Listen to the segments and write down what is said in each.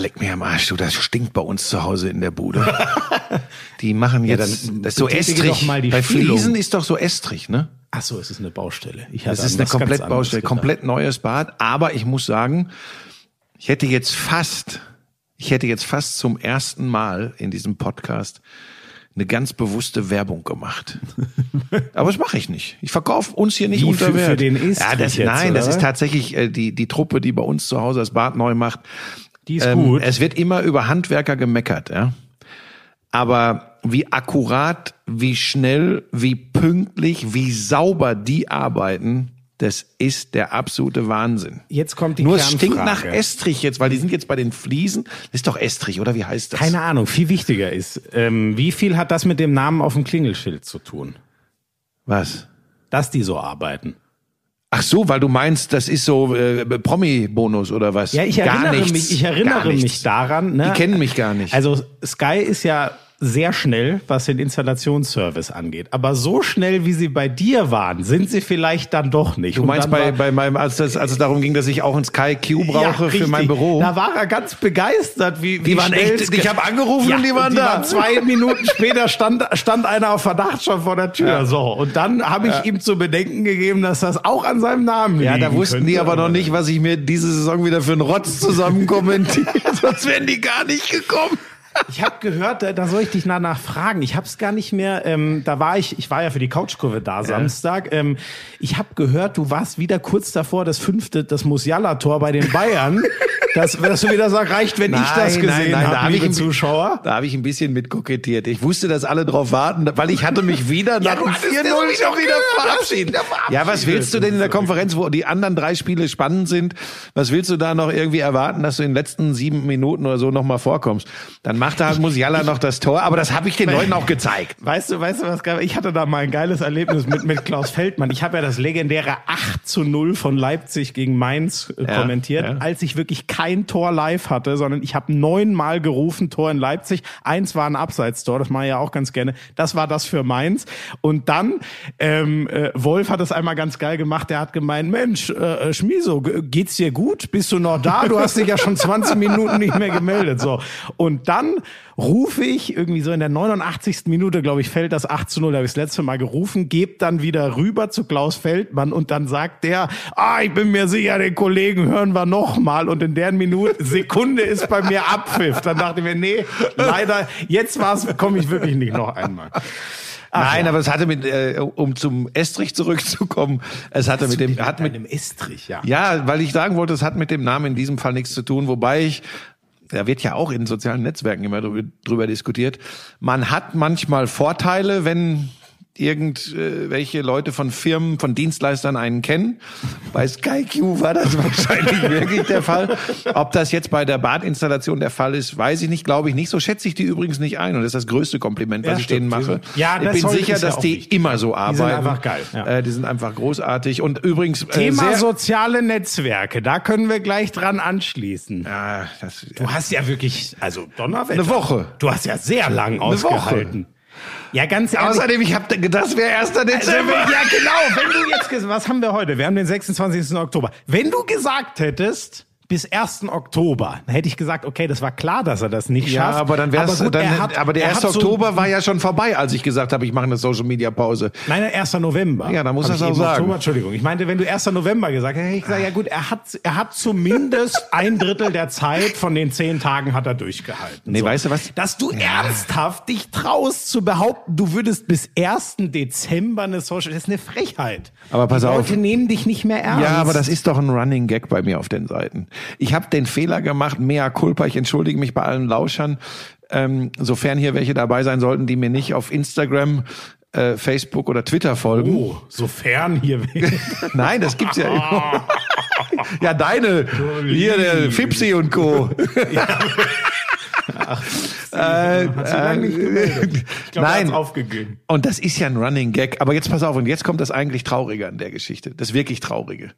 leck mir am Arsch, du, das stinkt bei uns zu Hause in der Bude. die machen jetzt, dann das ist so estrig. bei Spülung. Fliesen ist doch so estrig, ne? Ach so, es ist eine Baustelle. Ich Das hatte ist an eine komplett Baustelle, komplett neues Bad. Aber ich muss sagen, ich hätte jetzt fast, ich hätte jetzt fast zum ersten Mal in diesem Podcast eine ganz bewusste Werbung gemacht. Aber das mache ich nicht. Ich verkaufe uns hier nicht Wie unter für- Wert. für den Estrich ja, das, jetzt, nein, das oder? ist tatsächlich äh, die, die Truppe, die bei uns zu Hause das Bad neu macht. Die ist Ähm, gut. Es wird immer über Handwerker gemeckert, ja. Aber wie akkurat, wie schnell, wie pünktlich, wie sauber die arbeiten, das ist der absolute Wahnsinn. Jetzt kommt die Nur es stinkt nach Estrich jetzt, weil die sind jetzt bei den Fliesen. Das ist doch Estrich, oder wie heißt das? Keine Ahnung, viel wichtiger ist, ähm, wie viel hat das mit dem Namen auf dem Klingelschild zu tun? Was? Dass die so arbeiten. Ach so, weil du meinst, das ist so äh, Promi-Bonus oder was? Ja, ich Gar erinnere nichts, mich, ich erinnere mich daran. Ne? Die kennen mich gar nicht. Also Sky ist ja sehr schnell, was den Installationsservice angeht. Aber so schnell, wie sie bei dir waren, sind sie vielleicht dann doch nicht. Du Und meinst bei, war- bei meinem, als, das, als es darum ging, dass ich auch ein Sky Q brauche für mein. Büro? Da war er ganz begeistert, wie, wie waren echt- ich ge- hab angerufen und die waren da. zwei Minuten später stand, stand einer auf Verdacht schon vor der Tür. Ja. So. Und dann habe ich ihm zu bedenken gegeben, dass das auch an seinem Namen Ja, da wussten könnte. die aber noch nicht, was ich mir diese Saison wieder für einen Rotz zusammen kommentiere. Sonst wären die gar nicht gekommen. Ich habe gehört, da, da soll ich dich danach fragen. Ich habe es gar nicht mehr. Ähm, da war ich, ich war ja für die Couchkurve da Samstag. Ähm, ich habe gehört, du warst wieder kurz davor, das fünfte, das Musiala-Tor bei den Bayern. dass, dass du wieder sagst, reicht, wenn ich das gesehen da habe, hab liebe ein- Zuschauer. Da habe ich ein bisschen mit kokettiert. Ich wusste, dass alle drauf warten, weil ich hatte mich wieder nach du dem hattest 4-0 dich schon wieder verabschiedet. Ja, was willst du denn in der Konferenz, wo die anderen drei Spiele spannend sind? Was willst du da noch irgendwie erwarten, dass du in den letzten sieben Minuten oder so noch mal vorkommst? Dann macht halt Musiala noch das Tor, aber das habe ich den Leuten auch gezeigt. Weißt du, weißt du was? Ich hatte da mal ein geiles Erlebnis mit, mit Klaus Feldmann. Ich habe ja das legendäre 8 zu 0 von Leipzig gegen Mainz äh, Ja, kommentiert, ja. als ich wirklich kein Tor live hatte, sondern ich habe neunmal gerufen, Tor in Leipzig. Eins war ein Abseitstor, das mache ich ja auch ganz gerne. Das war das für Mainz. Und dann, ähm, äh, Wolf hat das einmal ganz geil gemacht. Der hat gemeint, Mensch, äh, Schmiso, g- geht's dir gut? Bist du noch da? Du hast dich ja schon 20 Minuten nicht mehr gemeldet. So. Und dann rufe ich irgendwie so in der 89. Minute, glaube ich, fällt das 8 zu 0, da habe ich das letzte Mal gerufen, gebe dann wieder rüber zu Klaus Feldmann und dann sagt der, ah, ich bin mir sicher, den Kollegen hören wir noch mal und in der Minute, Sekunde ist bei mir Abpfiff. Dann dachte ich mir, nee, leider, jetzt war's, komme ich wirklich nicht noch einmal. Nein, aber es hatte mit, äh, um zum Estrich zurückzukommen, es hatte mit dem, hat mit einem Estrich, ja. Ja, weil ich sagen wollte, es hat mit dem Namen in diesem Fall nichts zu tun, wobei ich, da wird ja auch in sozialen Netzwerken immer drüber, diskutiert, man hat manchmal Vorteile, wenn irgendwelche Leute von Firmen, von Dienstleistern einen kennen. Bei SkyQ war das wahrscheinlich wirklich der Fall. Ob das jetzt bei der Badinstallation der Fall ist, weiß ich nicht, glaube ich nicht. So schätze ich die übrigens nicht ein. Und das ist das größte Kompliment, was Ja, ich stimmt. denen mache. Ja, ich das bin soll- sicher, ja dass auch die wichtig. immer so arbeiten. sind einfach geil, ja. Äh, die sind einfach großartig. Und übrigens, äh, Thema sehr, soziale Netzwerke, da können wir gleich dran anschließen. Das, Du hast ja wirklich, also Donnerwetter. Eine Woche. Du hast ja sehr lang ausgehalten. Ja, ganz ehrlich. Außerdem, ich habe gedacht, das wäre 1. Also, Dezember. wenn- ja, genau. Wenn du jetzt, was haben wir heute? Wir haben den 26. Oktober. Wenn du gesagt hättest, bis 1. Oktober, dann hätte ich gesagt, okay, das war klar, dass er das nicht ja, schafft. aber dann wär's, gut, dann, hat- aber der er 1. hat so- Oktober war ja schon vorbei, als ich gesagt habe, ich mache eine Social Media Pause. Nein, nein, 1. November. Ja, dann muss ich auch sagen. Oktober, Entschuldigung. Ich meinte, wenn du 1. November gesagt hättest, hätte ich gesagt, ja gut, er hat, er hat zumindest ein Drittel der Zeit von den zehn Tagen hat er durchgehalten. Nee, weißt du was? Dass du ernsthaft dich traust zu behaupten, du würdest bis 1. Dezember eine Social, das ist eine Frechheit. Aber pass Die auf. Leute nehmen dich nicht mehr ernst. Ja, aber das ist doch ein Running Gag bei mir auf den Seiten. Ich habe den Fehler gemacht, mea culpa, ich entschuldige mich bei allen Lauschern, ähm, sofern hier welche dabei sein sollten, die mir nicht auf Instagram, äh, Facebook oder Twitter folgen. Oh, sofern hier. Nein, das gibt's ja immer. ja, deine, hier der Fipsi und Co. äh, glaube, er Nein. aufgegeben. Und das ist ja ein Running Gag. Aber jetzt pass auf, und jetzt kommt das eigentlich Traurige an der Geschichte. Das wirklich Traurige.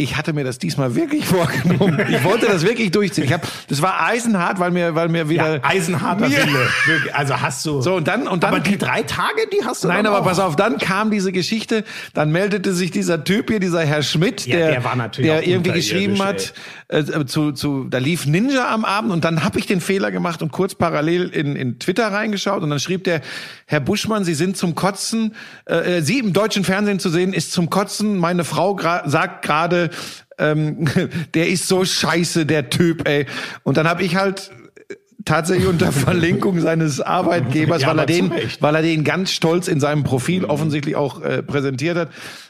Ich hatte mir das diesmal wirklich vorgenommen. Ich wollte das wirklich durchziehen. Ich hab, das war eisenhart, weil mir, weil mir wieder Ja, eisenharter mir, Wille. Wirklich. Also hast du. So und dann und dann aber die drei Tage, die hast du Nein, aber auch. pass auf, dann kam diese Geschichte, dann meldete sich dieser Typ hier, dieser Herr Schmidt, Ja, der, der der irgendwie geschrieben hat, äh, zu, zu, da lief Ninja am Abend und dann habe ich den Fehler gemacht und kurz parallel in, in Twitter reingeschaut und dann schrieb der Herr Buschmann, Sie sind zum Kotzen, äh, Sie im deutschen Fernsehen zu sehen ist zum Kotzen. Meine Frau gra sagt gerade, ähm, der ist so scheiße, der Typ, ey. Und dann habe ich halt tatsächlich unter Verlinkung seines Arbeitgebers, Ja, weil er den, weil er den ganz stolz in seinem Profil offensichtlich auch äh, präsentiert hat,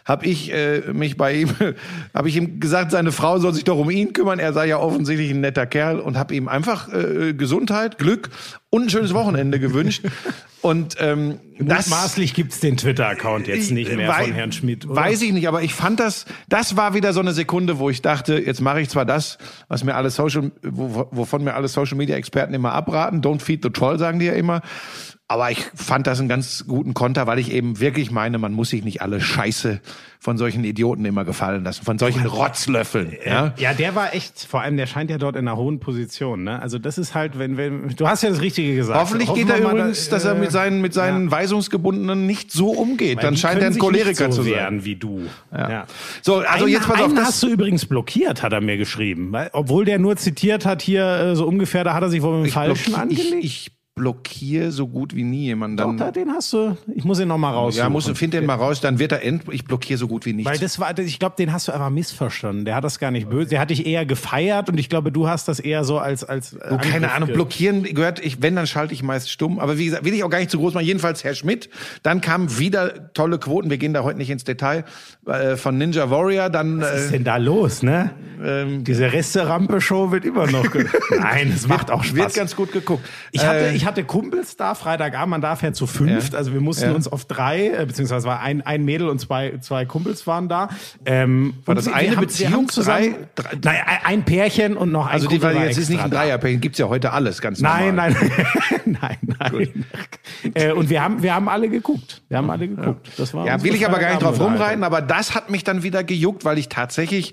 habe ich äh, mich bei ihm, habe ich ihm gesagt, seine Frau soll sich doch um ihn kümmern. Er sei ja offensichtlich ein netter Kerl und habe ihm einfach äh, Gesundheit, Glück und ein schönes Wochenende gewünscht. Und ähm, das Mutmaßlich gibt's den Twitter-Account jetzt nicht mehr von Herrn Schmidt. Oder? Weiß ich nicht, aber ich fand das, das war wieder so eine Sekunde, wo ich dachte, jetzt mache ich zwar das, was mir alle Social, wo, wovon mir alle Social Media Experten immer abraten, don't feed the troll, sagen die ja immer. Aber ich fand das einen ganz guten Konter, weil ich eben wirklich meine, man muss sich nicht alle Scheiße von solchen Idioten immer gefallen lassen, von solchen Rotzlöffeln. Ja? Ja, der war echt, vor allem, der scheint ja dort in einer hohen Position. Ne? Also das ist halt, wenn, wenn, du hast ja das Richtige gesagt. Hoffentlich Hoffen geht er wir mal, übrigens, dass er äh, mit seinen, mit seinen ja. Weisungsgebundenen nicht so umgeht. Dann scheint er ein Choleriker nicht so zu sein. wie du. Ja. So, also einen, jetzt pass auf, das- hast du übrigens blockiert, hat er mir geschrieben. Weil, obwohl der nur zitiert hat hier äh, so ungefähr, da hat er sich wohl mit dem Falschen blocki- ich, angelegt. ich blockiere so gut wie nie jemanden. Doch, Dann, da, den hast du. Ich muss ihn noch mal raus. ja, muss find den mal raus, dann wird er end. Ich blockiere so gut wie nichts. Weil das war, ich glaube, den hast du einfach missverstanden. Der hat das gar nicht böse. Der hat dich eher gefeiert und ich glaube, du hast das eher so als als. äh, Du, keine Ahnung, blockieren gehört, ich, wenn, dann schalte ich meist stumm. Aber wie gesagt, will ich auch gar nicht zu groß machen. Jedenfalls Herr Schmidt. Dann kamen wieder tolle Quoten. Wir gehen da heute nicht ins Detail. Äh, von Ninja Warrior. Dann, Was ist äh, denn da los, ne? ähm, Diese Reste-Rampe-Show wird immer noch. Nein, es macht auch Spaß. wird ganz gut geguckt. Ich hatte, Äh, ich hatte Kumpels da, Freitagabend, man darf ja zu fünft, also wir mussten Ja. uns auf drei, äh, beziehungsweise war ein, ein Mädel und zwei, zwei Kumpels waren da. Ähm, War das eine haben, Beziehung? Zusammen, Drei- drei, nein, ein- Pärchen und noch ein also die war war jetzt ist nicht ein. Dreierpärchen. Gibt's ja heute alles ganz Nein, normal. nein, nein, nein. Äh, und wir haben, wir haben alle geguckt. Wir haben alle geguckt. Das war Ja, will ich aber gar nicht drauf rumreiten, aber das hat mich dann wieder gejuckt, weil ich tatsächlich,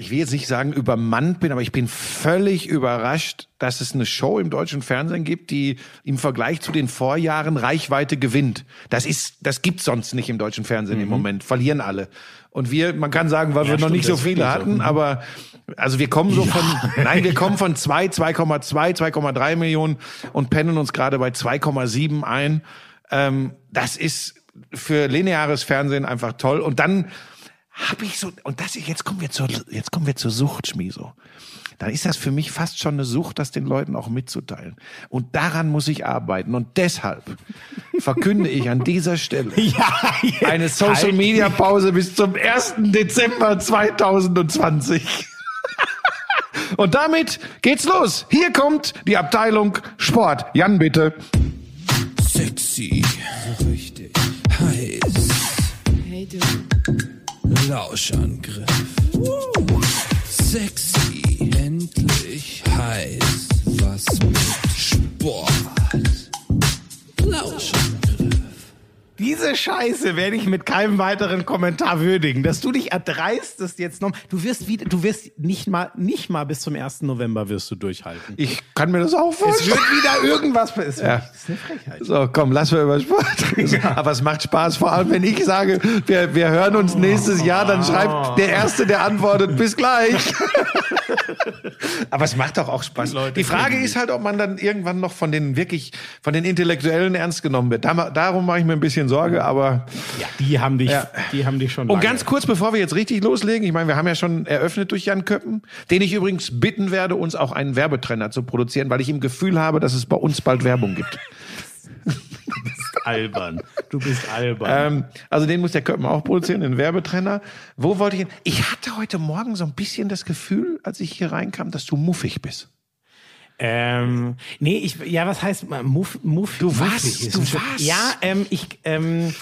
ich will jetzt nicht sagen übermannt bin, aber ich bin völlig überrascht, dass es eine Show im deutschen Fernsehen gibt, die im Vergleich zu den Vorjahren Reichweite gewinnt. Das ist, das gibt's sonst nicht im deutschen Fernsehen im Moment. Verlieren alle. Und wir, man kann sagen, weil wir noch nicht so viele wirklich so. hatten, aber also wir kommen so von, nein, wir kommen von 2, 2,2, 2,3 Millionen und pennen uns gerade bei 2,7 ein. Ähm, das ist für lineares Fernsehen einfach toll. Und dann habe ich so, und das, jetzt kommen wir zur, jetzt kommen wir zur Sucht, Schmieso. Dann ist das für mich fast schon eine Sucht, das den Leuten auch mitzuteilen. Und daran muss ich arbeiten. Und deshalb verkünde ich an dieser Stelle Ja, eine Social Halt. Media Pause bis zum 1. Dezember 2020. Und damit geht's los. Hier kommt die Abteilung Sport. Jan, bitte. Sexy, Lauschangriff. Sexy, endlich heiß. Was mit Sport. Lauschangriff. Diese Scheiße werde ich mit keinem weiteren Kommentar würdigen, dass du dich erdreistest jetzt noch. Du wirst wieder, du wirst nicht mal, nicht mal bis zum 1. November wirst du durchhalten. Ich kann mir das auch Es vorstellen. wird wieder irgendwas. Es Ja. Das ist eine Frechheit. So, komm, lass wir über Sport reden. Aber es macht Spaß, vor allem wenn ich sage, wir, wir hören uns nächstes Jahr, dann schreibt der Erste, der antwortet, bis gleich. Aber es macht doch auch Spaß. Die Frage ist halt, ob man dann irgendwann noch von den wirklich, von den Intellektuellen ernst genommen wird. Da- Darum mache ich mir ein bisschen Sorge, aber Ja, die haben dich, Ja. die haben dich schon. und lange. ganz kurz, bevor wir jetzt richtig loslegen, ich meine, wir haben ja schon eröffnet durch Jan Köppen, den ich übrigens bitten werde, uns auch einen Werbetrenner zu produzieren, weil ich im Gefühl habe, dass es bei uns bald Werbung gibt. Albern. Du bist albern. Ähm, also den muss der Köppen auch produzieren, den Werbetrenner. Wo wollte ich hin? Ich hatte heute Morgen so ein bisschen das Gefühl, als ich hier reinkam, dass du muffig bist. Ähm, nee, ich, ja, was heißt äh, Muff, Muff, Du warst- du warst. Ja, ähm, ich, ähm,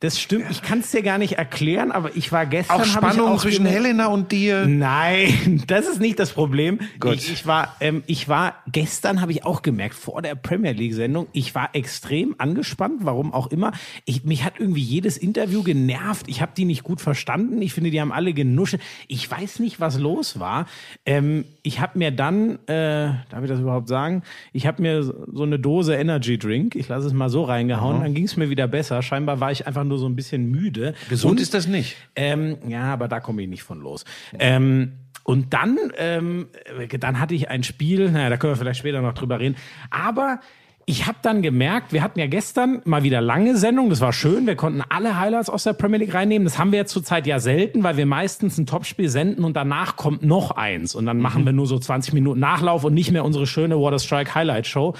Das stimmt. Ich kann es dir gar nicht erklären, aber ich war gestern. Auch Spannung auch zwischen gemerkt- Helena und dir. Nein, das ist nicht das Problem. Gut. Ich, ich war, ähm, ich war gestern habe ich auch gemerkt vor der Premier League Sendung, ich war extrem angespannt, warum auch immer. Ich, mich hat irgendwie jedes Interview genervt. Ich habe die nicht gut verstanden. Ich finde, die haben alle genuschelt. Ich weiß nicht, was los war. Ähm, ich habe mir dann, äh, darf ich das überhaupt sagen? Ich habe mir so eine Dose Energy Drink, ich lasse es mal so reingehauen, dann ging es mir wieder besser. Scheinbar war ich einfach nur so ein bisschen müde. Gesund Und- ist das nicht. ähm, ja, aber da komme ich nicht von los. Ähm, und dann, ähm, äh, dann hatte ich ein Spiel, naja, da können wir vielleicht später noch drüber reden. Aber ich habe dann gemerkt, wir hatten ja gestern mal wieder lange Sendung, das war schön, wir konnten alle Highlights aus der Premier League reinnehmen. Das haben wir jetzt zurzeit ja selten, weil wir meistens ein Topspiel senden und danach kommt noch eins. Und dann machen wir nur so 20 Minuten Nachlauf und nicht mehr unsere schöne Water Strike Highlight Show.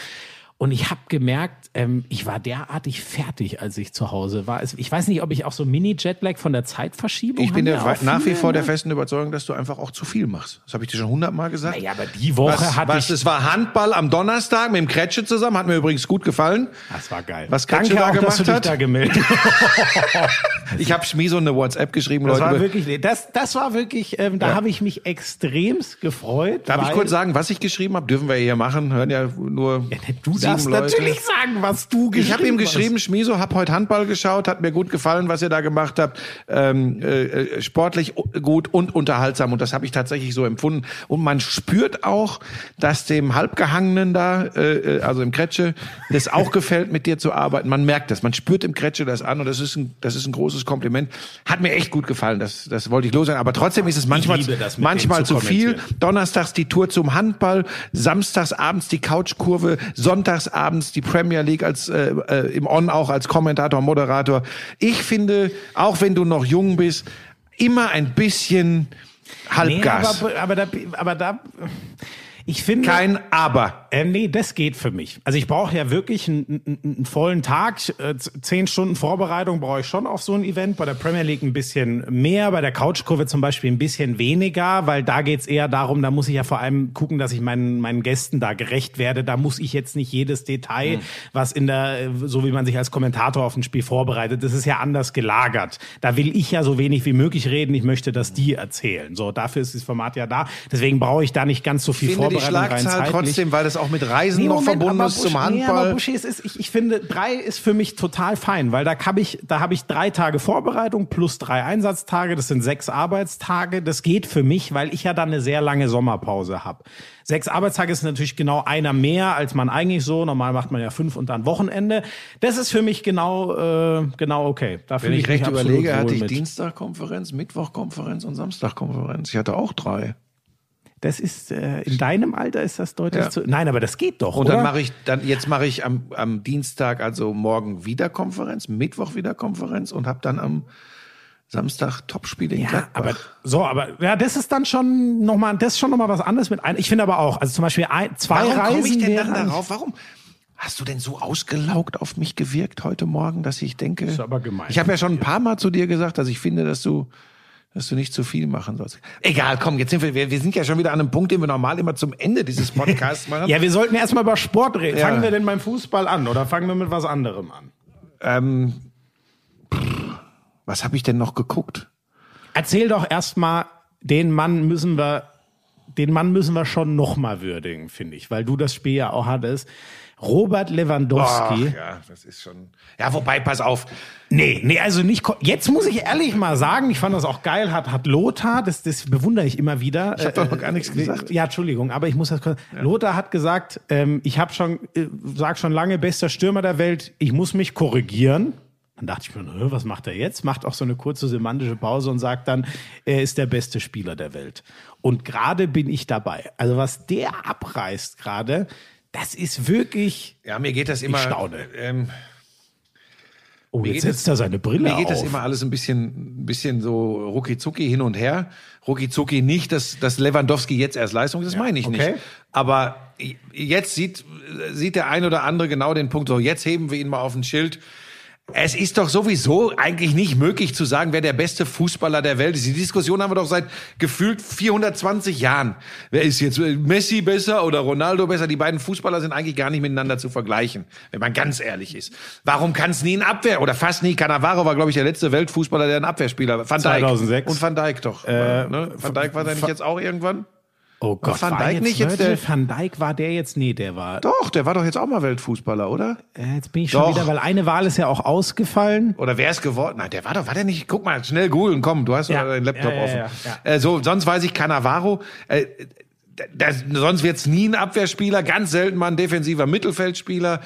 Und ich habe gemerkt, ähm, ich war derartig fertig, als ich zu Hause war. Ich weiß nicht, ob ich auch so Mini-Jetlag von der Zeitverschiebung Ich bin der, ja nach wie vor der ne? festen Überzeugung, dass du einfach auch zu viel machst. Das habe ich dir schon hundertmal gesagt. Naja, aber die Woche was, hatte was, ich... es war Handball am Donnerstag mit dem Kretsche zusammen, hat mir übrigens gut gefallen. Das war geil. Was Kretsche Danke da auch, dass du gemacht dich hat. da gemeldet Ich habe Schmieso eine WhatsApp geschrieben, Das Leute. war wirklich, das, das war wirklich, ähm, da Ja. habe ich mich extremst gefreut. Darf ich kurz sagen, was ich geschrieben habe? Dürfen wir hier machen. Hören ja nur Du sieben darfst Leute. natürlich sagen, was du geschrieben Ich habe ihm hast. geschrieben, Schmieso, hab heute Handball geschaut, hat mir gut gefallen, was ihr da gemacht habt. Ähm, äh, äh, sportlich gut und unterhaltsam. Und das habe ich tatsächlich so empfunden. Und man spürt auch, dass dem Halbgehangenen da, äh, äh, also im Kretsche, das auch gefällt, mit dir zu arbeiten. Man merkt das. Man spürt im Kretsche das an und das ist ein, das ist ein großes Kompliment. Hat mir echt gut gefallen. Das, das wollte ich loswerden. Aber trotzdem ist es manchmal, manchmal zu zu viel. Donnerstags die Tour zum Handball, samstags abends die Couchkurve, sonntags abends die Premier League als äh, äh, im On auch als Kommentator, Moderator. Ich finde, auch wenn du noch jung bist, immer ein bisschen Nee, Halbgas. aber, aber da, aber da, ich finde. Kein Aber. Äh, nee, das geht für mich. Also ich brauche ja wirklich einen, einen, einen vollen Tag. Äh, Zehn Stunden Vorbereitung brauche ich schon auf so ein Event. Bei der Premier League ein bisschen mehr, bei der Couchkurve zum Beispiel ein bisschen weniger, weil da geht's eher darum, da muss ich ja vor allem gucken, dass ich meinen, meinen Gästen da gerecht werde. Da muss ich jetzt nicht jedes Detail, was in der, äh, so wie man sich als Kommentator auf ein Spiel vorbereitet, das ist ja anders gelagert. Da will ich ja so wenig wie möglich reden. Ich möchte, dass die erzählen. So, dafür ist das Format ja da. Deswegen brauche ich da nicht ganz so viel finde die Schlagzahl trotzdem, weil das auch mit Reisen Nee, noch Moment, verbunden aber ist zum Busch- Nee, aber Handball. Buschi, es ist, ich, ich finde, drei ist für mich total fein, weil da habe ich, da habe ich drei Tage Vorbereitung plus drei Einsatztage. Das sind sechs Arbeitstage. Das geht für mich, weil ich ja dann eine sehr lange Sommerpause habe. Sechs Arbeitstage ist natürlich genau einer mehr, als man eigentlich so. Normal macht man ja fünf und dann Wochenende. Das ist für mich genau, äh, genau okay. Da Wenn ich mich recht überlege, hatte ich mit. Dienstagkonferenz, Mittwochkonferenz und Samstagkonferenz. Ich hatte auch drei. Das ist äh, in deinem Alter ist das deutlich Ja. zu. Nein, aber das geht doch. Und oder? dann mache ich, dann jetzt mache ich am, am Dienstag, also morgen wieder Konferenz, Mittwoch wieder Konferenz und habe dann am Samstag Topspiel in Ja, Gladbach. aber so, aber ja, das ist dann schon noch mal, das ist schon noch mal was anderes mit ein. Ich finde aber auch, also zum Beispiel ein, zwei Warum Reisen komme ich denn dann darauf? Warum hast du denn so ausgelaugt auf mich gewirkt heute Morgen, dass ich denke? ist aber gemein. Ich habe ja schon ein paar Mal zu dir gesagt, dass ich finde, dass du dass du nicht zu viel machen sollst. Egal, komm, jetzt sind wir, wir, wir sind ja schon wieder an einem Punkt, den wir normal immer zum Ende dieses Podcasts machen. Ja, wir sollten erstmal über Sport reden. Ja. Fangen wir denn beim Fußball an oder fangen wir mit was anderem an? ähm, pff, was habe ich denn noch geguckt? Erzähl doch erstmal, den Mann müssen wir, den Mann müssen wir schon noch mal würdigen, finde ich, weil du das Spiel ja auch hattest. Robert Lewandowski. Ach, ja, das ist schon. Ja, wobei, pass auf. Nee, nee, also nicht. Jetzt muss ich ehrlich mal sagen, ich fand das auch geil, hat, hat Lothar, das, das bewundere ich immer wieder. Ich hab doch noch gar nichts gesagt. Ja, Entschuldigung, aber ich muss das kurz. Lothar hat gesagt, ähm, ich habe schon, äh, sag schon lange, bester Stürmer der Welt, ich muss mich korrigieren. Dann dachte ich mir, "Hä, was macht er jetzt? Macht auch so eine kurze semantische Pause und sagt dann, er ist der beste Spieler der Welt. Und gerade bin ich dabei. Also was der abreißt gerade, das ist wirklich. Ja, mir geht das immer. staune. Ähm, Oh, jetzt setzt er seine Brille Mir geht auf. das immer alles ein bisschen, ein bisschen so rucki hin und her. Rucki nicht, dass, dass Lewandowski jetzt erst Leistung, das meine ich okay. nicht. Aber jetzt sieht, sieht der ein oder andere genau den Punkt, so jetzt heben wir ihn mal auf ein Schild. Es ist doch sowieso eigentlich nicht möglich zu sagen, wer der beste Fußballer der Welt ist. Die Diskussion haben wir doch seit gefühlt 420 Jahren. Wer ist jetzt äh, Messi besser oder Ronaldo besser? Die beiden Fußballer sind eigentlich gar nicht miteinander zu vergleichen, wenn man ganz ehrlich ist. Warum kann es nie ein Abwehr oder fast nie? Cannavaro war, glaube ich, der letzte Weltfußballer, der ein Abwehrspieler war. Van Dijk. 2006. Und Van Dijk doch. Äh, ne? Van Dijk war der nicht jetzt auch irgendwann? Oh Gott, Van war Dijk jetzt nicht jetzt der- Van Dijk war der jetzt? Nee, der war. Doch, der war doch jetzt auch mal Weltfußballer, oder? Äh, Jetzt bin ich schon Doch. wieder, weil eine Wahl ist ja auch ausgefallen. Oder wer ist geworden? Nein, der war doch, war der nicht? Guck mal, schnell googeln, komm, du hast Ja. deinen Laptop Ja, ja, offen. ja. Äh, so, sonst weiß ich Cannavaro. Äh, das, sonst wird's nie ein Abwehrspieler, ganz selten mal ein defensiver Mittelfeldspieler.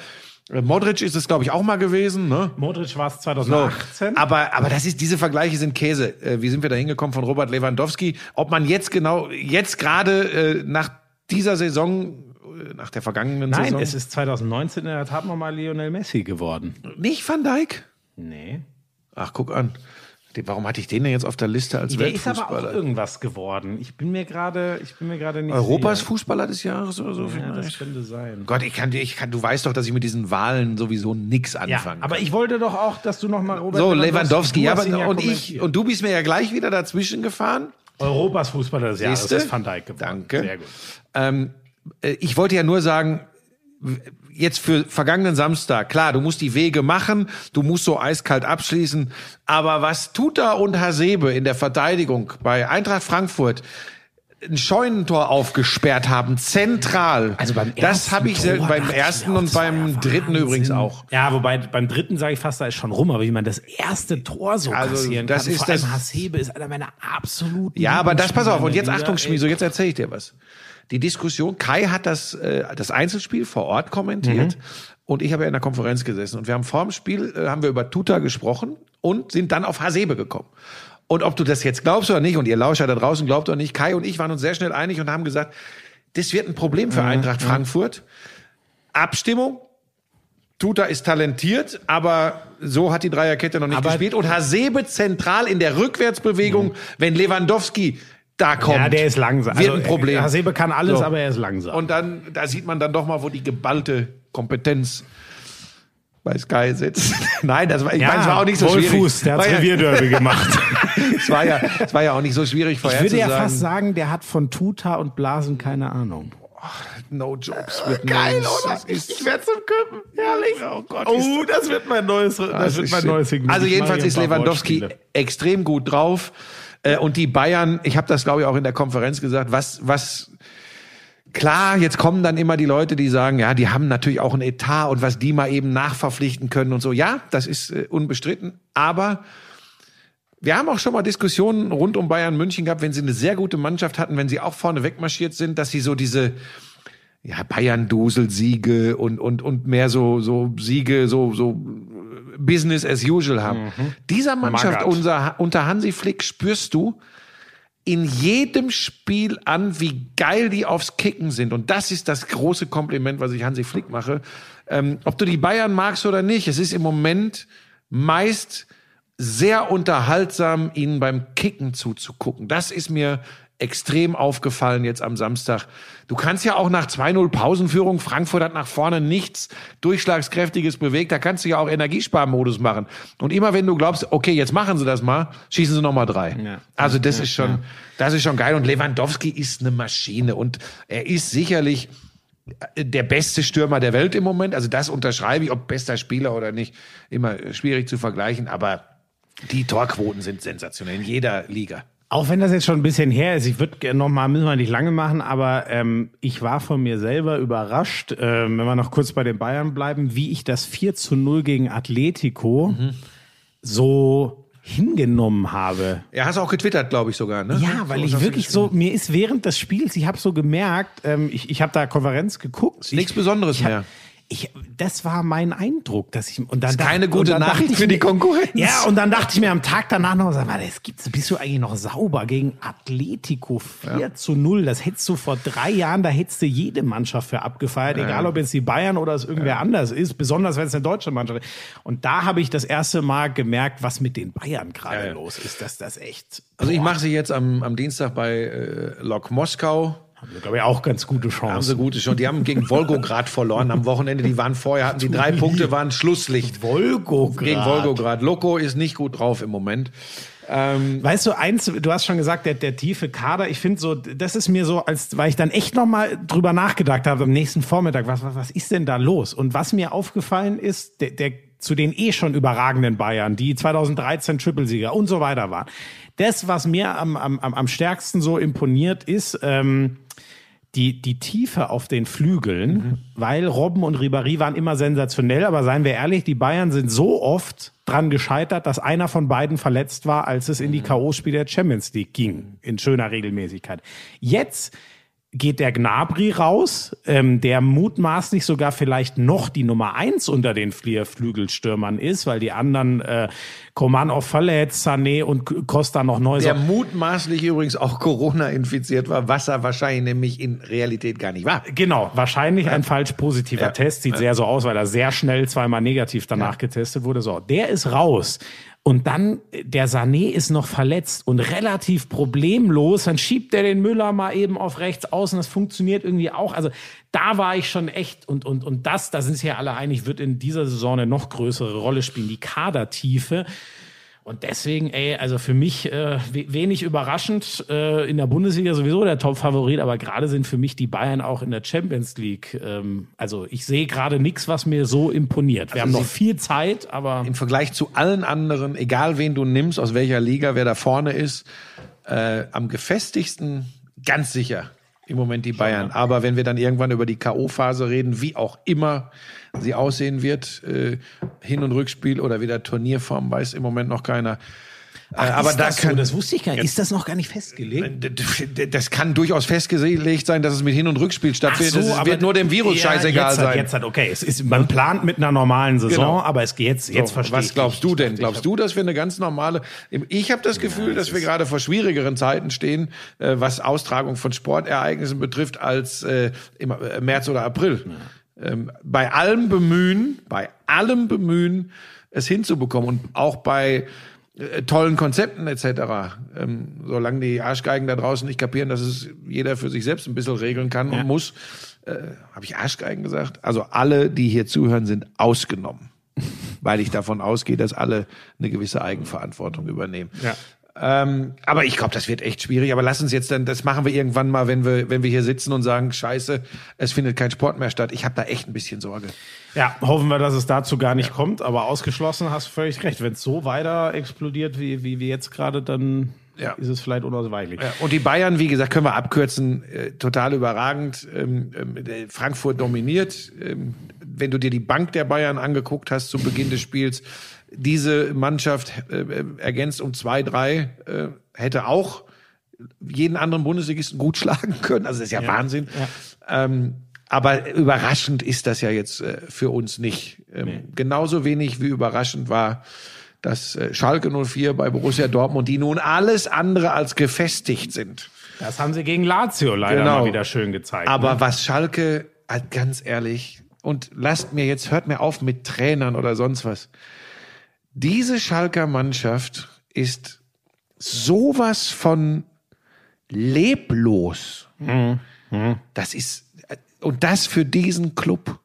Äh, Modric ist es, glaube ich, auch mal gewesen. Ne? Modric war es So. 2018. Aber, aber das ist, diese Vergleiche sind Käse. Äh, wie sind wir da hingekommen von Robert Lewandowski? Ob man jetzt genau, jetzt gerade äh, nach dieser Saison, äh, nach der vergangenen Nein, Saison. es ist 2019 in der Tat nochmal Lionel Messi geworden. nicht Van Dijk? Nee. Ach, guck an. Warum hatte ich den denn jetzt auf der Liste als Der ist aber auch Weltfußballer? irgendwas geworden. Ich bin mir gerade, ich bin mir gerade nicht Europas sicher. Fußballer des Jahres oder so Ja, das könnte sein. Gott, ich kann, dir- ich kann, du weißt doch, dass ich mit diesen Wahlen sowieso nix Ja, anfangen aber kann. ich wollte doch auch, dass du nochmal Robert so, Lewandowski, ja, aber, und ich, und du bist mir ja gleich wieder dazwischen gefahren. Europas Fußballer des Jahres Siehste? ist Van Dijk geworden. Danke. Sehr gut. Ähm, äh, ich wollte ja nur sagen, jetzt für vergangenen Samstag, klar, du musst die Wege machen, du musst so eiskalt abschließen, aber was Tuta und Hasebe in der Verteidigung bei Eintracht Frankfurt ein Scheunentor aufgesperrt haben, zentral. Also beim das ersten habe ich selten Tor beim ersten und das beim ja dritten Wahnsinn. übrigens auch. Ja, wobei beim dritten sage ich fast, da ist schon rum, aber wie man das erste Tor so Also, kassieren das kann. ist Vor allem das- Hasebe ist einer meiner absoluten Ja, aber das pass auf. Und jetzt Achtung, Liga. Schmieso, jetzt erzähle ich dir was. Die Diskussion, Kai hat das, äh, das Einzelspiel vor Ort kommentiert und ich habe ja in der Konferenz gesessen und wir haben vor dem Spiel, äh, haben wir über Tuta gesprochen und sind dann auf Hasebe gekommen. Und ob du das jetzt glaubst oder nicht und ihr Lauscher da draußen glaubt oder nicht, Kai und ich waren uns sehr schnell einig und haben gesagt, das wird ein Problem für Eintracht Frankfurt. Abstimmung, Tuta ist talentiert, aber so hat die Dreierkette noch nicht Aber- gespielt. Und Hasebe zentral in der Rückwärtsbewegung, wenn Lewandowski da kommt. Ja, der ist langsam. Wird Also, ein Problem. Hasebe kann alles, So. aber er ist langsam. Und dann, da sieht man dann doch mal, wo die geballte Kompetenz bei Sky sitzt. Nein, das war, ich meine, es war auch nicht so schwierig. Wohlfuß, der hat ja- Revierderby gemacht. es war ja, es war ja auch nicht so schwierig Ich würde ja fast sagen, der hat von Tuta und Blasen keine Ahnung. no jokes with Geil, names. oder? Das ist- Ich werde zum Köppen. Herrlich. Oh Gott, Oh, das wird mein neues, das, Das wird mein neues Signal. Also Ich jedenfalls ist Lewandowski extrem gut drauf. Äh, Und die Bayern, ich habe das glaube ich auch in der Konferenz gesagt, was, was Klar, jetzt kommen dann immer die Leute, die sagen, ja, die haben natürlich auch ein Etat und was die mal eben nachverpflichten können und so. Ja, das ist äh, unbestritten. Aber wir haben auch schon mal Diskussionen rund um Bayern München gehabt, wenn sie eine sehr gute Mannschaft hatten, wenn sie auch vorne wegmarschiert sind, dass sie so diese ja, Bayern-Dusel-Siege und, und, und mehr so, so Siege, so, so Business as usual haben. Dieser Mannschaft Magath. unser, unter Hansi Flick spürst du in jedem Spiel an, wie geil die aufs Kicken sind. Und das ist das große Kompliment, was ich Hansi Flick mache. Ähm, ob du die Bayern magst oder nicht, es ist im Moment meist sehr unterhaltsam, ihnen beim Kicken zuzugucken. Das ist mir extrem aufgefallen jetzt am Samstag. Du kannst ja auch nach 2-0 Pausenführung, Frankfurt hat nach vorne nichts Durchschlagskräftiges bewegt, da kannst du ja auch Energiesparmodus machen. Und immer wenn du glaubst, okay, jetzt machen sie das mal, schießen sie nochmal drei. Ja. Also das ist schon, das ist schon geil. Und Lewandowski ist eine Maschine und er ist sicherlich der beste Stürmer der Welt im Moment. Also das unterschreibe ich, ob bester Spieler oder nicht, immer schwierig zu vergleichen. Aber die Torquoten sind sensationell in jeder Liga. Auch wenn das jetzt schon ein bisschen her ist, ich würde noch mal, müssen wir nicht lange machen, aber ähm, ich war von mir selber überrascht, ähm, wenn wir noch kurz bei den Bayern bleiben, wie ich das 4 zu 0 gegen Atletico so hingenommen habe. Er hast auch getwittert, glaube ich sogar. Ne? Ja, weil So, ich wirklich so, mir ist während des Spiels, ich habe so gemerkt, ähm, ich, ich habe da Konferenz geguckt. nichts ich, Besonderes ich hab, mehr. Ich, das war mein Eindruck, dass ich und dann ist dacht- keine gute und dann Nachricht dachte ich für die mir- Konkurrenz. Ja, und dann dachte ich mir am Tag danach noch, sag mal, das gibt's, bist du eigentlich noch sauber gegen Atletico 4 zu 0? Das hättest du vor drei Jahren, da hättest du jede Mannschaft für abgefeiert, egal ob jetzt die Bayern oder es irgendwer anders ist, besonders wenn es eine deutsche Mannschaft ist. Und da habe ich das erste Mal gemerkt, was mit den Bayern gerade Ja, ja. los ist, dass das echt. Also ich mache sie jetzt am, am Dienstag bei äh, Lok Moskau. Glaube ich, auch ganz gute Haben Chance. sie gute schon. Die haben gegen Volgograd verloren am Wochenende. Die waren vorher, hatten sie drei Punkte, waren Schlusslicht. Volgograd. Gegen Volgograd. Loco ist nicht gut drauf im Moment. Weißt du, eins, du hast schon gesagt, der, der tiefe Kader, ich finde so, das ist mir so, als weil ich dann echt nochmal drüber nachgedacht habe am nächsten Vormittag, was, was, was ist denn da los? Und was mir aufgefallen ist, der, der zu den eh schon überragenden Bayern, die 2013 Triple-Sieger und so weiter waren. Das, was mir am, am, am am stärksten so imponiert, ist, ähm, die, die Tiefe auf den Flügeln, weil Robben und Ribéry waren immer sensationell, aber seien wir ehrlich, die Bayern sind so oft dran gescheitert, dass einer von beiden verletzt war, als es in die K.O.-Spiele der Champions League ging, in schöner Regelmäßigkeit. Jetzt geht der Gnabry raus, ähm, der mutmaßlich sogar vielleicht noch die Nummer eins unter den Flügelstürmern ist, weil die anderen äh, Koman verletzt, Sané und Costa noch neu Der mutmaßlich übrigens auch Corona infiziert war, was er wahrscheinlich nämlich in Realität gar nicht war. Genau, wahrscheinlich ein falsch positiver Ja. Test. Sieht sehr so aus, weil er sehr schnell zweimal negativ danach getestet wurde. So, der ist raus. Und dann, der Sané ist noch verletzt und relativ problemlos. Dann schiebt er den Müller mal eben auf rechts außen. Das funktioniert irgendwie auch. Also da war ich schon echt und, und, und das, da sind sich ja alle einig, wird in dieser Saison eine noch größere Rolle spielen. Die Kadertiefe. Und deswegen, ey, also für mich äh, we- wenig überraschend äh, in der Bundesliga sowieso der Top-Favorit, aber gerade sind für mich die Bayern auch in der Champions League. Ähm, also ich sehe gerade nichts, was mir so imponiert. Wir haben noch viel Zeit, aber Im Vergleich zu allen anderen, egal wen du nimmst, aus welcher Liga, wer da vorne ist, äh, am gefestigsten ganz sicher im Moment die Bayern. Aber wenn wir dann irgendwann über die K.O.-Phase reden, wie auch immer sie aussehen wird, äh, Hin- und Rückspiel oder wieder Turnierform, weiß im Moment noch keiner. Äh, aber da das kann, so? das wusste ich gar nicht. Ist das noch gar nicht festgelegt? das kann durchaus festgelegt sein, dass es mit Hin- und Rückspiel stattfindet. es wird nur dem Virus ja, scheißegal jetzt sein. Hat, jetzt hat, okay, es ist, man plant mit einer normalen Saison, Genau. aber es geht jetzt, jetzt So, verstehe was glaubst du denn? Glaubst du, dass wir eine ganz normale? Ich habe das Gefühl, dass wir gerade vor schwierigeren Zeiten stehen, äh, was Austragung von Sportereignissen betrifft, als äh, im März oder April. Ähm, bei allem Bemühen, bei allem Bemühen, es hinzubekommen und auch bei tollen Konzepten etc. Ähm, solange die Arschgeigen da draußen nicht kapieren, dass es jeder für sich selbst ein bisschen regeln kann und muss. Äh, habe ich Arschgeigen gesagt? Also alle, die hier zuhören, sind ausgenommen weil ich davon ausgehe, dass alle eine gewisse Eigenverantwortung übernehmen. Ja. Ähm, aber ich glaube, das wird echt schwierig. Aber lass uns jetzt dann, das machen wir irgendwann mal, wenn wir, wenn wir hier sitzen und sagen, Scheiße, es findet kein Sport mehr statt. Ich habe da echt ein bisschen Sorge. Ja, hoffen wir, dass es dazu gar nicht kommt, aber ausgeschlossen hast du völlig recht. Wenn es so weiter explodiert, wie, wie, wie jetzt gerade, dann Ja. ist es vielleicht unausweichlich. Ja, und die Bayern, wie gesagt, können wir abkürzen, äh, total überragend. Ähm, ähm, der Frankfurt dominiert. Ähm, wenn du dir die Bank der Bayern angeguckt hast zu Beginn des Spiels, diese Mannschaft äh, äh, ergänzt um zwei, drei, äh, hätte auch jeden anderen Bundesligisten gut schlagen können. Also das ist ja, Wahnsinn. Ähm, aber überraschend ist das ja jetzt äh, für uns nicht. Ähm, Genauso wenig wie überraschend war, dass äh, Schalke 04 bei Borussia Dortmund, die nun alles andere als gefestigt sind. Das haben sie gegen Lazio leider Genau. mal wieder schön gezeigt. Aber ne? was Schalke, halt ganz ehrlich, und lasst mir jetzt, hört mir auf mit Trainern oder sonst was. Diese Schalker Mannschaft ist sowas von leblos. Das ist, und das für diesen Club.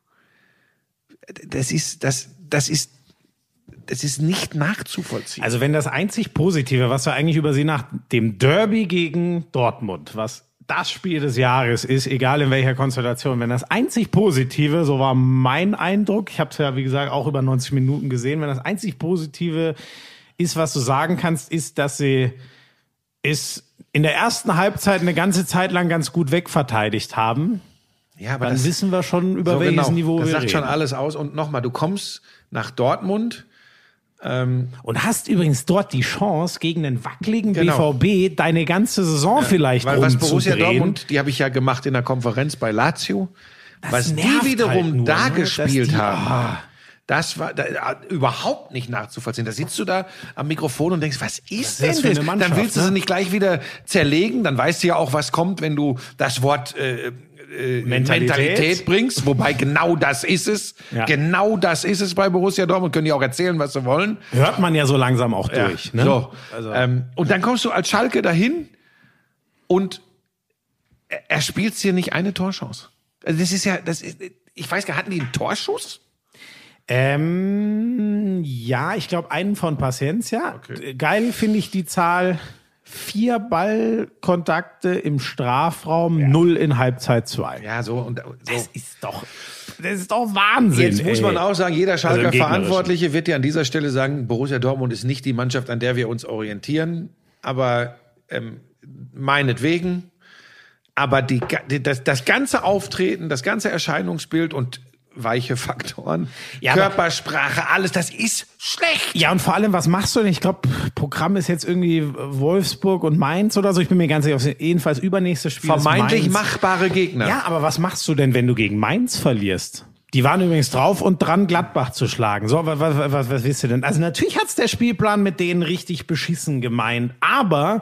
Das ist, das, das ist, das ist nicht nachzuvollziehen. Also wenn das einzig Positive, was wir eigentlich über sie nach dem Derby gegen Dortmund, was das Spiel des Jahres ist, egal in welcher Konstellation, wenn das einzig Positive, so war mein Eindruck, ich habe es ja wie gesagt auch über 90 Minuten gesehen, wenn das einzig Positive ist, was du sagen kannst, ist, dass sie ist in der ersten Halbzeit eine ganze Zeit lang ganz gut wegverteidigt haben. ja, aber Dann wissen wir schon, über welches Niveau das wir sagt reden. schon alles aus. Und nochmal, du kommst nach Dortmund, Und hast übrigens dort die Chance, gegen den wackeligen Genau. BVB deine ganze Saison vielleicht Weil was Borussia. Dortmund, die habe ich ja gemacht in der Konferenz bei Lazio, was die wiederum halt nur, da ne, gespielt die- haben. Ah. Das war da, überhaupt nicht nachzuvollziehen. Da sitzt du da am Mikrofon und denkst, was ist ist denn das das? für eine Mannschaft, Dann willst du ne? sie nicht gleich wieder zerlegen. Dann weißt du ja auch, was kommt, wenn du das Wort äh, äh, Mentalität. Mentalität. bringst. Wobei genau das ist es. Ja. Genau das ist es bei Borussia Dortmund. Können die auch erzählen, was sie wollen. Hört man ja so langsam auch Ja, durch. Ne? So. Also, Ähm, und dann kommst du als Schalke dahin und er, spielt hier nicht eine Torchance. Also das ist ja, das ist, ich weiß gar, hatten die einen Torschuss? Ähm, ja, ich glaube einen von Paciencia. Okay. Geil finde ich die Zahl. Vier Ballkontakte im Strafraum, null in Halbzeit zwei. Ja, so und so. Das ist doch, das ist doch Wahnsinn. Jetzt muss ey. man auch sagen, jeder Schalker Also. Verantwortliche wird ja an dieser Stelle sagen, Borussia Dortmund ist nicht die Mannschaft, an der wir uns orientieren, aber ähm, meinetwegen. Aber die, das, das ganze Auftreten, das ganze Erscheinungsbild und weiche Faktoren, Ja, Körpersprache, alles, das ist schlecht. Ja, und vor allem, was machst du denn? Ich glaube, Programm ist jetzt irgendwie Wolfsburg und Mainz oder so. Ich bin mir ganz sicher, jedenfalls übernächstes Spiel. ist Vermeintlich machbare Gegner. Ja, aber was machst du denn, wenn du gegen Mainz verlierst? Die waren übrigens drauf und dran, Gladbach zu schlagen. So, was, was, was, was willst du denn? Also natürlich hat's der Spielplan mit denen richtig beschissen gemeint, aber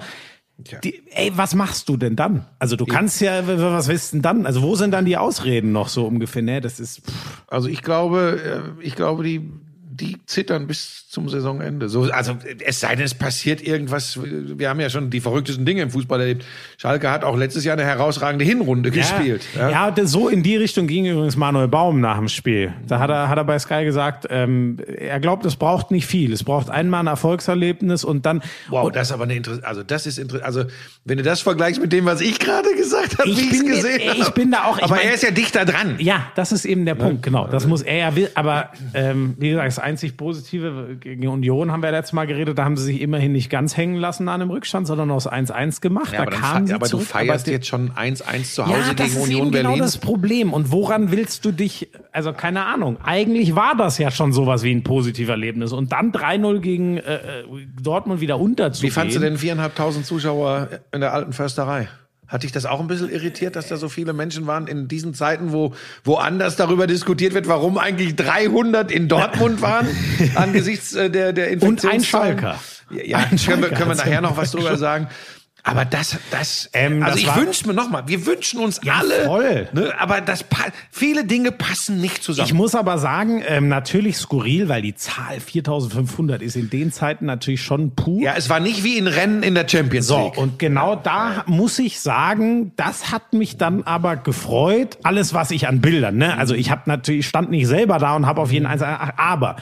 die, ey, was machst du denn dann? Also du kannst ja, was willst du denn dann? Also wo sind dann die Ausreden noch so ungefähr? Ne, das ist pff. Also ich glaube, äh, ich glaube, die, die zittern bis zum Saisonende. So, also es sei denn, es passiert irgendwas. Wir haben ja schon die verrücktesten Dinge im Fußball erlebt. Schalke hat auch letztes Jahr eine herausragende Hinrunde gespielt. Ja, ja so in die Richtung ging übrigens Manuel Baum nach dem Spiel. Da hat er, hat er bei Sky gesagt, ähm, er glaubt, es braucht nicht viel. Es braucht einmal ein Erfolgserlebnis und dann. Wow, und, das ist aber eine Interesse. Also das ist interessant. Also wenn du das vergleichst mit dem, was ich gerade gesagt habe, Ich wie ich es bin- gesehen ich habe. bin da auch- ich aber mein- er ist ja dichter dran. ja, das ist eben der Punkt, genau. Das muss er ja. Aber ähm, wie gesagt, das einzig Positive gegen Union haben wir letztes Mal geredet, da haben sie sich immerhin nicht ganz hängen lassen an einem Rückstand, sondern aus 1-1 gemacht. Ja, da aber, kamen sie aber du zurück, feierst aber jetzt schon 1-1 zu Hause ja, das gegen ist Union eben Berlin. genau das Problem. Und woran willst du dich, also keine Ahnung, eigentlich war das ja schon sowas wie ein positiver Erlebnis. Und dann 3-0 gegen äh, äh, Dortmund wieder unterzugehen. Wie fandst du denn viereinhalbtausend Zuschauer in der alten Försterei? Hat dich das auch ein bisschen irritiert, dass da so viele Menschen waren in diesen Zeiten, wo woanders darüber diskutiert wird, warum eigentlich 300 in Dortmund waren angesichts äh, der der Und ein Infektionszahlen? Schalker. Ja, ja Ein können, wir, können wir nachher noch was drüber sagen. Aber das, das, Ähm, also das ich wünsche mir nochmal, wir wünschen uns Ja, alle, voll. Ne, aber das, viele Dinge passen nicht zusammen. Ich muss aber sagen, ähm, natürlich skurril, weil die Zahl 4500 ist in den Zeiten natürlich schon pur. ja, es war nicht wie in Rennen in der Champions So, League. und genau da muss ich sagen, das hat mich dann aber gefreut. Alles, was ich an Bildern, ne? Also ich habe natürlich, stand nicht selber da und habe auf jeden. Fall, aber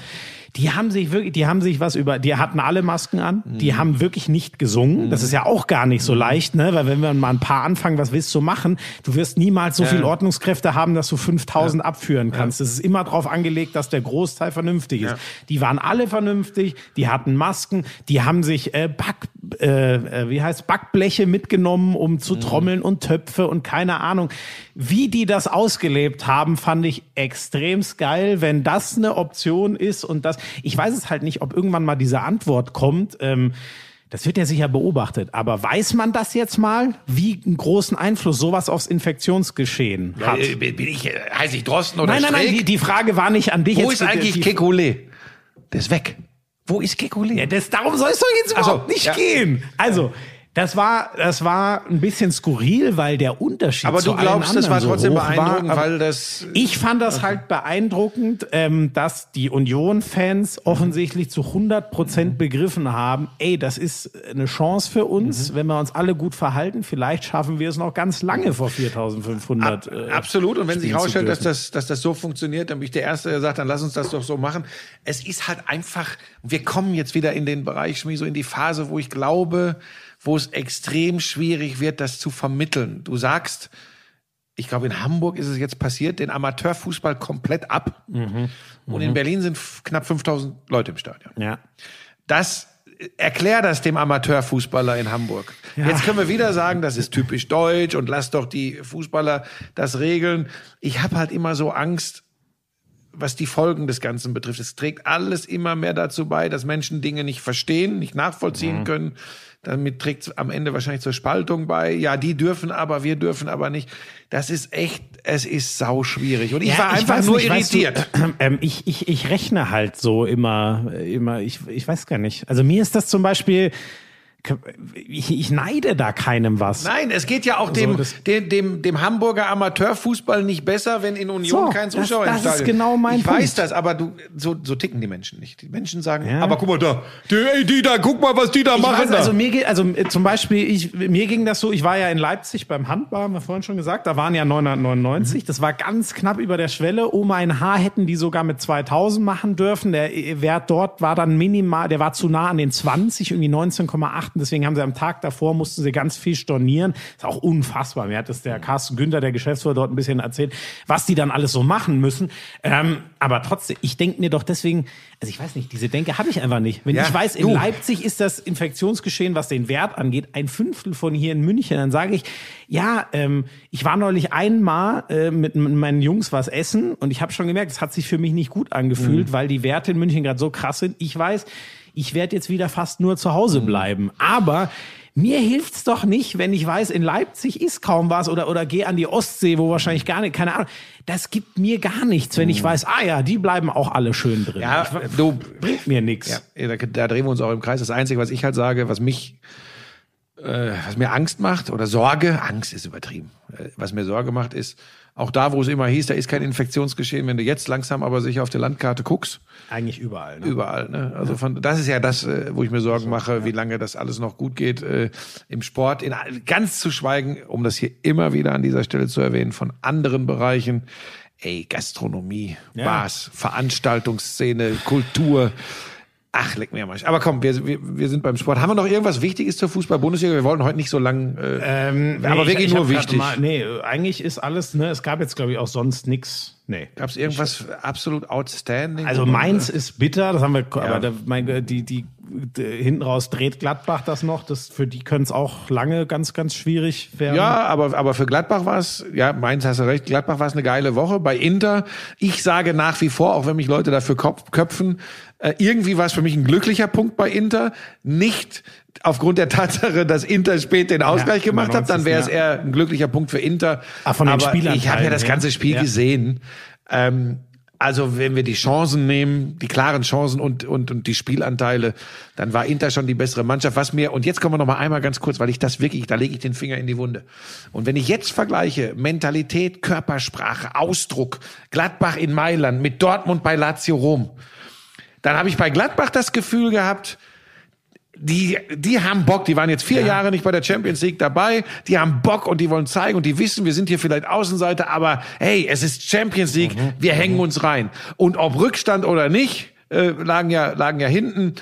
die haben sich wirklich, die haben sich was über, die hatten alle Masken an, die Mhm. haben wirklich nicht gesungen. Das ist ja auch gar nicht so leicht, ne? Weil wenn wir mal ein paar anfangen, was willst du machen? Du wirst niemals so viel Ordnungskräfte haben, dass du 5000 abführen kannst. Es ist immer darauf angelegt, dass der Großteil vernünftig ist. Die waren alle vernünftig, die hatten Masken, die haben sich äh, Back, äh, äh, wie heißt Backbleche mitgenommen, um zu trommeln und Töpfe und keine Ahnung. Wie die das ausgelebt haben, fand ich extremst geil, wenn das eine Option ist und das, ich weiß es halt nicht, ob irgendwann mal diese Antwort kommt, ähm, das wird ja sicher beobachtet, aber weiß man das jetzt mal, wie einen großen Einfluss sowas aufs Infektionsgeschehen hat? Äh, bin ich, äh, heiß ich Drosten oder nein, nein, nein, die, die Frage war nicht an dich. Wo jetzt, ist eigentlich Kekulé? Der ist weg. Wo ist Kekulé? Ja, das, darum soll es doch jetzt Ach so, überhaupt nicht ja. gehen. Also, das war, das war ein bisschen skurril, weil der Unterschied Aber zu du glaubst, allen das war trotzdem so beeindruckend, war, weil das. ich fand das halt beeindruckend, ähm, dass die Union-Fans offensichtlich zu 100 Prozent begriffen haben, ey, das ist eine Chance für uns, wenn wir uns alle gut verhalten. Vielleicht schaffen wir es noch ganz lange vor 4500. äh, Absolut. Und wenn sich herausstellt, dass das, dass das so funktioniert, dann bin ich der Erste, der sagt, dann lass uns das doch so machen. Es ist halt einfach, wir kommen jetzt wieder in den Bereich, so in die Phase, wo ich glaube, wo es extrem schwierig wird, das zu vermitteln. Du sagst, ich glaube, in Hamburg ist es jetzt passiert, den Amateurfußball komplett ab. Mhm. Und in Berlin sind knapp 5000 Leute im Stadion. ja. Das erklär das dem Amateurfußballer in Hamburg. Jetzt können wir wieder sagen, das ist typisch deutsch und lass doch die Fußballer das regeln. Ich habe halt immer so Angst, was die Folgen des Ganzen betrifft. Es trägt alles immer mehr dazu bei, dass Menschen Dinge nicht verstehen, nicht nachvollziehen können. Damit trägt es am Ende wahrscheinlich zur Spaltung bei. Ja, die dürfen aber, wir dürfen aber nicht. Das ist echt, es ist sau schwierig. Und ich Ja, war einfach weiß nur nicht, weißt du, irritiert. ähm, ich, ich, ich rechne halt so immer, immer, ich, ich weiß gar nicht. Also mir ist das zum Beispiel ich, ich neide da keinem was. Nein, es geht ja auch dem, das- dem, dem, dem Hamburger Amateurfußball nicht besser, wenn in Union So, kein das- Zuschauer im das ist Stadion genau mein Ich Punkt. weiß das, aber du, so, so ticken die Menschen nicht. Die Menschen sagen, Ja. aber guck mal da, die, die da, guck mal, was die da Ich machen. weiß, da. also mir geht, also äh, zum Beispiel, ich, mir ging das so, ich war ja in Leipzig beim Handball, haben wir vorhin schon gesagt, da waren ja 999, Mhm. das war ganz knapp über der Schwelle, um ein Haar hätten die sogar mit 2000 machen dürfen, der äh, Wert dort war dann minimal, der war zu nah an den 20, irgendwie 19,8 und deswegen haben sie am Tag davor, mussten sie ganz viel stornieren, ist auch unfassbar, mir hat das der Carsten Günther, der Geschäftsführer dort ein bisschen erzählt, was die dann alles so machen müssen, ähm, aber trotzdem, ich denke mir doch deswegen, also ich weiß nicht, diese Denke habe ich einfach nicht, wenn Ja, ich weiß, in du. Leipzig ist das Infektionsgeschehen, was den Wert angeht, ein Fünftel von hier in München. Dann sage ich, ja, ähm, ich war neulich einmal äh, mit m- meinen Jungs was essen und ich habe schon gemerkt, es hat sich für mich nicht gut Mhm. angefühlt, weil die Werte in München gerade so krass sind. Ich weiß, ich werde jetzt wieder fast nur zu Hause Mhm. bleiben. Aber mir hilft's doch nicht, wenn ich weiß, in Leipzig ist kaum was oder, oder gehe an die Ostsee, wo wahrscheinlich gar nicht, keine Ahnung. Das gibt mir gar nichts, wenn ich weiß, ah ja, die bleiben auch alle schön drin. Mhm. ja, ich, du, bringt mir nichts. ja, da, da drehen wir uns auch im Kreis. Das Einzige, was ich halt sage, was mich, äh, was mir Angst macht oder Sorge, Angst ist übertrieben. Äh, was mir Sorge macht, ist, auch da, wo es immer hieß, da ist kein Infektionsgeschehen, wenn du jetzt langsam aber sicher auf der Landkarte guckst, Eigentlich überall. Ne? Überall, ne? Also von das ist ja das, äh, wo ich mir Sorgen mache, wie lange das alles noch gut geht äh, im Sport. In, ganz zu schweigen, um das hier immer wieder an dieser Stelle zu erwähnen, von anderen Bereichen. Ey, Gastronomie, Ja. Bars, Veranstaltungsszene, Kultur. Ach, leck mir am Arsch. Aber komm, wir, wir, wir sind beim Sport. Haben wir noch irgendwas Wichtiges zur Fußball-Bundesliga? Wir wollten heute nicht so lang, äh, Ähm, aber ich- wirklich ich nur wichtig. Mal, nee, äh, eigentlich ist alles, ne, es gab jetzt, glaube ich, auch sonst nix. Nee. Gab es irgendwas absolut outstanding? Also Mainz ist bitter, das haben wir, Ja. aber da, mein, die, die, die, hinten raus dreht Gladbach das noch. Das, für die können es auch lange ganz, ganz schwierig werden. Ja, aber, aber für Gladbach war es, ja, Mainz hast du recht, Gladbach war es eine geile Woche. Bei Inter, ich sage nach wie vor, auch wenn mich Leute dafür köpfen, äh, irgendwie war es für mich ein glücklicher Punkt bei Inter. Nicht aufgrund der Tatsache, dass Inter spät den Ausgleich Ja, gemacht hat, dann wäre es 90., eher ein glücklicher Punkt für Inter. Ah, von den aber Spielanteilen ich habe ja das ganze Spiel Ja. gesehen. Ähm, also wenn wir die Chancen nehmen, die klaren Chancen und, und, und die Spielanteile, dann war Inter schon die bessere Mannschaft. Was mir, und jetzt kommen wir noch mal einmal ganz kurz, weil ich das wirklich, da lege ich den Finger in die Wunde. Und wenn ich jetzt vergleiche, Mentalität, Körpersprache, Ausdruck, Gladbach in Mailand mit Dortmund bei Lazio Rom, dann habe ich bei Gladbach das Gefühl gehabt, die, die haben Bock, die waren jetzt vier Jahre nicht bei der Champions League dabei, die haben Bock und die wollen zeigen und die wissen, wir sind hier vielleicht Außenseiter, aber hey, es ist Champions League, wir hängen uns rein. Und ob Rückstand oder nicht, äh, lagen ja, lagen ja hinten,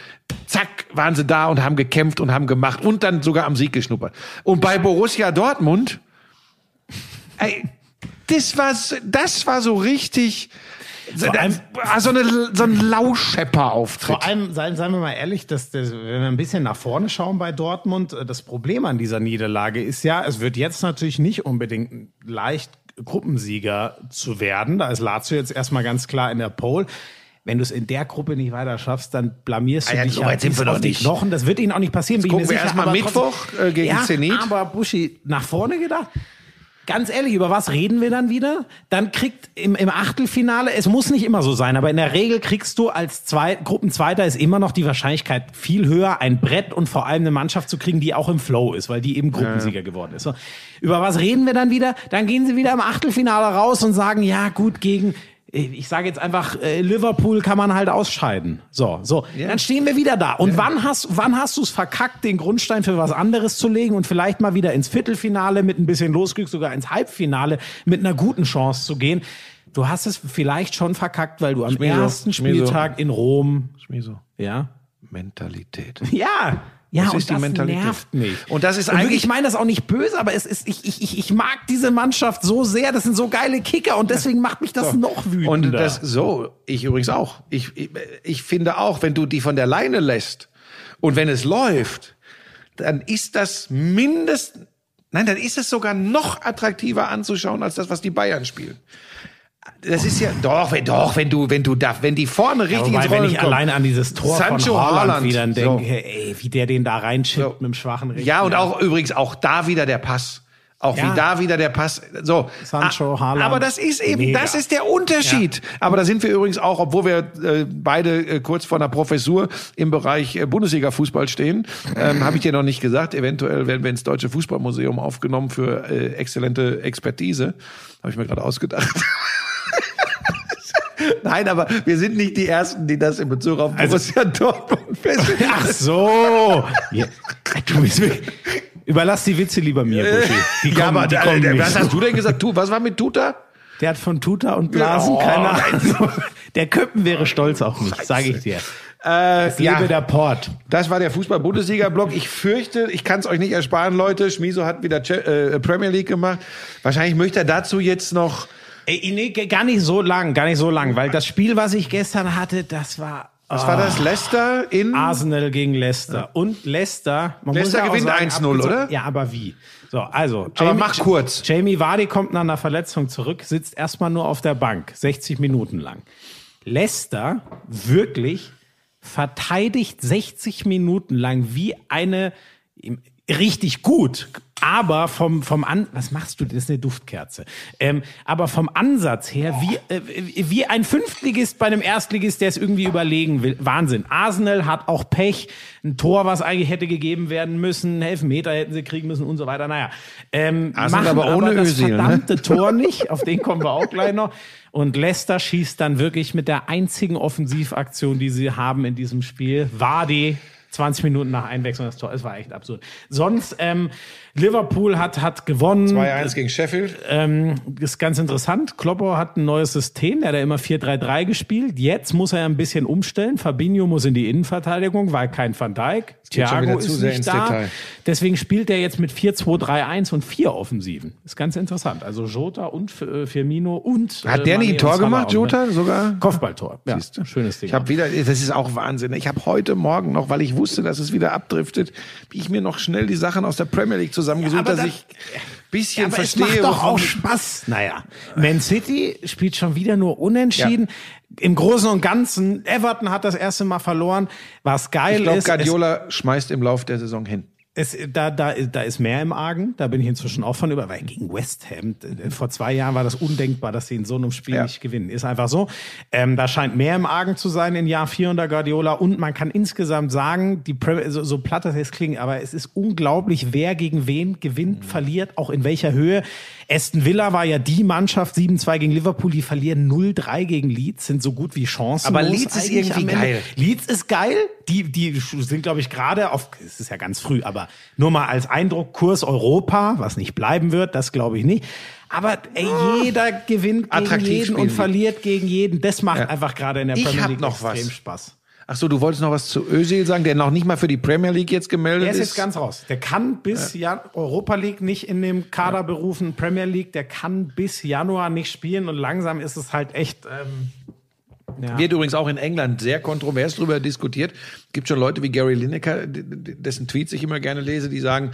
zack, waren sie da und haben gekämpft und haben gemacht und dann sogar am Sieg geschnuppert. Und bei Borussia Dortmund, ey, das war, das war so richtig, so, allem- so, eine, so ein Lauschepper-Auftritt. Vor allem, seien, seien wir mal ehrlich, dass das, wenn wir ein bisschen nach vorne schauen bei Dortmund, äh, das Problem an dieser Niederlage ist ja, es wird jetzt natürlich nicht unbedingt leicht, Gruppensieger zu werden. Da ist Lazio jetzt erstmal ganz klar in der Pole. Wenn du es in der Gruppe nicht weiter schaffst, dann blamierst du Ah ja, dich so weit sind wir auf doch die nicht. Knochen. Das wird ihnen auch nicht passieren. bin ich gucken wir sicher, erst mal aber Mittwoch, äh, gegen ja, Zenit. Aber Buschi, nach vorne gedacht, Ganz ehrlich, über was reden wir dann wieder? Dann kriegt im, im Achtelfinale, es muss nicht immer so sein, aber in der Regel kriegst du als zwei, Gruppenzweiter ist immer noch die Wahrscheinlichkeit viel höher, ein Brett und vor allem eine Mannschaft zu kriegen, die auch im Flow ist, weil die eben Gruppensieger geworden ist. So. Über was reden wir dann wieder? Dann gehen sie wieder im Achtelfinale raus und sagen, ja gut, gegen ich sage jetzt einfach, äh, Liverpool kann man halt ausscheiden. So, so. Dann stehen wir wieder da. Und wann hast, wann hast du es verkackt, den Grundstein für was anderes zu legen und vielleicht mal wieder ins Viertelfinale mit ein bisschen Losglück sogar ins Halbfinale mit einer guten Chance zu gehen? Du hast es vielleicht schon verkackt, weil du am Schmieso, ersten. Spieltag in Rom, Schmieso. ja, Mentalität. ja. Ja, Das und ist die das Mentalität. nervt mich. Und das ist wirklich, eigentlich- ich meine das auch nicht böse, aber es ist, ich, ich, ich, ich mag diese Mannschaft so sehr. Das sind so geile Kicker und deswegen macht mich das noch wütender. Und das so, ich übrigens auch. Ich, ich, ich finde auch, wenn du die von der Leine lässt und wenn es läuft, dann ist das mindestens, nein, dann ist es sogar noch attraktiver anzuschauen als das, was die Bayern spielen. Das ist ja doch, wenn doch, wenn du, wenn du da, wenn die vorne richtig Wobei, ins wenn Rollen ich kommen. alleine an dieses Tor Sancho von Haaland Haaland, wieder denke, so. ey, wie der den da reinschippt mit dem schwachen Rechten. Ja, und auch übrigens auch da wieder der Pass. Auch Ja. wie da wieder der Pass. So. Sancho, Ah, Haaland. Aber das ist eben, Mega. das ist der Unterschied. Aber da sind wir übrigens auch, obwohl wir äh, beide äh, kurz vor einer Professur im Bereich äh, Bundesliga-Fußball stehen, ähm, habe ich dir noch nicht gesagt. Eventuell werden wir ins Deutsche Fußballmuseum aufgenommen für äh, exzellente Expertise. Habe ich mir gerade ausgedacht. Nein, aber wir sind nicht die Ersten, die das in Bezug auf Also- Borussia Dortmund feststellen. Ach so. Ja. Du bist Überlass die Witze lieber mir, Buschi. Die kommen, ja, aber die äh, kommen nicht. was hast du denn gesagt? Was war mit Tuta? Der hat von Tuta und Blasen Oh, keine Ahnung. Der Köppen wäre stolz auf mich, sage ich dir. Äh, Es lebe der Port. Das war der Fußball-Bundesliga-Block. Ich fürchte, ich kann es euch nicht ersparen, Leute. Schmiso hat wieder äh, Premier League gemacht. Wahrscheinlich möchte er dazu jetzt noch. Ey, nee, gar nicht so lang, gar nicht so lang, weil das Spiel, was ich gestern hatte, das war Was war das? Leicester in. Arsenal gegen Leicester. Und Leicester, man Leicester gewinnt sagen, 1-0, abgezogen- oder? Ja, aber wie? So, also. Aber mach kurz. Jamie Vardy kommt nach einer Verletzung zurück, sitzt erstmal nur auf der Bank, 60 Minuten lang. Leicester wirklich verteidigt 60 Minuten lang wie eine richtig gut, aber vom vom an was machst du? Das ist eine Duftkerze. Ähm, aber vom Ansatz her wie äh, wie ein Fünftligist bei einem Erstligist, der es irgendwie überlegen will. Wahnsinn. Arsenal hat auch Pech, ein Tor, was eigentlich hätte gegeben werden müssen, Elfmeter hätten sie kriegen müssen und so weiter. Naja, ähm, Arsenal machen aber ohne das Özil, ne? verdammte Tor nicht. Auf den kommen wir auch gleich noch. Und Leicester schießt dann wirklich mit der einzigen Offensivaktion, die sie haben in diesem Spiel. Vardy 20 Minuten nach Einwechslung das Tor. Es war echt absurd. Sonst, ähm, Liverpool hat, hat gewonnen. 2-1 gegen Sheffield. Ähm, ist ganz interessant. Kloppo hat ein neues System. Der hat ja immer 4-3-3 gespielt. Jetzt muss er ein bisschen umstellen. Fabinho muss in die Innenverteidigung, weil kein Van Dijk. Thiago zu ist sehr nicht ins da. Detail. Deswegen spielt er jetzt mit 4-2-3-1 und vier Offensiven. Ist ganz interessant. Also Jota und äh, Firmino und Hat äh, der nicht ein Tor gemacht, ne? Jota? Sogar? Kopfballtor. Ja, schönes Ding. Ich habe wieder, das ist auch Wahnsinn. Ich habe heute Morgen noch, weil ich wusste, dass es wieder abdriftet, wie ich mir noch schnell die Sachen aus der Premier League zusammengesucht, aber dass da- ich bisschen aber es verstehe. macht doch auch Spaß. Naja, Man City spielt schon wieder nur unentschieden. Im Großen und Ganzen, Everton hat das erste Mal verloren. Was geil ich glaube, ist, Guardiola schmeißt im Lauf der Saison hin. Es, da, da, da ist mehr im Argen. Da bin ich inzwischen auch von über, weil gegen West Ham, vor zwei Jahren war das undenkbar, dass sie in so einem Spiel Ja. nicht gewinnen. Ist einfach so. Ähm, da scheint mehr im Argen zu sein in Jahr 4 unter Guardiola. Und man kann insgesamt sagen, die Premier, so, so platt das jetzt klingt, aber es ist unglaublich, wer gegen wen gewinnt, verliert, auch in welcher Höhe. Aston Villa war ja die Mannschaft, 7-2 gegen Liverpool, die verlieren 0-3 gegen Leeds, sind so gut wie Chancen. Aber Leeds ist irgendwie geil. Leeds ist geil. Die, die sind, glaube ich, gerade auf, es ist ja ganz früh, aber nur mal als Eindruck, Kurs Europa, was nicht bleiben wird, das glaube ich nicht. Aber ey, jeder gewinnt gegen Attraktiv jeden und verliert gegen jeden. Das macht Ja. einfach gerade in der Ich Premier League noch was. extrem Spaß. Ach so, du wolltest noch was zu Özil sagen, der noch nicht mal für die Premier League jetzt gemeldet Der ist ist. jetzt ganz raus. Der kann bis Jan Europa League nicht in dem Kader berufen, Premier League, der kann bis Januar nicht spielen und langsam ist es halt echt. Ähm, ja. Wird übrigens auch in England sehr kontrovers darüber diskutiert. Gibt schon Leute wie Gary Lineker, dessen Tweets ich immer gerne lese, die sagen,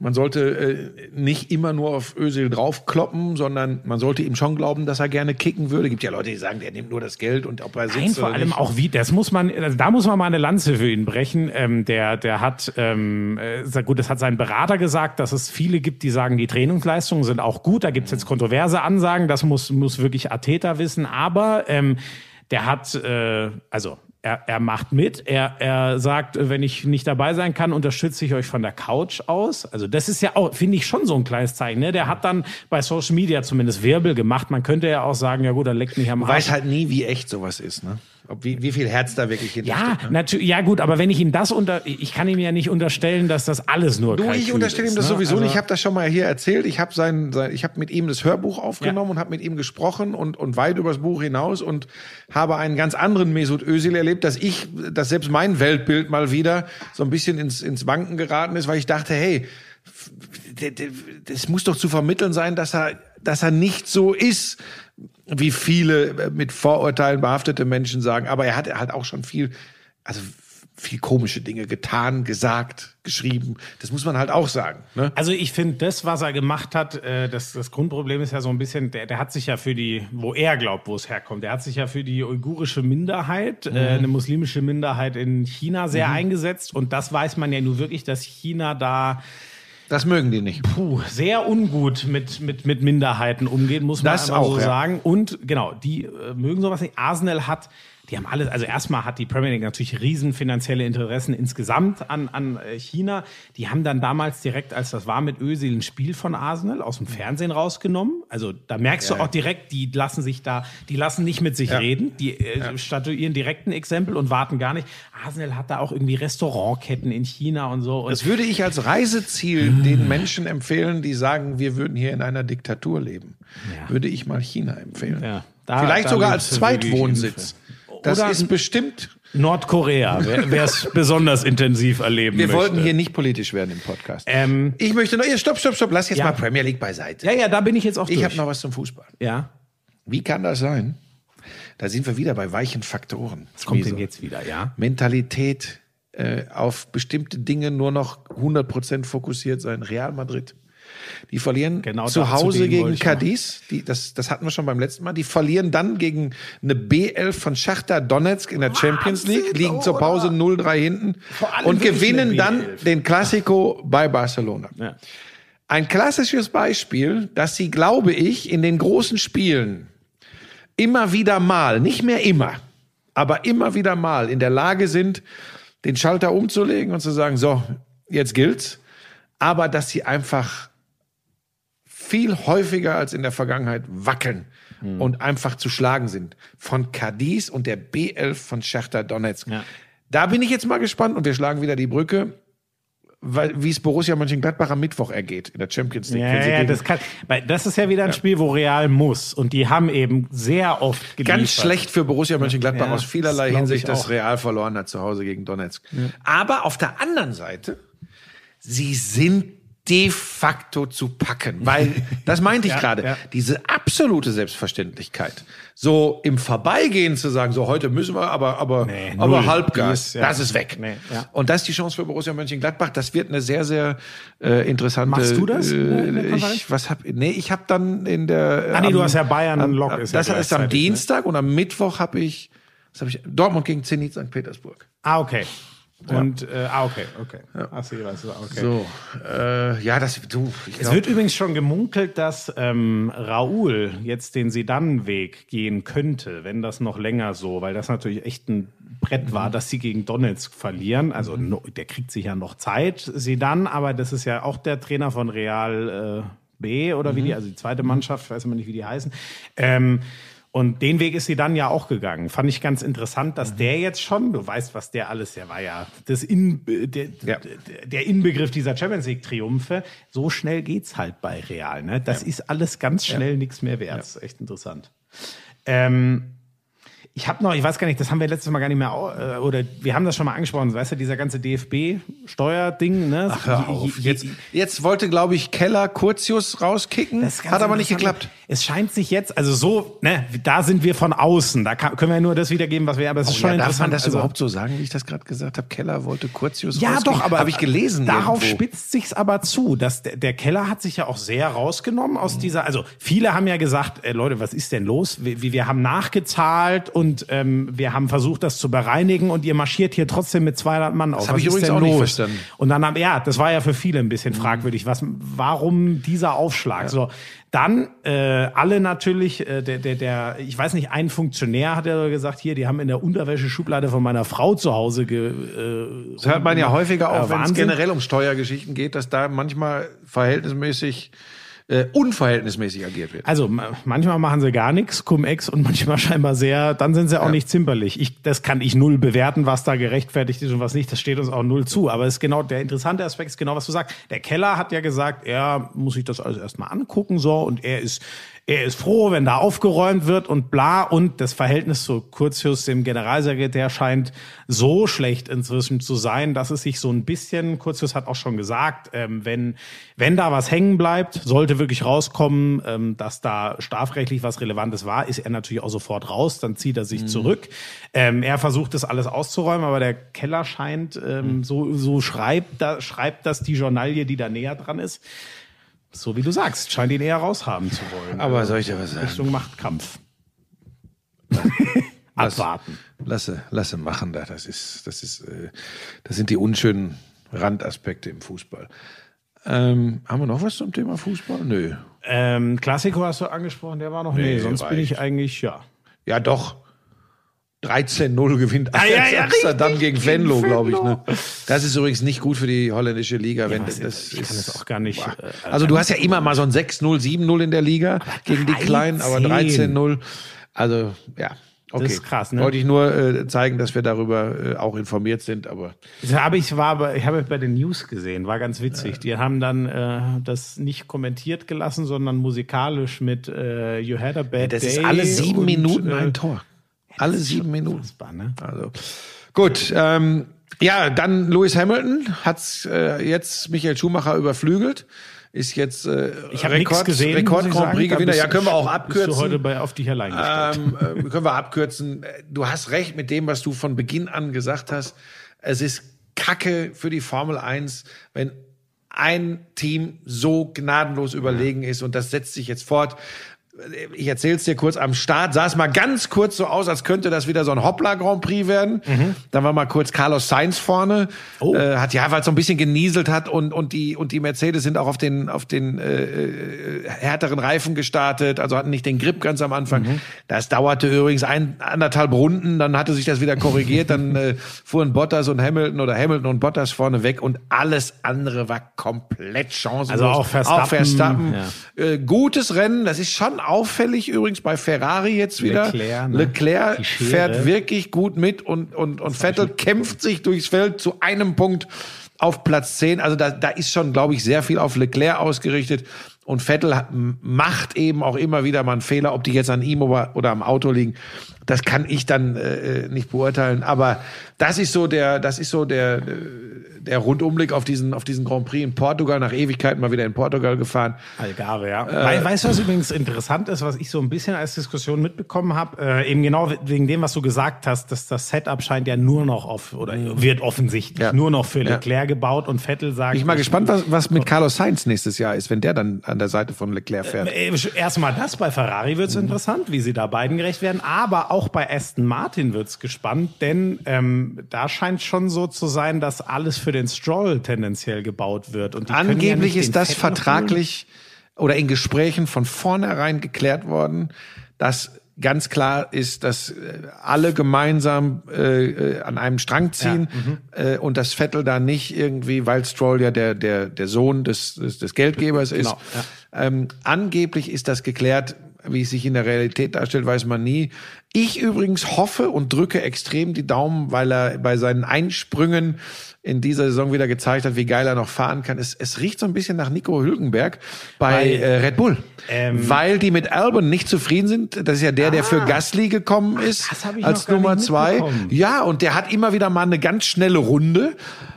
man sollte äh, nicht immer nur auf Özil draufkloppen, sondern man sollte ihm schon glauben, dass er gerne kicken würde. Gibt ja Leute, die sagen, der nimmt nur das Geld und ob er sitzt Nein, vor allem nicht. auch wie, das muss man, also da muss man mal eine Lanze für ihn brechen. Ähm, der, der hat, ähm, äh, gut, das hat sein Berater gesagt, dass es viele gibt, die sagen, die Trainingsleistungen sind auch gut. Da gibt's jetzt kontroverse Ansagen, das muss, muss wirklich Ateta wissen. Aber ähm, der hat, äh, also er, er macht mit, er, er sagt, wenn ich nicht dabei sein kann, unterstütze ich euch von der Couch aus. Also das ist ja auch, finde ich, schon so ein kleines Zeichen. Ne? Der hat dann bei Social Media zumindest Wirbel gemacht. Man könnte ja auch sagen, ja gut, er leckt mich am Arsch. weißt halt nie, wie echt sowas ist, ne? Ob, wie, wie viel Herz da wirklich Ja, hintersteckt. ne? natürlich, ja gut, aber wenn ich ihm das unter, ich kann ihm ja nicht unterstellen, dass das alles nur Du, ich unterstelle ihm das ne? sowieso Also- nicht. Ich habe das schon mal hier erzählt. Ich habe sein, sein, ich habe mit ihm das Hörbuch aufgenommen und habe mit ihm gesprochen und, und weit übers Buch hinaus und habe einen ganz anderen Mesut Özil erlebt, dass ich, dass selbst mein Weltbild mal wieder so ein bisschen ins, ins Wanken geraten ist, weil ich dachte, hey, das muss doch zu vermitteln sein, dass er, dass er nicht so ist, wie viele äh, mit Vorurteilen behaftete Menschen sagen. Aber er hat halt auch schon viel, also viel komische Dinge getan, gesagt, geschrieben. Das muss man halt auch sagen. Ne? Also ich finde, das, was er gemacht hat, äh, das, das Grundproblem ist ja so ein bisschen, der, der hat sich ja für die, wo er glaubt, wo es herkommt, der hat sich ja für die uigurische Minderheit, Mhm. äh, eine muslimische Minderheit in China sehr eingesetzt. Und das weiß man ja nur wirklich, dass China da Das mögen die nicht. puh, sehr ungut mit, mit, mit Minderheiten umgehen, muss man Das auch, so ja. sagen. Und genau, die äh, mögen sowas nicht. Arsenal hat, die haben alles, also erstmal hat die Premier League natürlich riesen finanzielle Interessen insgesamt an, an äh, China. Die haben dann damals direkt, als das war mit Özil, ein Spiel von Arsenal aus dem Fernsehen rausgenommen. Also da merkst du auch direkt, die lassen sich da, die lassen nicht mit sich reden, die äh, statuieren direkt ein Exempel und warten gar nicht. Arsenal hat da auch irgendwie Restaurantketten in China und so. Und Das würde ich als Reiseziel den Menschen empfehlen, die sagen, wir würden hier in einer Diktatur leben. Ja. Würde ich mal China empfehlen. Ja, da- Vielleicht da sogar als Zweitwohnsitz. Das Oder- ist bestimmt. Nordkorea, wer es besonders intensiv erleben Wir möchte. wollten hier nicht politisch werden im Podcast. Ähm, ich möchte noch, stopp, stopp, stopp, lass jetzt Ja. mal Premier League beiseite. ja, ja, da bin ich jetzt auch ich habe noch was zum Fußball. ja, Wie kann das sein? Da sind wir wieder bei weichen Faktoren. was kommt Wieso? denn jetzt wieder, ja? Mentalität, äh, auf bestimmte Dinge nur noch 100% fokussiert sein. Real Madrid. Die verlieren Genau zu Hause gegen Cadiz. Die, das, das hatten wir schon beim letzten Mal. Die verlieren dann gegen eine B11 von Schachtar Donetsk in der Champions League, liegen zur Pause 0-3 hinten und gewinnen dann B11. den Classico bei Barcelona. Ja. Ein klassisches Beispiel, dass sie, glaube ich, in den großen Spielen immer wieder mal, nicht mehr immer, aber immer wieder mal in der Lage sind, den Schalter umzulegen und zu sagen, so, jetzt gilt's. Aber dass sie einfach viel häufiger als in der Vergangenheit wackeln und einfach zu schlagen sind. Von Cadiz und der B11 von Schachter Donetsk. Ja. Da bin ich jetzt mal gespannt und wir schlagen wieder die Brücke, wie es Borussia Mönchengladbach am Mittwoch ergeht in der Champions League. Ja, ja, das kann, das ist ja wieder ein Spiel, wo Real muss. Und die haben eben sehr oft geliefert. Ganz schlecht für Borussia Mönchengladbach Ja, aus vielerlei das Hinsicht, ich dass. Real verloren hat zu Hause gegen Donetsk. Aber auf der anderen Seite, sie sind de facto zu packen, weil das meinte ich Ja, gerade, ja. diese absolute Selbstverständlichkeit, so im Vorbeigehen zu sagen, so heute müssen wir, aber aber Nee, aber null. Halbgas, ist, ja. das ist weg. Nee. Und das ist die Chance für Borussia Mönchengladbach. Das wird eine sehr sehr äh, interessante. Machst du das Äh, Konferenz? ich was hab nee, ich habe dann in der Ah, nee, am- du hast ja Bayern am- Lok ist Das ist am ne? Dienstag und am Mittwoch habe ich was habe ich Dortmund gegen Zenit St. Petersburg. Ah, okay. Und, äh, ah, okay, okay. Ach, so, okay. So, äh, ja, das du, ich Es glaub, wird übrigens schon gemunkelt, dass ähm, Raoul jetzt den Sedan-Weg gehen könnte, wenn das noch länger so, weil das natürlich echt ein Brett war, dass sie gegen Donetsk verlieren. Also no, der kriegt sich ja noch Zeit, Sedan, aber das ist ja auch der Trainer von Real äh, B oder wie die, also die zweite Mannschaft, ich weiß immer nicht, wie die heißen. Ähm, und den Weg ist sie dann ja auch gegangen. Fand ich ganz interessant, dass der jetzt schon, du weißt, was der alles, der war ja das In, der, Ja. der- Inbegriff dieser Champions League Triumphe. So schnell geht's halt bei Real. Ne? Das ist alles ganz schnell nichts mehr wert. Das ist echt interessant. Ähm, ich habe noch, ich weiß gar nicht, das haben wir letztes Mal gar nicht mehr, äh, oder wir haben das schon mal angesprochen, weißt du, dieser ganze DFB-Steuerding, ne? Ach, hör auf. Je- je- Jetzt, jetzt wollte, glaube ich, Keller Curtius rauskicken. Das Hat aber nicht geklappt. Es scheint sich jetzt, also so, ne, da sind wir von außen. Da kann, können wir ja nur das wiedergeben, was wir, aber es ist Oh, schon ja, darf interessant. man das also, überhaupt so sagen, wie ich das gerade gesagt habe? Keller wollte Curtius Ja, rauskicken. doch, aber habe ich gelesen. Darauf irgendwo. spitzt sich's aber zu, dass der, der Keller hat sich ja auch sehr rausgenommen aus dieser. Also viele haben ja gesagt, äh, Leute, was ist denn los? Wir, wir haben nachgezahlt und ähm, wir haben versucht, das zu bereinigen und ihr marschiert hier trotzdem mit 200 Mann auf. hab was ich übrigens auch nicht los? verstanden. Und dann haben, ja, das war ja für viele ein bisschen fragwürdig. Was, warum dieser Aufschlag? So, dann äh, alle natürlich, äh, der, der, der, ich weiß nicht, ein Funktionär hat ja gesagt, hier, die haben in der Unterwäscheschublade von meiner Frau zu Hause ge, äh, Das hört man ja häufiger Ja, auch, wenn es generell um Steuergeschichten geht, dass da manchmal verhältnismäßig, äh, unverhältnismäßig agiert wird. Also ma- manchmal machen sie gar nichts, Cum-Ex, und manchmal scheinbar sehr, dann sind sie auch nicht zimperlich. Ich, das kann ich null bewerten, was da gerechtfertigt ist und was nicht. Das steht uns auch null zu. Aber es ist genau, der interessante Aspekt ist genau, was du sagst. Der Keller hat ja gesagt, er muss sich das alles erstmal angucken, so, und er ist, er ist froh, wenn da aufgeräumt wird und bla. Und das Verhältnis zu Curtius, dem Generalsekretär, scheint so schlecht inzwischen zu sein, dass es sich so ein bisschen, Curtius hat auch schon gesagt, ähm, wenn, wenn da was hängen bleibt, sollte wirklich rauskommen, ähm, dass da strafrechtlich was Relevantes war, ist er natürlich auch sofort raus, dann zieht er sich zurück. Ähm, er versucht das alles auszuräumen, aber der Keller scheint, ähm, so, so schreibt, da, schreibt das die Journalie, die da näher dran ist. So wie du sagst, scheint ihn eher raushaben zu wollen. Aber soll ich dir was sagen? Richtung Machtkampf. Abwarten. Lasse, lasse machen da. Das ist, das ist, äh, das sind die unschönen Randaspekte im Fußball. Ähm, haben wir noch was zum Thema Fußball? Nö. Ähm, Klassiko hast du angesprochen, der war noch nee, Nee, sonst bin reicht. ich eigentlich ja. Ja, doch. 13-0 gewinnt Ah, ja, ja, Amsterdam richtig, gegen Venlo, glaube ich. Ne? Das ist übrigens nicht gut für die holländische Liga. wenn was- das ich kann das auch gar nicht, Boah. äh, Also du hast ja immer mal so ein 6-0, 7-0 in der Liga gegen die Kleinen, aber 13. 13-0. Also ja, okay. ist krass, ne? Wollte ich nur äh, zeigen, dass wir darüber äh, auch informiert sind, aber Das habe ich war bei, ich habe bei den News gesehen, war ganz witzig. Die haben dann äh, das nicht kommentiert gelassen, sondern musikalisch mit äh, You Had a Bad das Day. ist alle sieben und, Minuten äh, ein Tor. Alle sieben Minuten. unfassbar, ne? Also gut, ähm, ja, dann Lewis Hamilton hat's äh, jetzt Michael Schumacher überflügelt, ist jetzt äh, Ich nichts gesehen. Rekord Grand. Prix Gewinner. bist Ja, können wir auch Bist abkürzen. du heute bei auf dich allein gestellt. ähm, äh, können wir abkürzen. Du hast recht mit dem, was du von Beginn an gesagt hast. Es ist Kacke für die Formel 1, wenn ein Team so gnadenlos überlegen ist und das setzt sich jetzt fort. Ich erzähl's dir kurz am Start, sah es mal ganz kurz so aus, als könnte das wieder so ein Hoppla Grand Prix werden. Dann war mal kurz Carlos Sainz vorne, Oh. äh, hat ja, weil es so ein bisschen genieselt hat und und die und die Mercedes sind auch auf den auf den äh, äh, härteren Reifen gestartet, also hatten nicht den Grip ganz am Anfang. Das dauerte übrigens ein anderthalb Runden, dann hatte sich das wieder korrigiert, dann äh, fuhren Bottas und Hamilton oder Hamilton und Bottas vorne weg und alles andere war komplett chancenlos. Also auch Verstappen, Auch Verstappen. ja. Äh, gutes Rennen, das ist schon auffällig übrigens bei Ferrari jetzt wieder. Leclerc, ne? Leclerc fährt wirklich gut mit und, und, und Vettel kämpft sich durchs Feld zu einem Punkt auf Platz 10. Also da, da ist schon, glaube ich, sehr viel auf Leclerc ausgerichtet. Und Vettel macht eben auch immer wieder mal einen Fehler, ob die jetzt an ihm oder am Auto liegen. Das kann ich dann äh, nicht beurteilen. Aber das ist so der, das ist so der, äh, der Rundumblick auf diesen, auf diesen Grand Prix in Portugal. Nach Ewigkeiten mal wieder in Portugal gefahren. Algarve, ja. Äh, We weißt du, was übrigens interessant ist, was ich so ein bisschen als Diskussion mitbekommen habe? Äh, eben genau wegen dem, was du gesagt hast, dass das Setup scheint ja nur noch auf, oder wird offensichtlich Ja. nur noch für Ja. Leclerc gebaut und Vettel sagt. Ich bin mal gespannt, was, was mit Carlos Sainz nächstes Jahr ist, wenn der dann an der Seite von Leclerc fährt. Äh, Erstmal das, bei Ferrari wird's interessant, wie sie da beiden gerecht werden, aber auch bei Aston Martin wird's gespannt, denn ähm, da scheint schon so zu sein, dass alles für den Stroll tendenziell gebaut wird. Und ja Angeblich nicht ist das Vettel vertraglich oder in Gesprächen von vornherein geklärt worden, dass ganz klar ist, dass äh, alle gemeinsam äh, äh, an einem Strang ziehen äh, und das Vettel da nicht irgendwie, weil Stroll ja der der der Sohn des des, des Geldgebers ist. Genau, ähm, angeblich ist das geklärt. Wie es sich in der Realität darstellt, weiß man nie. Ich übrigens hoffe und drücke extrem die Daumen, weil er bei seinen Einsprüngen in dieser Saison wieder gezeigt hat, wie geil er noch fahren kann. Es, es riecht so ein bisschen nach Nico Hülkenberg bei Weil, äh, Red Bull, ähm, weil die mit Albon nicht zufrieden sind. Das ist ja der, der für Gasly gekommen ist als Nummer zwei. Ja, und der hat immer wieder mal eine ganz schnelle Runde.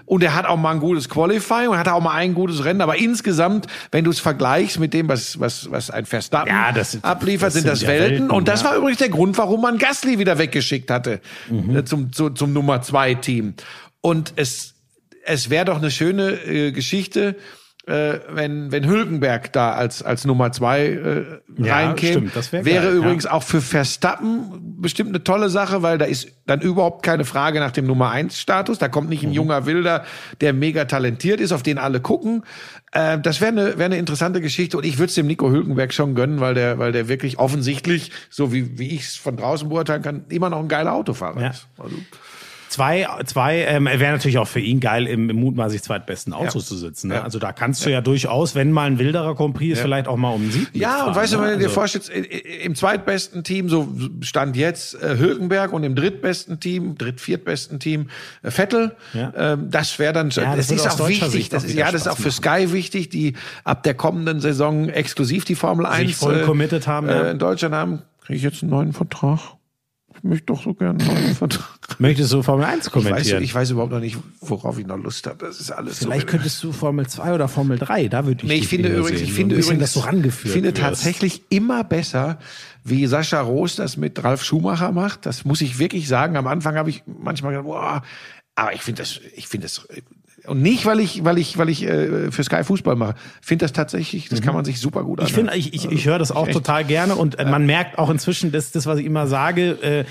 Und er hat auch mal ein gutes Qualifying und hat auch mal ein gutes Rennen. Aber insgesamt, wenn du es vergleichst mit dem, was, was, was ein Verstappen Ja, das sind- abliefert, das sind sind das ja Welten. Welten, Und das ja. war übrigens der Grund, warum man Gasly wieder weggeschickt hatte Mhm. äh, zum, zu, zum Nummer zwei Team. Und es, es wäre doch eine schöne äh, Geschichte, äh, wenn, wenn Hülkenberg da als, als Nummer zwei äh, Ja, reinkäme. stimmt, das wär wäre geil, übrigens ja. auch für Verstappen bestimmt eine tolle Sache, weil da ist dann überhaupt keine Frage nach dem Nummer eins Status. Da kommt nicht Mhm. ein junger Wilder, der mega talentiert ist, auf den alle gucken. Äh, das wäre eine wäre eine interessante Geschichte und ich würde es dem Nico Hülkenberg schon gönnen, weil der weil der wirklich offensichtlich, so wie wie ich es von draußen beurteilen kann, immer noch ein geiler Autofahrer Ja. ist. Also, Zwei, zwei ähm, wäre natürlich auch für ihn geil, im, im mutmaßlich zweitbesten Auto Ja. zu sitzen. Ne? Ja. Also da kannst du ja durchaus, wenn mal ein wilderer Prix ist, vielleicht auch mal um Sieg Ja, mitfahren, und weißt du, ne? wenn du dir Also- vorstellst, im zweitbesten Team, so stand jetzt äh, Hülkenberg und im drittbesten Team, dritt, viertbesten Team äh, Vettel, Ja. ähm, das wäre dann, Ja, das das ist auch wichtig, das ist, ja, das ist auch für Sky wichtig, die ab der kommenden Saison exklusiv die Formel 1 voll committed haben, ja. äh, in Deutschland haben. Kriege ich jetzt einen neuen Vertrag? Ich möchte doch so gerne einen neuen Vertrag. Möchtest du Formel 1 Ich weiß, kommentieren? ich weiß überhaupt noch nicht, worauf ich noch Lust habe. Das ist alles Vielleicht so. könntest du Formel 2 oder Formel 3, da würde ich Nee, ich finde übrigens, sehen. ich finde ein bisschen, übrigens, dass du rangeführt ich finde wirst. tatsächlich immer besser, wie Sascha Roos das mit Ralf Schumacher macht. Das muss ich wirklich sagen. Am Anfang habe ich manchmal gedacht, boah, aber ich finde das, ich finde das, und nicht, weil ich, weil ich, weil ich äh, für Sky Fußball mache. Ich finde das tatsächlich, das kann man sich super gut Mhm. Ich anhören. finde, ich, ich, ich höre das auch echt. total gerne und äh, man merkt auch inzwischen, dass das, was ich immer sage, äh,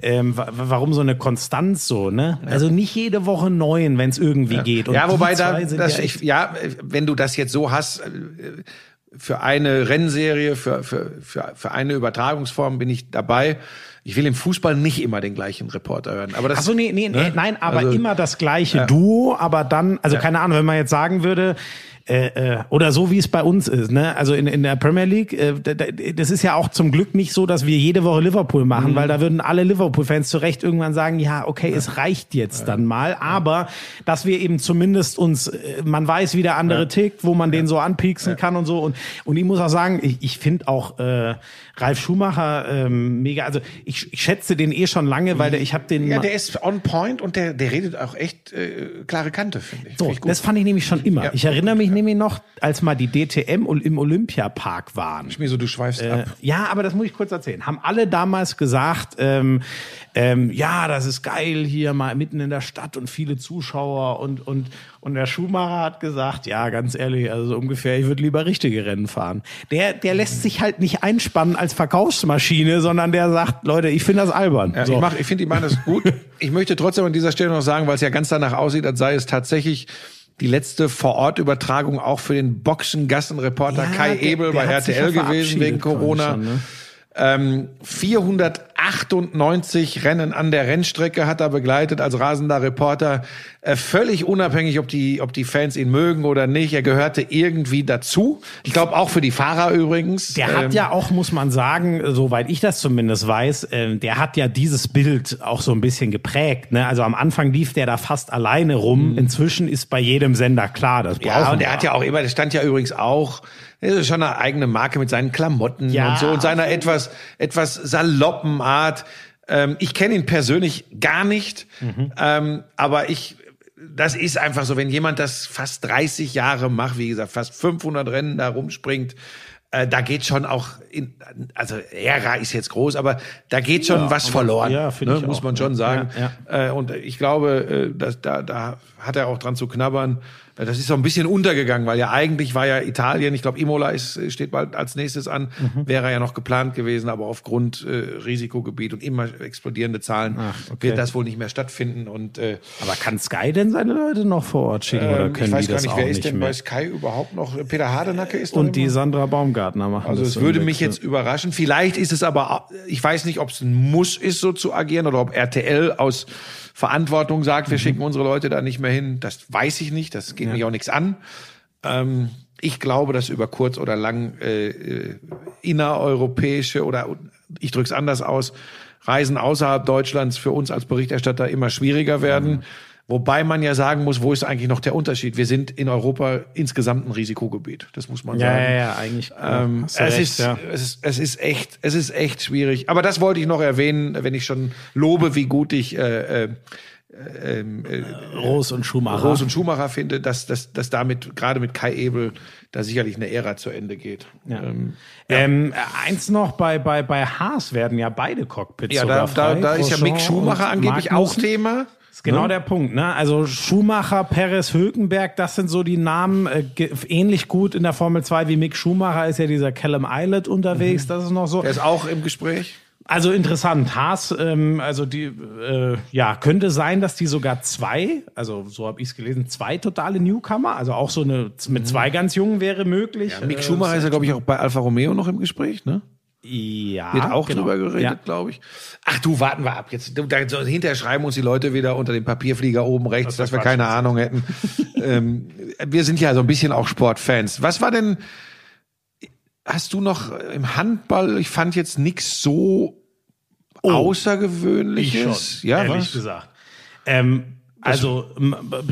ähm, wa- warum so eine Konstanz so, ne? Also nicht jede Woche neun, wenn es irgendwie geht. Und ja, wobei da, das, ja ich, ja, wenn du das jetzt so hast, äh, für eine Rennserie, für, für, für, für eine Übertragungsform bin ich dabei. Ich will im Fußball nicht immer den gleichen Reporter hören. Aber das, Achso, nee, nee, nee, ne? nein, aber Also, immer das gleiche Duo, aber dann, also keine Ahnung, wenn man jetzt sagen würde, äh, äh, oder so wie es bei uns ist, ne? Also in, in der Premier League, äh, da- da- das ist ja auch zum Glück nicht so, dass wir jede Woche Liverpool machen, Mhm. weil da würden alle Liverpool-Fans zu Recht irgendwann sagen, ja, okay, es reicht jetzt dann mal, aber dass wir eben zumindest uns, äh, man weiß, wie der andere tickt, wo man den so anpieksen kann und so. Und, und ich muss auch sagen, ich, ich finde auch äh, Ralf Schumacher ähm, mega, also ich, ich schätze den eh schon lange, weil der, ich habe den Ja, der ist on point und der, der redet auch echt äh, klare Kante, finde ich. So, Finde ich das fand ich nämlich schon immer. Ja. Ich erinnere mich nämlich noch, als mal die DTM im Olympiapark waren. mir so, du schweifst Äh, ab. ja, aber das muss ich kurz erzählen. Haben alle damals gesagt, ähm, ähm, ja, das ist geil hier mal mitten in der Stadt und viele Zuschauer und und und der Schumacher hat gesagt, ja, ganz ehrlich, also so ungefähr, ich würde lieber richtige Rennen fahren. Der der lässt sich halt nicht einspannen als Verkaufsmaschine, sondern der sagt, Leute, ich finde das albern. Ja, so. Ich, mach, ich finde, die machen das gut. Ich möchte trotzdem an dieser Stelle noch sagen, weil es ja ganz danach aussieht, als sei es tatsächlich die letzte Vorortübertragung auch für den Boxengassenreporter Ja, Kai Ebel bei RTL gewesen wegen Corona. schon, ne? Ähm, 498 Rennen an der Rennstrecke hat er begleitet als rasender Reporter. Äh, völlig unabhängig, ob die, ob die Fans ihn mögen oder nicht. Er gehörte irgendwie dazu. Ich glaube auch für die Fahrer übrigens. Der Ähm, hat ja auch, muss man sagen, soweit ich das zumindest weiß, ähm, der hat ja dieses Bild auch so ein bisschen geprägt. Ne? Also am Anfang lief der da fast alleine rum. Inzwischen ist bei jedem Sender klar, das brauchen Mhm. Ja, und wir. er hat ja auch immer, das stand ja übrigens auch, er ist schon eine eigene Marke mit seinen Klamotten Ja. und so und seiner etwas, etwas saloppen Art. Ähm, ich kenne ihn persönlich gar nicht, Mhm. ähm, aber ich, das ist einfach so, wenn jemand das fast 30 Jahre macht, wie gesagt, fast 500 Rennen da rumspringt, äh, da geht schon auch, in, also Ära ist jetzt groß, aber da geht schon was verloren, ja, ne, ich muss auch, man schon ja. sagen. Ja, Äh, und ich glaube, äh, dass da, da hat er auch dran zu knabbern. Äh, Das ist so ein bisschen untergegangen, weil ja eigentlich war ja Italien, ich glaube Imola ist, äh, steht bald als nächstes an, Mhm. wäre ja noch geplant gewesen, aber aufgrund äh, Risikogebiet und immer explodierende Zahlen okay. wird das wohl nicht mehr stattfinden. Und äh, Aber kann Sky denn seine Leute noch vor Ort schicken oder ähm, können ich weiß die gar das nicht, wer ist denn mehr? bei Sky überhaupt noch? Peter Hardenacke ist Und die immer? Sandra Baumgartner machen Also das es würde mich. Jetzt überraschen. Vielleicht ist es aber, ich weiß nicht, ob es ein Muss ist, so zu agieren oder ob RTL aus Verantwortung sagt, Mhm. wir schicken unsere Leute da nicht mehr hin. Das weiß ich nicht. Das geht mich auch nichts an. Ähm, ich glaube, dass über kurz oder lang äh, äh, innereuropäische oder ich drücke es anders aus, Reisen außerhalb Deutschlands für uns als Berichterstatter immer schwieriger werden. Mhm. Wobei man ja sagen muss, wo ist eigentlich noch der Unterschied? Wir sind in Europa insgesamt ein Risikogebiet. Das muss man Ja, sagen. ja, ja, eigentlich. Ähm, es, recht, ist, ja. es, ist, es ist echt, es ist echt schwierig. Aber das wollte ich noch erwähnen, wenn ich schon lobe, wie gut ich äh, äh, ähm, äh, Roos und Schumacher. Rose und Schumacher finde, dass, dass, dass damit gerade mit Kai Ebel da sicherlich eine Ära zu Ende geht. Ja. Ähm, Ähm, eins noch, bei, bei, bei Haas werden ja beide Cockpits ja, da, sogar da, frei. da ist ja Mick Schumacher angeblich auch Magnussen. Thema. Das ist genau Ne? der Punkt, ne? Also Schumacher, Perez, Hülkenberg, das sind so die Namen, äh, ähnlich gut in der Formel 2 wie Mick Schumacher ist ja dieser Callum Islet unterwegs, das ist noch so. Der ist auch im Gespräch. Also interessant, Haas, ähm, also die, äh, ja, könnte sein, dass die sogar zwei, also so habe ich es gelesen, zwei totale Newcomer, also auch so eine, mit zwei ganz Jungen wäre möglich. Mick Äh, Schumacher ist ja, glaube ich, auch bei Alfa Romeo noch im Gespräch, ne? Ja, Wird auch genau. drüber geredet, Ja. glaube ich. Ach du, warten wir ab. Jetzt, da, so, hinterher schreiben uns die Leute wieder unter dem Papierflieger oben rechts, dass wir Quatsch. keine Ahnung hätten. ähm, wir sind ja so ein bisschen auch Sportfans. Was war denn, hast du noch im Handball, ich fand jetzt nichts so Außergewöhnliches. Ich schon, ja, ehrlich was? gesagt. Ähm, also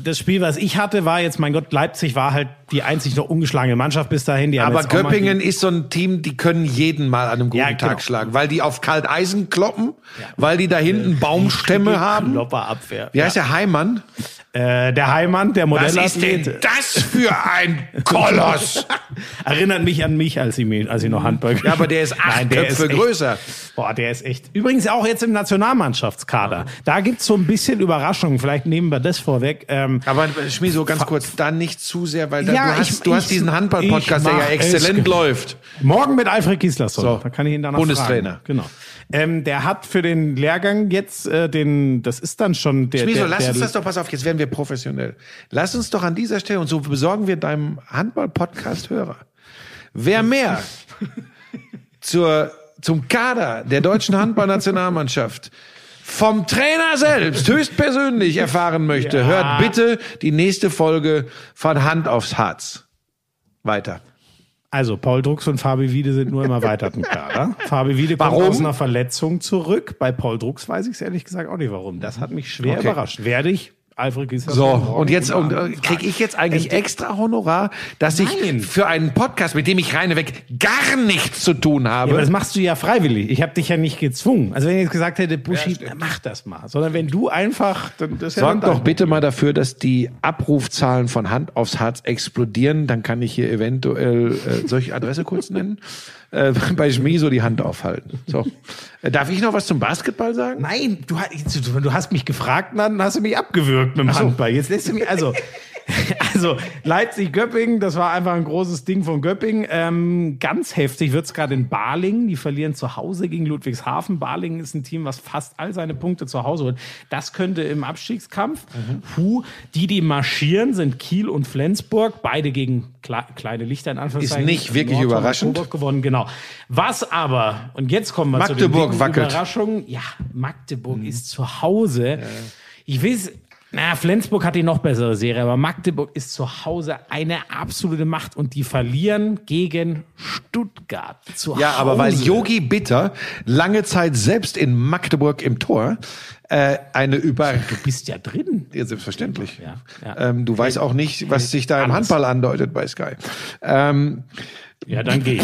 das Spiel, was ich hatte, war jetzt, mein Gott, Leipzig war halt die einzig noch ungeschlagene Mannschaft bis dahin. Aber Göppingen ist so ein Team, die können jeden mal an einem guten Ja, genau. Tag schlagen, weil die auf Kalteisen kloppen, weil die da hinten Baumstämme haben. Klopperabwehr. Wie heißt der Heimann? Äh, der Heimann, der Was ist denn das für ein Koloss? erinnert mich an mich, als ich, als ich noch Handball Ja, aber der ist acht Nein, der Köpfe ist echt- größer. Boah, der ist echt. Übrigens auch jetzt im Nationalmannschaftskader. Da gibt's so ein bisschen Überraschungen. Vielleicht nehmen wir das vorweg. Ähm, Aber Schmi, so ganz kurz, dann nicht zu sehr, weil dann, Ja, du hast, ich- du hast ich- diesen Handball-Podcast, der ja exzellent läuft. Morgen mit Alfred Gislason. So, da kann ich ihn danach Bundestrainer. fragen. Genau. Ähm, der hat für den Lehrgang jetzt äh, den, das ist dann schon der. Schmieso, der, lass der, uns das doch, pass auf, jetzt werden wir professionell. Lass uns doch an dieser Stelle, und so besorgen wir deinem Handball-Podcast Hörer. Wer mehr zur, zum Kader der deutschen Handballnationalmannschaft vom Trainer selbst höchstpersönlich erfahren möchte, Ja. hört bitte die nächste Folge von Hand aufs Harz. Weiter. Also Paul Drucks und Fabi Wiede sind nur im erweiterten Kader. Fabi Wiede kommt Warum? aus einer Verletzung zurück. Bei Paul Drucks weiß ich es ehrlich gesagt auch nicht warum. Das hat mich schwer Okay. überrascht. Werde ich Alfred Gislason So, und jetzt und, äh, kriege ich jetzt eigentlich extra Honorar, dass ich Nein. für einen Podcast, mit dem ich reineweg gar nichts zu tun habe. Ja, aber das machst du ja freiwillig. Ich habe dich ja nicht gezwungen. Also wenn ich jetzt gesagt hätte, Buschi, mach das mal. Sondern wenn du einfach, dann das ist ja doch bitte mal dafür, dass die Abrufzahlen von Hand aufs Harz explodieren. Dann kann ich hier eventuell, äh, soll ich Adresse kurz nennen? Äh, bei Schmiso die Hand aufhalten. So. Äh, darf ich noch was zum Basketball sagen? Nein, du, hast- du, hast mich gefragt, dann hast du mich abgewürgt mit dem Handball. Jetzt lässt du mich, also, also Leipzig-Göppingen, das war einfach ein großes Ding von Göppingen. Ähm, ganz heftig wird's gerade in Balingen. Die verlieren zu Hause gegen Ludwigshafen. Balingen ist ein Team, was fast all seine Punkte zu Hause holt. Das könnte im Abstiegskampf. Puh, die, die marschieren, sind Kiel und Flensburg. Beide gegen kle kleine Lichter in Anführungszeichen. Ist nicht wirklich Nordhorn überraschend. Gewonnen, genau. Was aber, und jetzt kommen wir zu den Magdeburg wackelt. Überraschung. Ja, Magdeburg ist zu Hause. Ich weiß, na, Flensburg hat die noch bessere Serie, aber Magdeburg ist zu Hause eine absolute Macht und die verlieren gegen Stuttgart zu Ja, Hause. aber weil Yogi Bitter lange Zeit selbst in Magdeburg im Tor äh, eine über Du bist ja drin. Ja, selbstverständlich. Ja, ja. Ähm, du weißt auch nicht, was sich da im. Handball andeutet bei Sky. Ähm, Ja, dann gehe ich.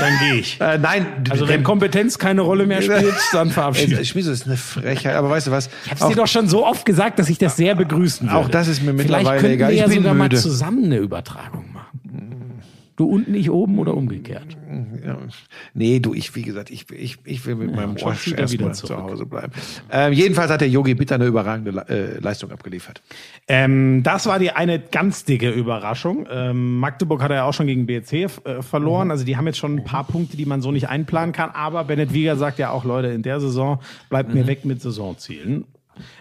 Dann gehe ich. äh, nein, Also wenn Kompetenz keine Rolle mehr spielt, dann verabschiede ich. Schmieso ist eine Frechheit, aber weißt du was? Ich habe dir doch schon so oft gesagt, dass ich das sehr begrüßen würde. Auch das ist mir Vielleicht mittlerweile könnten egal. wir Ich ja bin sogar müde. mal zusammen eine Übertragung. Du unten, ich oben oder umgekehrt. Ja. Nee, du, ich, wie gesagt, ich, ich, ich will mit meinem Josh er erstmal zu. Hause bleiben. Ähm, jedenfalls hat der Yogi Bitter eine überragende Le- äh, Leistung abgeliefert. Ähm, das war die eine ganz dicke Überraschung. Ähm, Magdeburg hat er ja auch schon gegen BC äh, verloren. Also die haben jetzt schon ein paar Punkte, die man so nicht einplanen kann. Aber Bennett Wieger sagt ja auch, Leute, in der Saison bleibt mir weg mit Saisonzielen.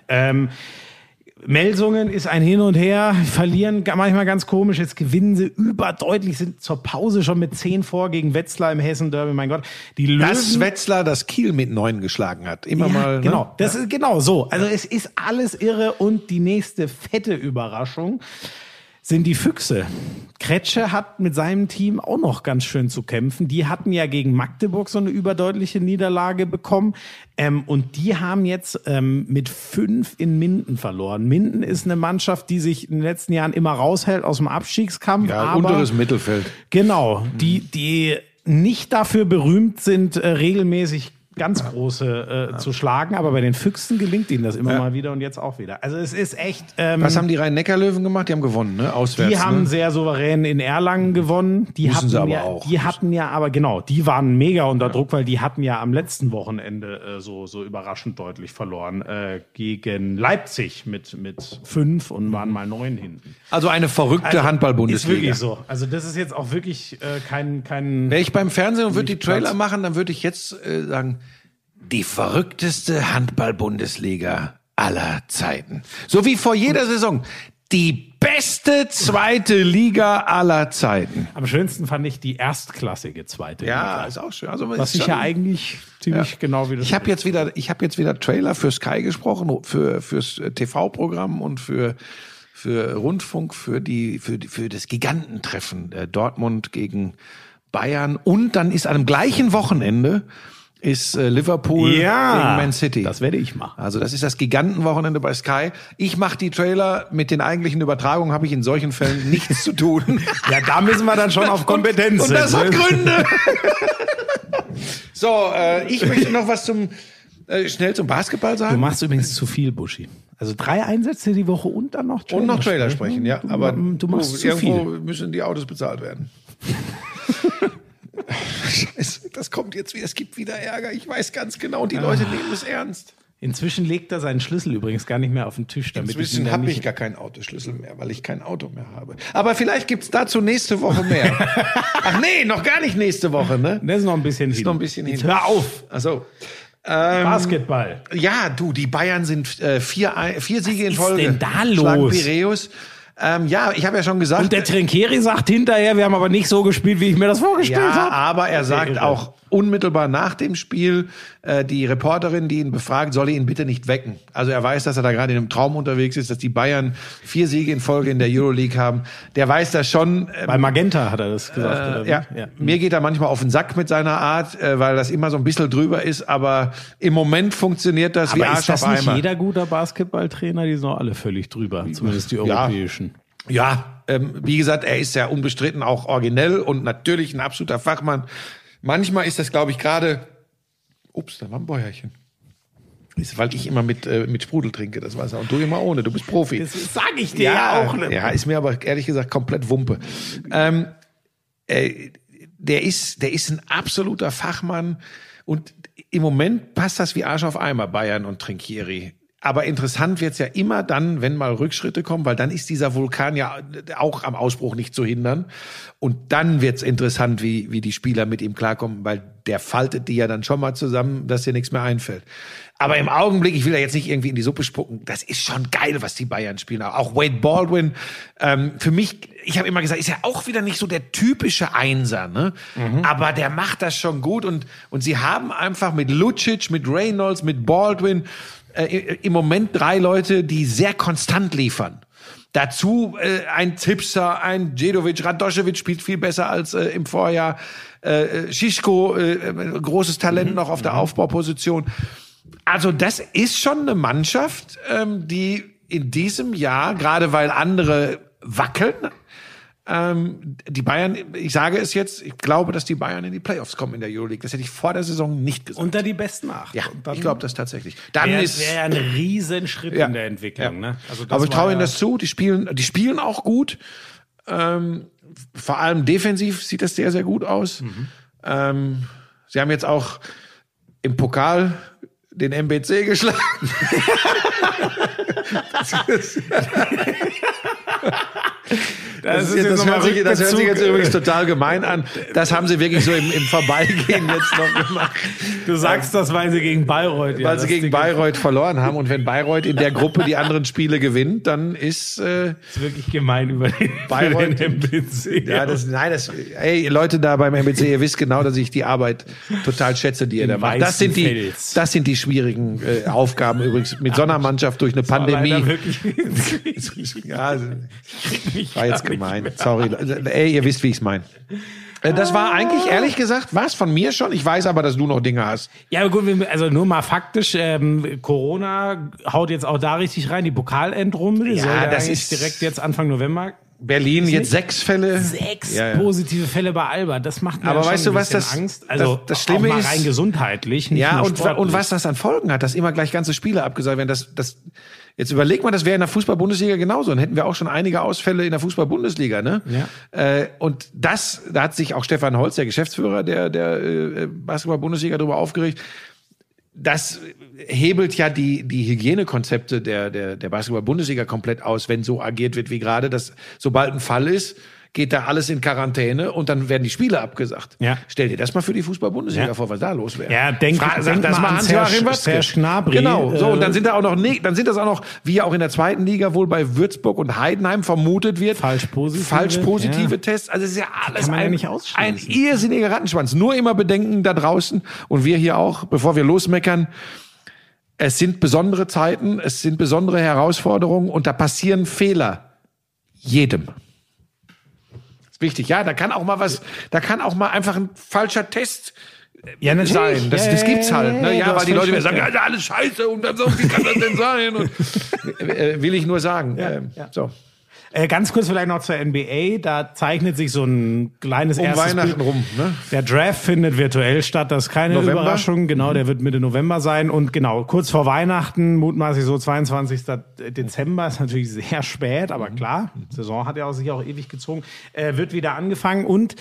Ähm, Melsungen ist ein Hin und Her, verlieren manchmal ganz komisch, jetzt gewinnen sie überdeutlich, sind zur Pause schon mit 10 vor gegen Wetzlar im Hessen-Derby, mein Gott. Die Löwen, Das Wetzlar das Kiel mit neun geschlagen hat. Immer ja, mal. Ne? Genau, das ist genau so. Also es ist alles irre und die nächste fette Überraschung sind die Füchse. Kretsche hat mit seinem Team auch noch ganz schön zu kämpfen. Die hatten ja gegen Magdeburg so eine überdeutliche Niederlage bekommen. Ähm, und die haben jetzt ähm, mit fünf in Minden verloren. Minden ist eine Mannschaft, die sich in den letzten Jahren immer raushält aus dem Abstiegskampf. Ja, aber unteres Mittelfeld. Genau, die, die nicht dafür berühmt sind, äh, regelmäßig ganz große äh, zu schlagen, aber bei den Füchsen gelingt ihnen das immer mal wieder und jetzt auch wieder. Also es ist echt. Ähm, Was haben die Rhein-Neckar-Löwen gemacht? Die haben gewonnen, ne? Auswärts. die haben ne? sehr souverän in Erlangen gewonnen. Die Müssen hatten sie aber ja, auch. Die hatten ja aber genau, die waren mega unter Druck, weil die hatten ja am letzten Wochenende äh, so so überraschend deutlich verloren äh, gegen Leipzig mit mit fünf und waren mal neun hinten. Also eine verrückte Ist Handball-Bundesliga. wirklich so. Also das ist jetzt auch wirklich äh, kein kein Wäre ich beim Fernsehen und würde die Nicht Trailer Platz. machen, dann würde ich jetzt äh, sagen, die verrückteste Handball-Bundesliga aller Zeiten. So wie vor jeder Saison. Die beste zweite Liga aller Zeiten. Am schönsten fand ich die erstklassige zweite Ja, Liga. ist auch schön. Also, Was schon- ja eigentlich ziemlich genau wie das Ich habe jetzt wieder, ich habe jetzt wieder Trailer für Sky gesprochen, für fürs äh, TV-Programm und für für Rundfunk, für die für die, für das Gigantentreffen äh, Dortmund gegen Bayern und dann ist an dem gleichen Wochenende ist äh, Liverpool Ja, gegen Man City. das werde ich machen. Also das ist das Gigantenwochenende bei Sky. Ich mache die Trailer mit den eigentlichen Übertragungen, habe ich in solchen Fällen nichts zu tun. Ja, da müssen wir dann schon auf Kompetenz Und das hat. Gründe. so, äh, ich möchte noch was zum äh, schnell zum Basketball Du sagen. machst übrigens zu viel, Buschi. Also drei Einsätze die Woche und dann noch Trailer Und noch Trailer sprechen, ja. Du, Aber du machst zu irgendwo viel. müssen die Autos bezahlt werden. Das kommt jetzt wieder. Es gibt wieder Ärger. Ich weiß ganz genau, die Leute nehmen es ernst. Inzwischen legt er seinen Schlüssel übrigens gar nicht mehr auf den Tisch, damit Inzwischen habe ich gar keinen Autoschlüssel mehr, weil ich kein Auto mehr habe. Aber vielleicht gibt's dazu nächste Woche mehr. Ach nee, noch gar nicht nächste Woche, ne? Das ist noch ein bisschen Ist hin. noch ein bisschen Jetzt hin. hör auf. Also ähm, Basketball. Ja, du, die Bayern sind äh, vier, vier Siege in ist Folge. denn da Schlagen los? Piräus. Ähm, ja, ich habe ja schon gesagt. Und der Trinkeri sagt hinterher, wir haben aber nicht so gespielt, wie ich mir das vorgestellt ja, habe. aber er sagt auch unmittelbar nach dem Spiel, äh, die Reporterin, die ihn befragt, solle ihn bitte nicht wecken. Also er weiß, dass er da gerade in einem Traum unterwegs ist, dass die Bayern vier Siege in Folge in der Euroleague haben. Der weiß das schon. ähm, Bei Magenta hat er das gesagt. oder wie? ja, mir geht er manchmal auf den Sack mit seiner Art, äh, weil das immer so ein bisschen drüber ist, aber im Moment funktioniert das wie Aber Arsch ist das auf nicht Eimer. jeder guter Basketballtrainer? Die sind doch alle völlig drüber, zumindest die Ja. europäischen. Ja, ähm, wie gesagt, er ist ja unbestritten auch originell und natürlich ein absoluter Fachmann. Manchmal ist das, glaube ich, gerade. Ups, da war ein Bäuerchen. Ist, weil ich immer mit, äh, mit Sprudel trinke, das Wasser. Und du immer ohne, du bist Profi. Das sage ich dir ja, auch. Ja, ist mir aber ehrlich gesagt komplett Wumpe. Ähm, äh, der ist, der ist ein absoluter Fachmann und im Moment passt das wie Arsch auf Eimer, Bayern und Trinkieri. Aber interessant wird's ja immer dann, wenn mal Rückschritte kommen, weil dann ist dieser Vulkan ja auch am Ausbruch nicht zu hindern. Und dann wird's interessant, wie, wie die Spieler mit ihm klarkommen, weil der faltet die ja dann schon mal zusammen, dass dir nichts mehr einfällt. Aber im Augenblick, ich will da jetzt nicht irgendwie in die Suppe spucken, das ist schon geil, was die Bayern spielen. Auch Wade Baldwin, ähm, für mich, ich habe immer gesagt, ist ja auch wieder nicht so der typische Einser, ne? Aber der macht das schon gut und, und sie haben einfach mit Lucic, mit Reynolds, mit Baldwin äh, im Moment drei Leute, die sehr konstant liefern. Dazu äh, ein Tipser, ein Djedovic, Radoschewitsch spielt viel besser als äh, im Vorjahr. Äh, Schischko, äh, äh, großes Talent noch auf der Aufbauposition. Also das ist schon eine Mannschaft, ähm, die in diesem Jahr, gerade weil andere wackeln, ähm, die Bayern, ich sage es jetzt, ich glaube, dass die Bayern in die Playoffs kommen in der Euroleague. Das hätte ich vor der Saison nicht gesagt. Unter die besten acht. ja, ich glaube das tatsächlich. Dann wäre ist wär ein Riesenschritt Ja. in der Entwicklung. Ne? Also aber ich traue ja- ihnen das zu. Die spielen, die spielen auch gut. Ähm, vor allem defensiv sieht das sehr, sehr gut aus. Mhm. Ähm, sie haben jetzt auch im Pokal den MBC geschlagen. Das, ist ist, das, hört sich, das hört sich jetzt übrigens total gemein an. Das haben sie wirklich so im, im Vorbeigehen jetzt noch gemacht. Du sagst das, weil sie gegen Bayreuth. ja, Weil sie das gegen Bayreuth verloren haben. Und wenn Bayreuth in der Gruppe die anderen Spiele gewinnt, dann ist äh, ist wirklich gemein über den, Bayreuth- den MBC. ja das nein das ey Leute da beim MBC, ihr wisst genau, dass ich die Arbeit total schätze, die ihr da macht. Das sind die das sind die schwierigen äh, Aufgaben übrigens mit so einer Mannschaft durch eine Pandemie. Wirklich, Ja, also, war jetzt gemein. Sorry. Ey, ihr wisst, wie ich es meine. Äh, Das war eigentlich, ehrlich gesagt, was von mir schon. Ich weiß aber, dass du noch Dinge hast. Ja, gut, also nur mal faktisch, ähm, Corona haut jetzt auch da richtig rein, die Pokalendrunde, Ja, soll ja das ist- direkt jetzt Anfang November. Berlin, jetzt sechs Fälle. Sechs Ja, ja. positive Fälle bei Alba, das macht mir Aber weißt du, ein was bisschen das- Angst. Also das- das Schlimme auch mal ist- rein gesundheitlich, Ja, und, und was das an Folgen hat, dass immer gleich ganze Spiele abgesagt werden. Das, das, jetzt überleg mal, das wäre in der Fußball-Bundesliga genauso. Dann hätten wir auch schon einige Ausfälle in der Fußball-Bundesliga, ne? Ja. Äh, und das, da hat sich auch Stefan Holz, der Geschäftsführer der, der äh, Basketball-Bundesliga, darüber aufgeregt. Das hebelt ja die, die Hygienekonzepte der, der, der Basketball-Bundesliga komplett aus, wenn so agiert wird wie gerade, dass sobald ein Fall ist, geht da alles in Quarantäne und dann werden die Spiele abgesagt. Ja. Stell dir das mal für die Fußball-Bundesliga Ja. vor, was da los wäre. Ja, denk- Fra- denk das mal an Serge-. Serge Gnabry, Genau, so, äh, und dann sind da auch noch, ne, dann sind das auch noch, wie ja auch in der zweiten Liga wohl bei Würzburg und Heidenheim vermutet wird. Falsch positive, Falsch positive ja. Tests. Also es ist ja alles ja ein, ausschließen. ein irrsinniger Rattenschwanz. Nur immer bedenken da draußen und wir hier auch, bevor wir losmeckern, es sind besondere Zeiten, es sind besondere Herausforderungen und da passieren Fehler. Jedem. Wichtig. Ja, da kann auch mal was, da kann auch mal einfach ein falscher Test ja, natürlich. sein. Das, Ja, das ja, gibt's halt. Ne? Ja, weil die Leute mir sagen, ja, alles scheiße und dann so, wie kann das denn sein? Und, äh, will ich nur sagen. ähm, So. Äh, ganz kurz vielleicht noch zur NBA. Da zeichnet sich so ein kleines Um erstes Weihnachten Bild. rum, ne? Der Draft findet virtuell statt. Das ist keine November? Überraschung. Genau, der wird Mitte November sein. Und genau, kurz vor Weihnachten, mutmaßlich so 22. Dezember, ist natürlich sehr spät, aber klar, die Saison hat ja auch sich auch ewig gezogen, äh, wird wieder angefangen. Und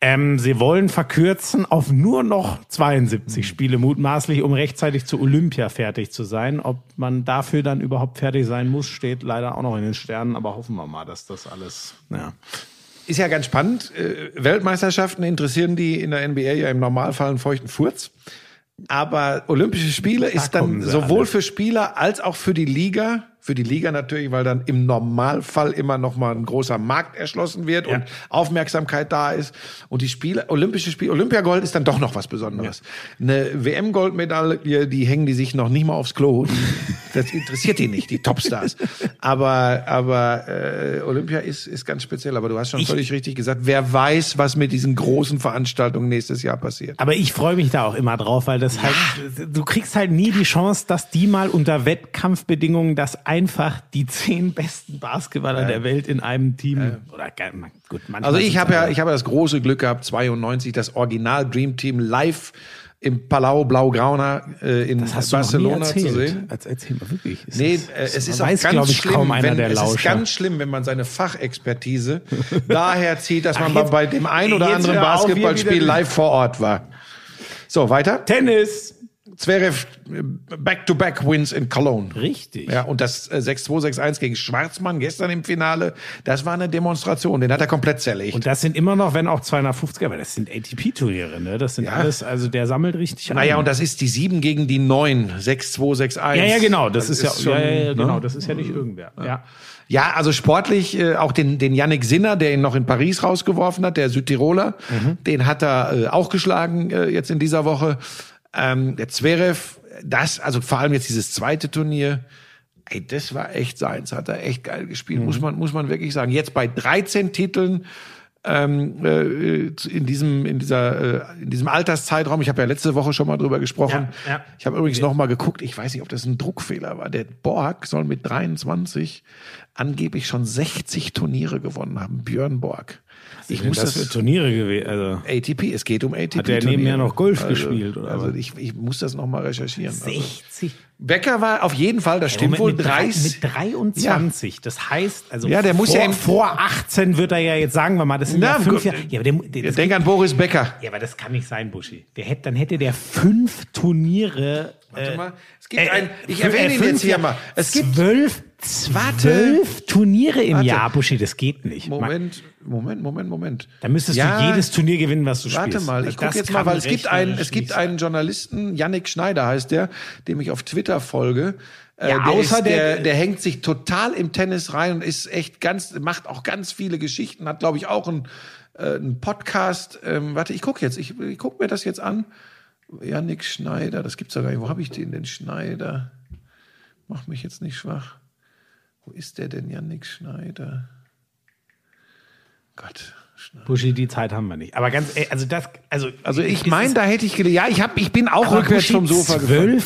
ähm, sie wollen verkürzen auf nur noch 72 Spiele mutmaßlich, um rechtzeitig zu Olympia fertig zu sein. Ob man dafür dann überhaupt fertig sein muss, steht leider auch noch in den Sternen. Aber hoffen wir mal, dass das alles, ja. Ist ja ganz spannend. Äh, Weltmeisterschaften interessieren die in der NBA ja im Normalfall einen feuchten Furz. Aber Olympische Spiele ist kommen dann sowohl alle. für Spieler als auch für die Liga, für die Liga natürlich, weil dann im Normalfall immer noch mal ein großer Markt erschlossen wird und Aufmerksamkeit da ist. Und die Spiele, Olympische Spiele, Olympiagold ist dann doch noch was Besonderes. Eine WM-Goldmedaille, die hängen die sich noch nicht mal aufs Klo. Das interessiert die nicht, die Topstars. Aber, aber äh, Olympia ist, ist ganz speziell. Aber du hast schon völlig richtig gesagt, wer weiß, was mit diesen großen Veranstaltungen nächstes Jahr passiert. Aber ich freue mich da auch immer drauf, weil das halt, du kriegst halt nie die Chance, dass die mal unter Wettkampfbedingungen, dass einfach die zehn besten Basketballer der Welt in einem Team oder ge- man- gut, Also ich habe ja, ich habe das große Glück gehabt, 92 das Original Dream Team live im Palau Blaugrana äh, in das Barcelona zu sehen. Als erzähl mal wirklich. Es Nee, ist- äh, es ist weiß, auch ganz glaub ich, schlimm, wenn, es ist ganz schlimm, wenn man seine Fachexpertise daher zieht, dass man Ach, jetzt- bei dem ein oder anderen Basketballspiel live vor Ort war. So, weiter. Tennis. Zverev äh, Back-to-Back-Wins in Cologne. Richtig. Ja, und das äh, 6-2, 6-1 gegen Schwarzmann gestern im Finale, das war eine Demonstration. Den hat er komplett zerlegt. Und das sind immer noch, wenn auch 250er, aber das sind ATP-Turniere, ne? Das sind Ja. alles, also der sammelt richtig ein. Naja, und das ist die 7 gegen die 9, 6-2, 6-1. ja, ja, genau, das, ist, ja, schon, ja, ja, ja, ne? genau, das ist ja nicht irgendwer. Ja. Ja, also sportlich äh, auch den, den Yannick Sinner, der ihn noch in Paris rausgeworfen hat, der Südtiroler, den hat er äh, auch geschlagen äh, jetzt in dieser Woche. Ähm, der Zverev, das, also vor allem jetzt dieses zweite Turnier, ey, das war echt seins, hat er echt geil gespielt, muss man muss man wirklich sagen. Jetzt bei 13 Titeln ähm, äh, in diesem in dieser äh, in diesem Alterszeitraum. Ich habe ja letzte Woche schon mal drüber gesprochen. Ja, ja. Ich habe übrigens noch mal geguckt. Ich weiß nicht, ob das ein Druckfehler war. Der Borg soll mit 23 angeblich schon 60 Turniere gewonnen haben. Björn Borg. Ich muss das das, für Turniere gewesen. Also ATP. Es geht um ATP. Hat der nebenher noch Golf also, gespielt, oder Also ich, ich muss das noch mal recherchieren. Also 60. Becker war auf jeden Fall. Das stimmt wohl. mit, drei, 30. mit 23. Das heißt, also Ja, der muss vor, ja im- vor 18 wird er ja jetzt sagen wir mal, das sind Na, ja fünf. Jahre. Ja, aber der, der, das Denk an Boris Becker. Ja, aber das kann nicht sein, Buschi. Der hätte, dann hätte der fünf Turniere. Warte äh, mal. Es gibt äh, ein, ich fün- erwähne äh, ihn jetzt hier mal. Es gibt zwölf, zwölf Turniere im Warte. Jahr, Buschi. Das geht nicht. Moment, Moment, Moment, Moment. Da müsstest Ja, du jedes Turnier gewinnen, was du Warte spielst. mal, Also ich gucke jetzt mal, weil es gibt einen, es gibt einen Journalisten, Yannick Schneider heißt der, dem ich auf Twitter folge. Äh, Ja, der, außer ist, der- der, der hängt sich total im Tennis rein und ist echt ganz, macht auch ganz viele Geschichten, hat glaube ich auch einen, äh, einen Podcast. Ähm, warte, ich gucke jetzt, ich, ich gucke mir das jetzt an. Yannick Schneider, das gibt's ja gar nicht. Wo habe ich den denn Schneider? Mach mich jetzt nicht schwach. Wo ist der denn, Yannick Schneider? Gott. Buschi, die Zeit haben wir nicht. Aber ganz, ey, also das, also, Also ich meine, da hätte ich gedacht, ja, ich hab, ich bin auch rückwärts Buschi, vom Sofa gefallen.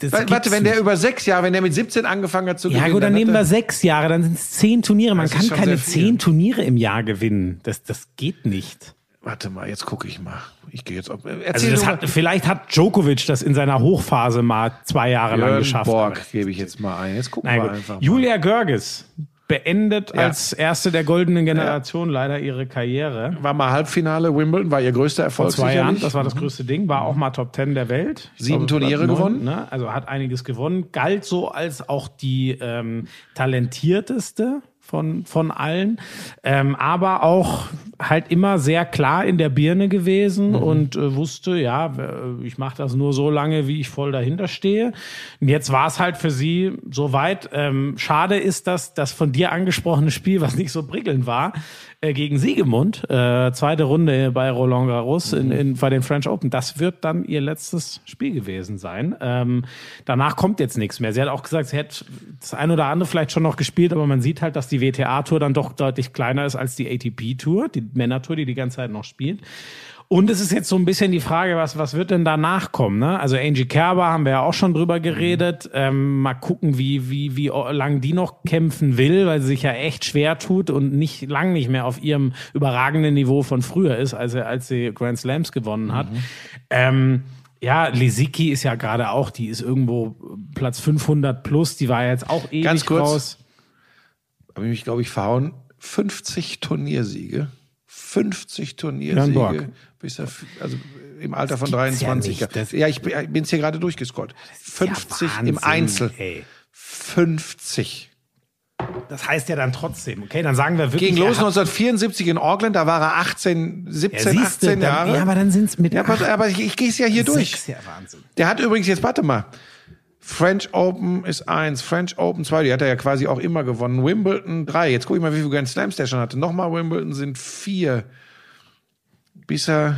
Das Warte, wenn der über sechs Jahre, wenn der mit 17 angefangen hat zu Ja gewinnen. gut, dann nehmen wir sechs Jahre, dann sind es zehn Turniere. Man kann keine zehn Turniere im Jahr gewinnen. Das, das geht nicht. Warte mal, jetzt gucke ich mal. Ich gehe jetzt auf. Also Erzähl das du hat, vielleicht hat Djokovic das in seiner Hochphase mal zwei Jahre lang Björn geschafft. Borg gebe ich jetzt mal ein. Jetzt gucken Na wir gut. einfach. Julia Görges beendet Ja. als erste der goldenen Generation leider ihre Karriere. war mal Halbfinale Wimbledon, war ihr größter Erfolg Vor zwei Jahren, das war das größte Ding, war auch mal Top Ten der Welt. Ich Sieben Turniere neun, gewonnen. Ne? Also hat einiges gewonnen. Galt so als auch die ähm, talentierteste von, von allen, ähm, aber auch halt immer sehr klar in der Birne gewesen und äh, wusste, ja, ich mache das nur so lange, wie ich voll dahinter stehe. Und jetzt war es halt für sie soweit. Ähm, schade ist, dass das von dir angesprochene Spiel, was nicht so prickelnd war, äh, gegen Siegemund, äh, zweite Runde bei Roland Garros in, in, bei den French Open, das wird dann ihr letztes Spiel gewesen sein. Ähm, danach kommt jetzt nichts mehr. Sie hat auch gesagt, sie hätte das ein oder andere vielleicht schon noch gespielt, aber man sieht halt, dass die WTA-Tour dann doch deutlich kleiner ist als die ATP-Tour, die Männer-Tour, die die ganze Zeit noch spielt. Und es ist jetzt so ein bisschen die Frage, was, was wird denn danach kommen? Ne? Also Angie Kerber haben wir ja auch schon drüber geredet. Ähm, mal gucken, wie, wie, wie lang die noch kämpfen will, weil sie sich ja echt schwer tut und nicht lang nicht mehr auf ihrem überragenden Niveau von früher ist, als, als sie Grand Slams gewonnen hat. Ähm, ja, Lisicki ist ja gerade auch, die ist irgendwo Platz 500 plus, die war jetzt auch ewig Ganz kurz. raus. Habe ich mich, glaube ich, verhauen. 50 Turniersiege. 50 Björn Turniersiege. Borg. Bis er, also im Alter von gibt's ja 23. nicht. Das- ja, ich bin es hier gerade durchgescrollt. 50 Ja, im Wahnsinn, Einzel. Ey. 50. Das heißt ja dann trotzdem, okay, dann sagen wir wirklich. Ging los er hat- 1974 in Auckland, da war er 18, 17, Ja, siehst du, 18 dann- Jahre. Ja, aber dann sind's mit Ja, aber, aber ich, ich gehe es ja hier durch. ja Wahnsinn. Der hat übrigens jetzt, warte mal. French Open ist eins, French Open zwei, die hat er ja quasi auch immer gewonnen. Wimbledon drei. Jetzt gucke ich mal, wie viele Grand Slams der schon hatte. Nochmal Wimbledon sind vier. Bis er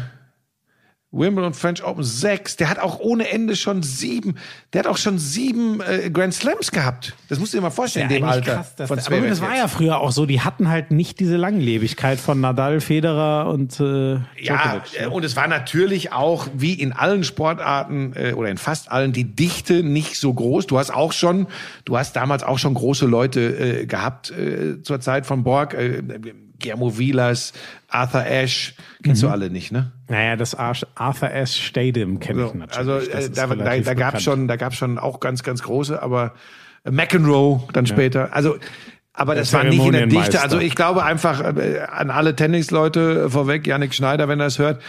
Wimbledon French Open sechs. Der hat auch ohne Ende schon sieben. Der hat auch schon sieben äh, Grand Slams gehabt. Das musst du dir mal vorstellen, in dem Alter. krass, dass von aber das war ja früher auch so, die hatten halt nicht diese Langlebigkeit von Nadal, Federer und äh, Ja, Djokovic, äh, ne? und es war natürlich auch, wie in allen Sportarten äh, oder in fast allen, die Dichte nicht so groß. Du hast auch schon, du hast damals auch schon große Leute äh, gehabt äh, zur Zeit von Borg. Äh, Guillermo Vilas, Arthur Ashe, kennst du alle nicht, ne? Naja, das Arthur S. Stadium kenne ich natürlich. Also äh, da, da, da gab bekannt. schon, da gab schon auch ganz, ganz große, aber äh, McEnroe dann später. Also, aber das war nicht in der Dichte. Also ich glaube einfach äh, an alle Tennisleute vorweg, Yannick Schneider, wenn er es hört.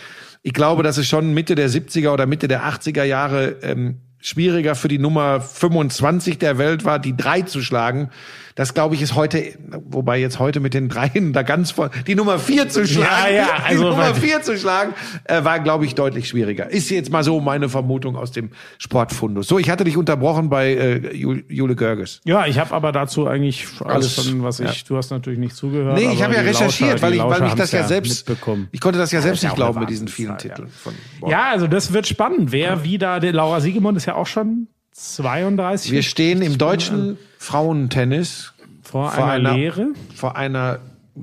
Ich glaube, dass es schon Mitte der 70er oder Mitte der 80er Jahre ähm, schwieriger für die Nummer 25 der Welt war, die drei zu schlagen. Das glaube ich ist heute, wobei jetzt heute mit den dreien da ganz voll, die Nummer vier zu schlagen, ja, die also Nummer weil- vier zu schlagen, äh, war glaube ich deutlich schwieriger. Ist jetzt mal so meine Vermutung aus dem Sportfundus. So, ich hatte dich unterbrochen bei äh, Ju- Jule Görges. Ja, ich habe aber dazu eigentlich alles, Alles, von was ich. ja. Du hast natürlich nicht zugehört. Nee, ich habe ja die recherchiert, Lauscher- weil die ich, weil mich das ja selbst, ich konnte das ja selbst ja nicht glauben mit diesen vielen Titeln. Von. Ja, also das wird spannend. Wer wie da, der Laura Siegemund ist ja auch schon 32 Wir stehen im deutschen Frauentennis vor, vor einer, einer- Lehre. vor einer,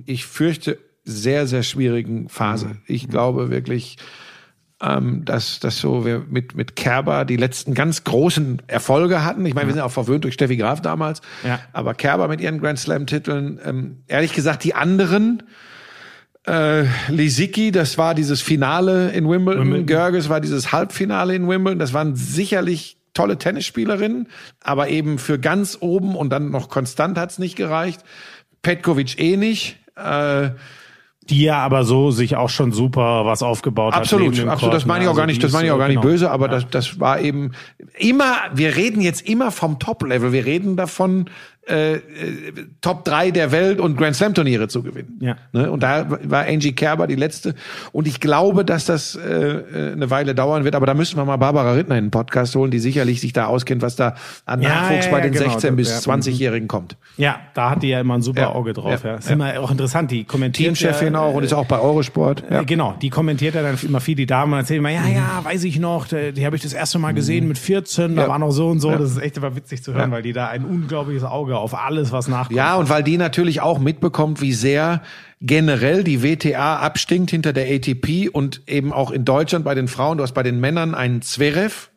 ich fürchte, sehr, sehr schwierigen Phase. Ich glaube wirklich, ähm, dass, dass so wir mit, mit Kerber die letzten ganz großen Erfolge hatten. Ich meine, wir sind auch verwöhnt durch Steffi Graf damals. Ja. Aber Kerber mit ihren Grand Slam-Titeln, ähm, ehrlich gesagt, die anderen, äh, Lisicki, das war dieses Finale in Wimbledon. Wimbledon. Görges war dieses Halbfinale in Wimbledon. Das waren sicherlich tolle Tennisspielerinnen, aber eben für ganz oben und dann noch konstant hat's nicht gereicht. Petkovic eh nicht. Äh, Die ja aber so sich auch schon super was aufgebaut hat. absolut, neben dem absolut. Das meine ich auch gar Also nicht, die das meine ich auch gar nicht genau. böse, aber das, das war eben immer, wir reden jetzt immer vom Top-Level. Wir reden davon, äh, äh, Top 3 der Welt und Grand Slam Turniere zu gewinnen. Ja. Ne? Und da war Angie Kerber die letzte. Und ich glaube, dass das äh, äh, eine Weile dauern wird. Aber da müssen wir mal Barbara Rittner in den Podcast holen, die sicherlich sich da auskennt, was da an Ja, Nachwuchs ja, bei ja, den genau. 16 bis Ja, 20-Jährigen kommt. Ja, da hat die ja immer ein super Auge drauf. Ja, Ist immer auch interessant. Die kommentiert Teamchefin auch und ist auch bei Eurosport. Ja. Äh, Genau, die kommentiert ja dann immer viel die Damen und erzählt immer, ja, ja, weiß ich noch, die, die habe ich das erste Mal gesehen mit 14, da war noch so und so. Das ist echt immer witzig zu hören, weil die da ein unglaubliches Auge auf alles, was nachkommt. Ja, und weil die natürlich auch mitbekommt, wie sehr generell die WTA abstinkt hinter der ATP und eben auch in Deutschland bei den Frauen, du hast bei den Männern einen Zverev,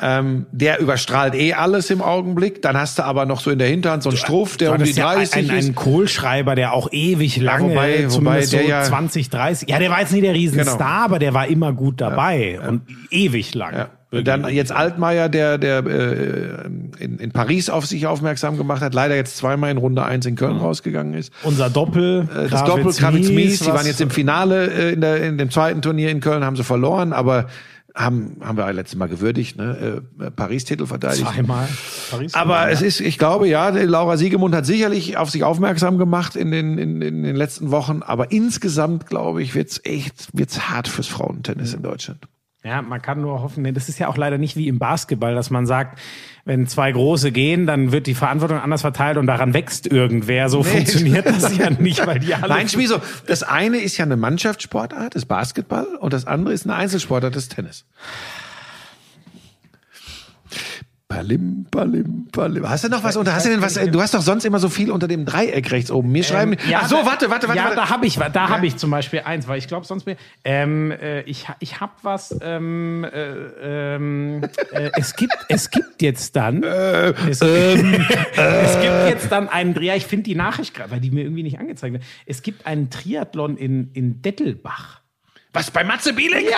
ähm, der überstrahlt eh alles im Augenblick. Dann hast du aber noch so in der Hinterhand so einen Struff, der um die hattest ja 30 ein, ist. ein Kohlschreiber, der auch ewig lange, wobei- wobei zumindest der so ja- 20, 30. Ja, der war jetzt nie der Riesenstar, Genau. aber der war immer gut dabei und ewig lang. Ja. Dann jetzt Altmaier, der, der äh, in, in Paris auf sich aufmerksam gemacht hat, leider jetzt zweimal in Runde eins in Köln rausgegangen ist. Unser Doppel, Äh, Das Doppel Kravitz-Mies, die waren jetzt im Finale äh, in, der, in dem zweiten Turnier in Köln, haben sie verloren, aber haben, haben wir letztes Mal gewürdigt, ne? äh, Paris-Titel verteidigt. zweimal. Paris Aber es ist, ich glaube, ja, Laura Siegemund hat sicherlich auf sich aufmerksam gemacht in den, in, in den letzten Wochen. Aber insgesamt, glaube ich, wird's echt, wird's hart fürs Frauentennis in Deutschland. Ja, man kann nur hoffen, nee, das ist ja auch leider nicht wie im Basketball, dass man sagt, wenn zwei große gehen, dann wird die Verantwortung anders verteilt und daran wächst irgendwer. So funktioniert das ja nicht, weil die alle. Nein, Schmieso, das eine ist ja eine Mannschaftssportart, das Basketball, und das andere ist eine Einzelsportart, das Tennis. Palim, palim, palim. Hast du noch was unter? Hast du denn was? äh, Du hast doch sonst immer so viel unter dem Dreieck rechts oben. Mir schreiben. ja, Ach so, warte, warte, warte. Ja, warte. da habe ich, da habe ich zum Beispiel eins, weil ich glaube sonst mir, ähm, äh, ich, ich habe was, ähm, äh, ähm, äh, es gibt, es gibt jetzt dann, es, es gibt jetzt dann einen Dreher. Ich finde die Nachricht gerade, weil die mir irgendwie nicht angezeigt wird. Es gibt einen Triathlon in in Dettelbach. Was bei Matze Bielek? Ja,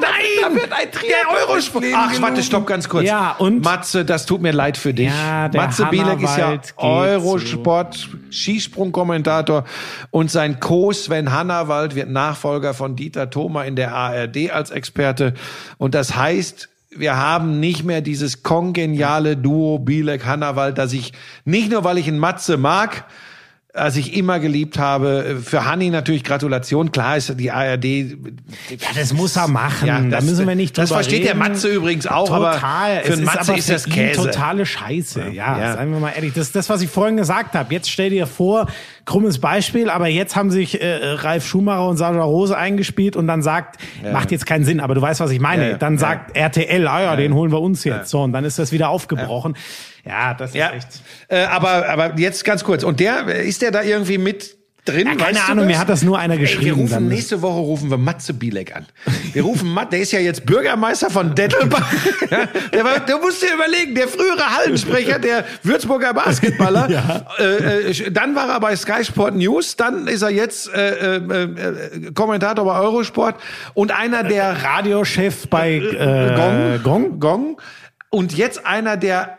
Nein, da wird ein der Triathlon Eurosport. ins Leben Ach, warte, stopp ganz kurz. Ja, und? Matze, das tut mir leid für dich. Ja, der Matze Bielek ist ja Hannawald geht Eurosport Skisprungkommentator und sein Co Sven Hannawald wird Nachfolger von Dieter Thoma in der ARD als Experte und das heißt, wir haben nicht mehr dieses kongeniale Duo Bielek Hannawald, das ich nicht nur weil ich ihn Matze mag, als ich immer geliebt habe. Für Hanni natürlich Gratulation. Klar ist die ARD. Ja, das muss er machen. Ja, da das- müssen wir nicht das drüber versteht der reden. Matze übrigens auch, Total. aber für einen Matze ist, das Käse. totale Scheiße. Ja, Ja. seien wir mal ehrlich. Das ist das, was ich vorhin gesagt habe. Jetzt stell dir vor, krummes Beispiel, aber jetzt haben sich äh, Ralf Schumacher und Sascha Rose eingespielt und dann sagt, macht jetzt keinen Sinn, aber du weißt, was ich meine. Ja, ja. Dann Ja. sagt RTL, ah ja, den holen wir uns jetzt. So, und dann ist das wieder aufgebrochen. Ja, das ist Ja, echt. äh, aber, aber jetzt ganz kurz. Und der, ist der da irgendwie mit drin? Ja, keine Weißt du Ahnung, mir hat das nur einer Ey, wir geschrieben. rufen, dann. nächste Woche rufen wir Matze Bielek an. Wir rufen Matt, der ist ja jetzt Bürgermeister von Dettelbach. Ja, der, war, der musst dir überlegen, der frühere Hallensprecher, der Würzburger Basketballer. äh, äh, dann war er bei Sky Sport News, dann ist er jetzt äh, äh, äh, Kommentator bei Eurosport und einer der Radiochef bei äh, Gong, Gong. Gong. Und jetzt einer der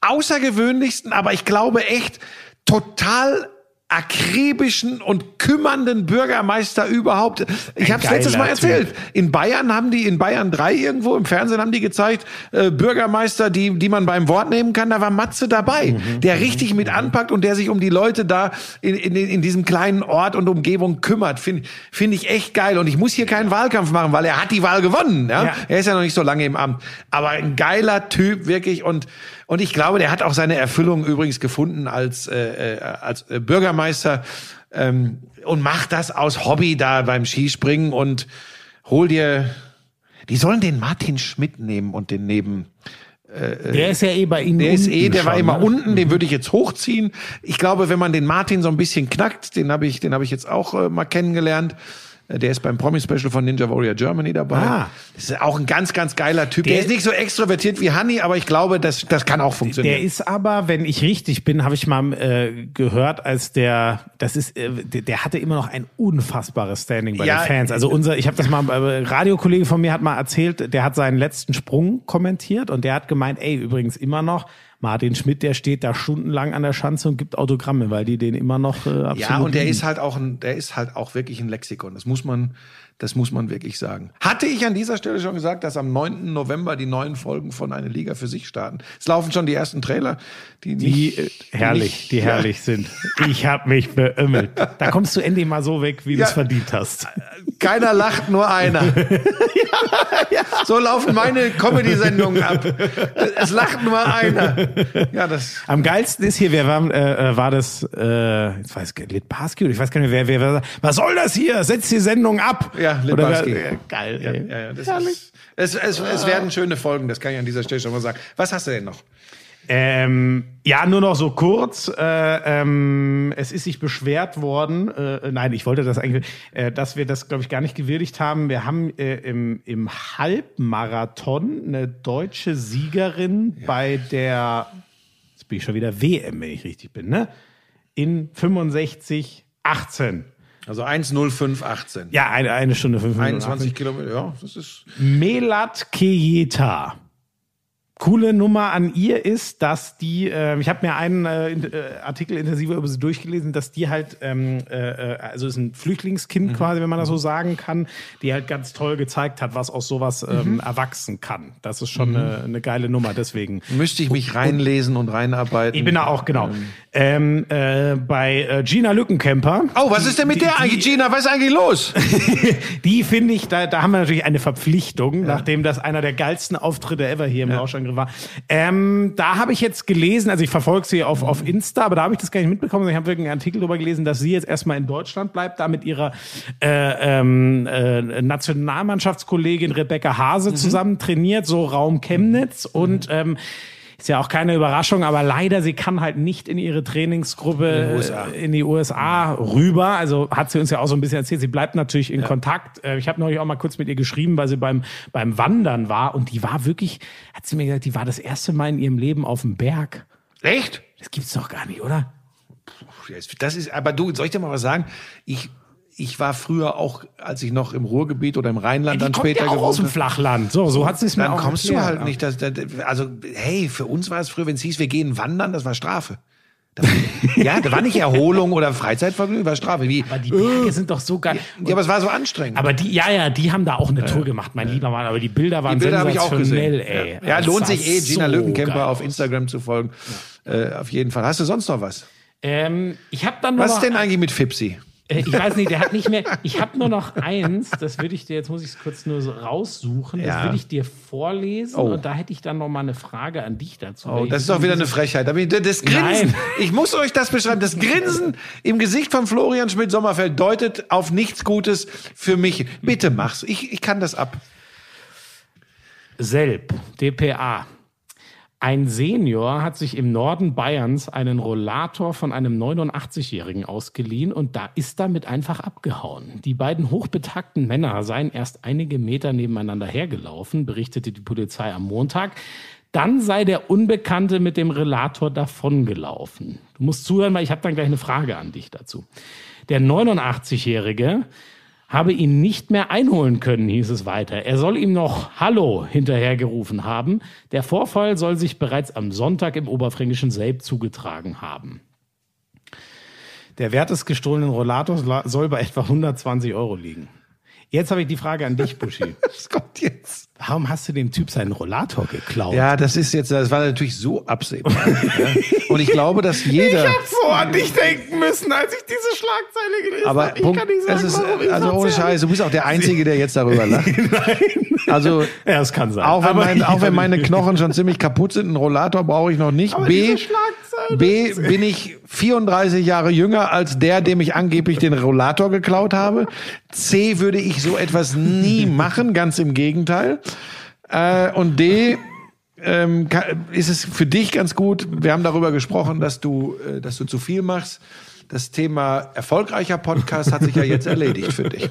außergewöhnlichsten, aber ich glaube echt total akribischen und kümmernden Bürgermeister überhaupt. Ich habe es letztes Mal erzählt. In Bayern haben die in Bayern 3 irgendwo im Fernsehen haben die gezeigt äh, Bürgermeister, die die man beim Wort nehmen kann. Da war Matze dabei, der richtig mit anpackt und der sich um die Leute da in, in, in diesem kleinen Ort und Umgebung kümmert. Finde find ich echt geil. Und ich muss hier keinen Wahlkampf machen, weil er hat die Wahl gewonnen. Ja? Ja. Er ist ja noch nicht so lange im Amt. Aber ein geiler Typ, wirklich. Und, und ich glaube, der hat auch seine Erfüllung übrigens gefunden als, äh, äh, als äh, Bürgermeister ähm, und macht das aus Hobby da beim Skispringen und hol dir. Die sollen den Martin Schmidt nehmen und den neben. Der ist ja eh bei Ihnen Der ist eh, der war schon, immer ne? unten, den würde ich jetzt hochziehen. Ich glaube, wenn man den Martin so ein bisschen knackt, den habe ich, den habe ich jetzt auch äh, mal kennengelernt. Äh, Der ist beim Promi-Special von Ninja Warrior Germany dabei. Ah. Das ist auch ein ganz, ganz geiler Typ. Der, Der- ist nicht so extrovertiert wie Hanni, aber ich glaube, das, das kann auch Der funktionieren. ist aber, wenn ich richtig bin, habe ich mal äh, gehört, als der, das ist, äh, der, der hatte immer noch ein unfassbares Standing bei Ja, den Fans. Also unser, ich habe das mal, äh, Radiokollege von mir hat mal erzählt, der hat seinen letzten Sprung kommentiert und der hat gemeint, ey, übrigens immer noch. Martin Schmidt, der steht da stundenlang an der Schanze und gibt Autogramme, weil die den immer noch äh, absolut ja, und der lieben. ist halt auch ein, der ist halt auch wirklich ein Lexikon. Das muss man, das muss man wirklich sagen. Hatte ich an dieser Stelle schon gesagt, dass am 9. November die neuen Folgen von Eine Liga für sich starten. Es laufen schon die ersten Trailer, die die nicht, äh, herrlich, nicht- die ja. herrlich sind. Ich hab mich beömmelt. Da kommst du endlich mal so weg, wie du es Ja. verdient hast. Keiner lacht, nur einer. So laufen meine Comedy-Sendungen ab. Es lacht nur einer. Ja, das. Am geilsten ist hier, wer war, äh, äh, war das, äh, jetzt weiß ich, oder ich weiß gar nicht, wer, wer, wer, was soll das hier? Setz die Sendung ab. Ja, Oder Litbarski. wer- äh, geil, Ja, ja, ja, das ist, es, es, es werden schöne Folgen, das kann ich an dieser Stelle schon mal sagen. Was hast du denn noch? Ähm, ja, nur noch so kurz. Äh, ähm, es ist sich beschwert worden. Äh, nein, ich wollte das eigentlich, äh, dass wir das, glaube ich, gar nicht gewürdigt haben. Wir haben äh, im, im Halbmarathon eine deutsche Siegerin bei der, jetzt bin ich schon wieder WM, wenn ich richtig bin, ne? In 65, 18. Also 1,0518. Ja, eine, eine Stunde 5 Minuten. 21 Kilometer, ja, das ist. Melat Kejeta. Coole Nummer an ihr ist, dass die, äh, ich habe mir einen äh, äh, Artikel intensiver über sie durchgelesen, dass die halt, ähm, äh, äh, also ist ein Flüchtlingskind quasi, wenn man das so sagen kann, die halt ganz toll gezeigt hat, was aus sowas ähm, erwachsen kann. Das ist schon eine, eine geile Nummer, deswegen. Müsste ich mich reinlesen und reinarbeiten. Ich bin da auch, genau. Ähm, äh, bei äh, Gina Lückenkämper. Oh, was ist denn mit der eigentlich, Gina? Was ist eigentlich los? Die finde ich, da, da haben wir natürlich eine Verpflichtung, nachdem das einer der geilsten Auftritte ever hier im Lauschangriff war. Ähm, da habe ich jetzt gelesen, also ich verfolge sie auf, auf Insta, aber da habe ich das gar nicht mitbekommen. Ich habe wirklich einen Artikel darüber gelesen, dass sie jetzt erstmal in Deutschland bleibt, da mit ihrer äh, ähm, äh, Nationalmannschaftskollegin Rebecca Hase zusammen trainiert, so Raum Chemnitz und ähm, ist ja auch keine Überraschung, aber leider, sie kann halt nicht in ihre Trainingsgruppe in die USA, in die USA rüber. Also hat sie uns ja auch so ein bisschen erzählt. Sie bleibt natürlich in Kontakt. Äh, Ich habe neulich auch mal kurz mit ihr geschrieben, weil sie beim, beim Wandern war und die war wirklich, hat sie mir gesagt, die war das erste Mal in ihrem Leben auf dem Berg. Echt? Das gibt's doch gar nicht, oder? Das ist, aber du, soll ich dir mal was sagen? Ich, ich war früher auch, als ich noch im Ruhrgebiet oder im Rheinland dann die kommt später ja auch aus gewohnt dem habe, Flachland. So, so hat sie es mir dann kommst du halt nicht. Dass, dass, also, hey, für uns war es früher, wenn es hieß, wir gehen wandern, das war Strafe. Das war, ja, da war nicht Erholung oder Freizeitvergnügen, war Strafe. Wie, Aber die Berge sind doch so geil. ja, aber es war so anstrengend. Aber die, ja, ja, die haben da auch eine Tour gemacht, mein lieber Mann. Aber die Bilder waren Die Bilder habe ich auch sensationell, gesehen. ey. Ja, ja lohnt sich eh, Gina so Lückenkämper auf aus. Instagram zu folgen. Äh, auf jeden Fall. Hast du sonst noch was? Ähm, ich habe dann nur Was ist denn eigentlich mit Fipsi? Äh, ich weiß nicht, der hat nicht mehr. Ich habe nur noch eins. Das würde ich dir jetzt muss ich es kurz nur so raussuchen. Das Ja. würde ich dir vorlesen Oh. und da hätte ich dann noch mal eine Frage an dich dazu. Oh, das ist doch wieder eine Frechheit. Das Grinsen, Nein. ich muss euch das beschreiben. Das Grinsen im Gesicht von Florian Schmidt-Sommerfeld deutet auf nichts Gutes für mich. Bitte mach's. Ich, ich kann das ab. Selb, DPA. Ein Senior hat sich im Norden Bayerns einen Rollator von einem 89-Jährigen ausgeliehen und da ist damit einfach abgehauen. Die beiden hochbetagten Männer seien erst einige Meter nebeneinander hergelaufen, berichtete die Polizei am Montag. Dann sei der Unbekannte mit dem Rollator davongelaufen. Du musst zuhören, weil ich habe dann gleich eine Frage an dich dazu. Der 89-Jährige habe ihn nicht mehr einholen können, hieß es weiter. Er soll ihm noch Hallo hinterhergerufen haben. Der Vorfall soll sich bereits am Sonntag im oberfränkischen Selb zugetragen haben. Der Wert des gestohlenen Rollators la- soll bei etwa 120 Euro liegen. Jetzt habe ich die Frage an dich, Buschi. Was kommt jetzt? Warum hast du dem Typ seinen Rollator geklaut? Ja, das ist jetzt, das war natürlich so absehbar. ja. Und ich glaube, dass jeder. so an dich denken müssen, als ich diese Schlagzeile gelesen Aber habe. Ich Punkt, kann nicht sagen, es ist, ich also ohne. Scheiß, du bist auch der Einzige, der jetzt darüber lacht. Also, Ja, es kann sein. auch wenn, Aber mein, ich- auch wenn meine Knochen schon ziemlich kaputt sind, einen Rollator brauche ich noch nicht. B, diese Schlagzeile- B, bin ich 34 Jahre jünger als der, dem ich angeblich den Rollator geklaut habe. C, würde ich so etwas nie machen, ganz im Gegenteil. Äh, und D, ähm, ka- ist es für dich ganz gut. Wir haben darüber gesprochen, dass du, äh, dass du zu viel machst. Das Thema erfolgreicher Podcast hat sich ja jetzt erledigt für dich.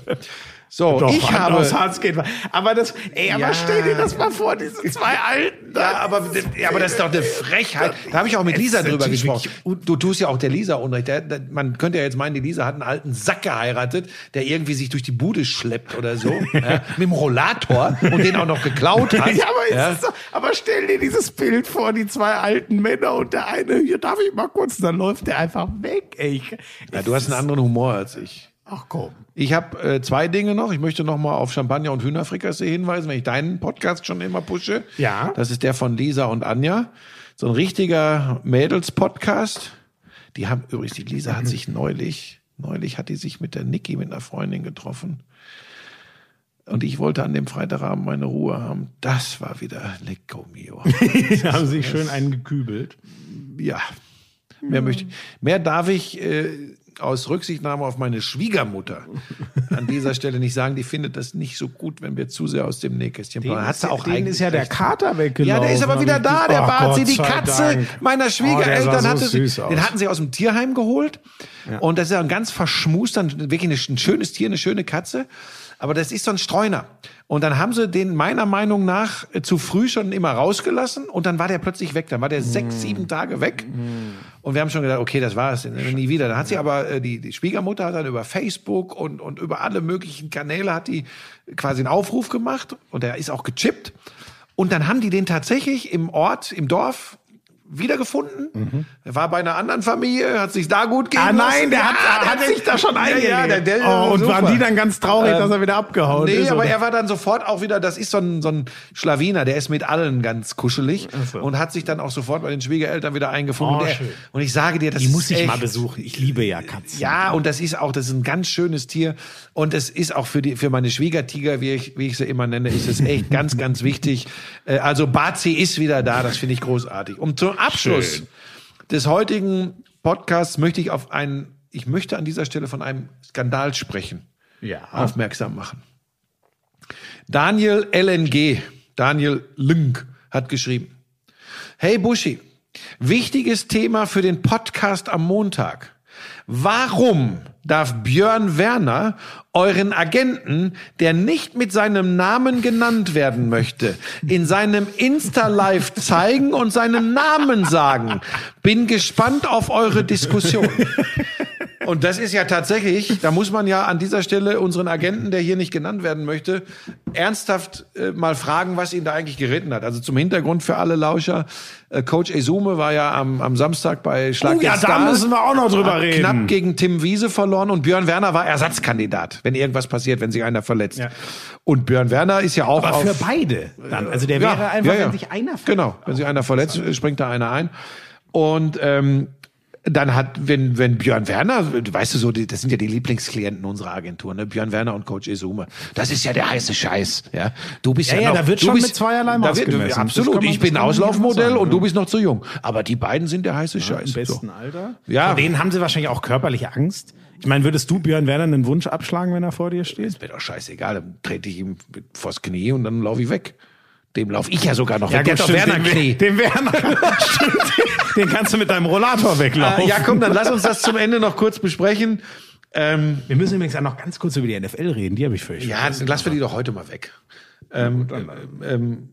So, Doch, ich habe. aufs Harz geht. Aber das, ey, aber Ja. stell dir das mal vor, diese zwei Alten. da. Ja, aber, ja, aber das ist doch eine Frechheit. Da habe ich auch mit Lisa drüber gesprochen. Du tust ja auch der Lisa Unrecht. Der, der, man könnte ja jetzt meinen, die Lisa hat einen alten Sack geheiratet, der irgendwie sich durch die Bude schleppt oder so. ja, mit dem Rollator und den auch noch geklaut hat. Ja, aber, Ja. Doch, aber stell dir dieses Bild vor, die zwei alten Männer und der eine, hier darf ich mal kurz, dann läuft der einfach weg, ey. Ja, du hast einen anderen Humor als ich. Ach komm. Ich habe äh, zwei Dinge noch. Ich möchte noch mal auf Champagner und Hühnerfrikassee hinweisen, wenn ich deinen Podcast schon immer pushe. Ja. Das ist der von Lisa und Anja. So ein richtiger Mädels-Podcast. Die haben übrigens, die Lisa hat sich neulich, neulich hat die sich mit der Niki, mit einer Freundin getroffen. Und ich wollte an dem Freitagabend meine Ruhe haben. Das war wieder Lecco Mio. Haben sich schön eingekübelt. ja. Mehr möchte ich, mehr darf ich äh, aus Rücksichtnahme auf meine Schwiegermutter an dieser Stelle nicht sagen. Die findet das nicht so gut, wenn wir zu sehr aus dem Nähkästchen plaudern. Hat sie auch denen ist ja der. Kater weggelaufen. Ja, der ist aber wieder da, der Oh, Barzi, Gott die Katze Dank. meiner Oh, Schwiegereltern sah hatte so sie, den hatten sie aus dem Tierheim geholt. Und das ist ja ein ganz verschmust, dann wirklich ein schönes Tier, eine schöne Katze. Aber das ist so ein Streuner. Und dann haben sie den meiner Meinung nach äh, zu früh schon immer rausgelassen und dann war der plötzlich weg. Dann war der sechs, sieben Tage weg. Und wir haben schon gedacht, okay, das war's, nie wieder. Dann hat sie aber, äh, die, die Schwiegermutter hat dann über Facebook und, und über alle möglichen Kanäle hat die quasi einen Aufruf gemacht und der ist auch gechippt. Und dann haben die den tatsächlich im Ort, im Dorf wiedergefunden. Er war bei einer anderen Familie, hat sich da gut gehen Ah nein, der, hat, Ja, hat der- sich da schon ja, eingelebt. ja, der, der, oh, und super. waren die dann ganz traurig, dass er wieder abgehauen Nee, ist? aber oder? er war dann sofort auch wieder, das ist so ein, so ein Schlawiner, der ist mit allen ganz kuschelig so. und hat sich dann auch sofort bei den Schwiegereltern wieder eingefunden. Oh, und, er, schön. und ich sage dir, das die ist muss ich echt, mal besuchen. Ich liebe ja Katzen. ja, und das ist auch, das ist ein ganz schönes Tier. Und es ist auch für die, für meine Schwiegertiger, wie ich, wie ich sie immer nenne, ist es echt ganz, ganz wichtig. Äh, Also Bazi ist wieder da, das finde ich großartig. Und zum Abschluss Schön. des heutigen Podcasts möchte ich auf einen, ich möchte an dieser Stelle von einem Skandal sprechen, Ja. aufmerksam machen. Daniel LNG, Daniel Lünk, hat geschrieben. Hey Buschi, wichtiges Thema für den Podcast am Montag. Warum darf Björn Werner euren Agenten, der nicht mit seinem Namen genannt werden möchte, in seinem Insta-Live zeigen und seinen Namen sagen? Bin gespannt auf eure Diskussion. Und das ist ja tatsächlich, da muss man ja an dieser Stelle unseren Agenten, der hier nicht genannt werden möchte, ernsthaft äh, mal fragen, was ihn da eigentlich geritten hat. Also zum Hintergrund für alle Lauscher, äh, Coach Esume war ja am, am Samstag bei Schlag Oh ja, den da Star. müssen wir auch noch drüber reden. Knapp gegen Tim Wiese verloren und Björn Werner war Ersatzkandidat, wenn irgendwas passiert, wenn sich einer verletzt. Ja. Und Björn Werner ist ja auch Aber auf, für beide dann. Also der wäre einfach, wenn sich einer verletzt. Genau, wenn sich einer verletzt, springt da einer ein. Und ähm, dann hat, wenn, wenn Björn Werner, weißt du so, die, das sind ja die Lieblingsklienten unserer Agentur, ne? Björn Werner und Coach Esume. Das ist ja der heiße Scheiß, ja. Du bist Ja, ja, ja, noch, da wird du schon bist, mit zweierlei da Maß wird, gemessen. Das Absolut. man- ich bin das Auslaufmodell und du ja. bist noch zu jung. Aber die beiden sind der heiße Scheiß. Im besten so. Alter. Ja. Vor denen haben sie wahrscheinlich auch körperliche Angst. Ich meine, würdest du Björn Werner einen Wunsch abschlagen, wenn er vor dir steht? Ist mir doch scheißegal. Dann trete ich ihm vors Knie und dann laufe ich weg. Dem laufe ich ja sogar noch weg. Der hat doch stimmt, Werner Knie. den Werner. den kannst du mit deinem Rollator weglaufen. Äh, ja, komm, dann lass uns das zum Ende noch kurz besprechen. Ähm, Wir müssen übrigens auch noch ganz kurz über die NFL reden. Die habe ich völlig ja, vergessen. dann lassen wir die doch heute mal weg. Ähm, ähm,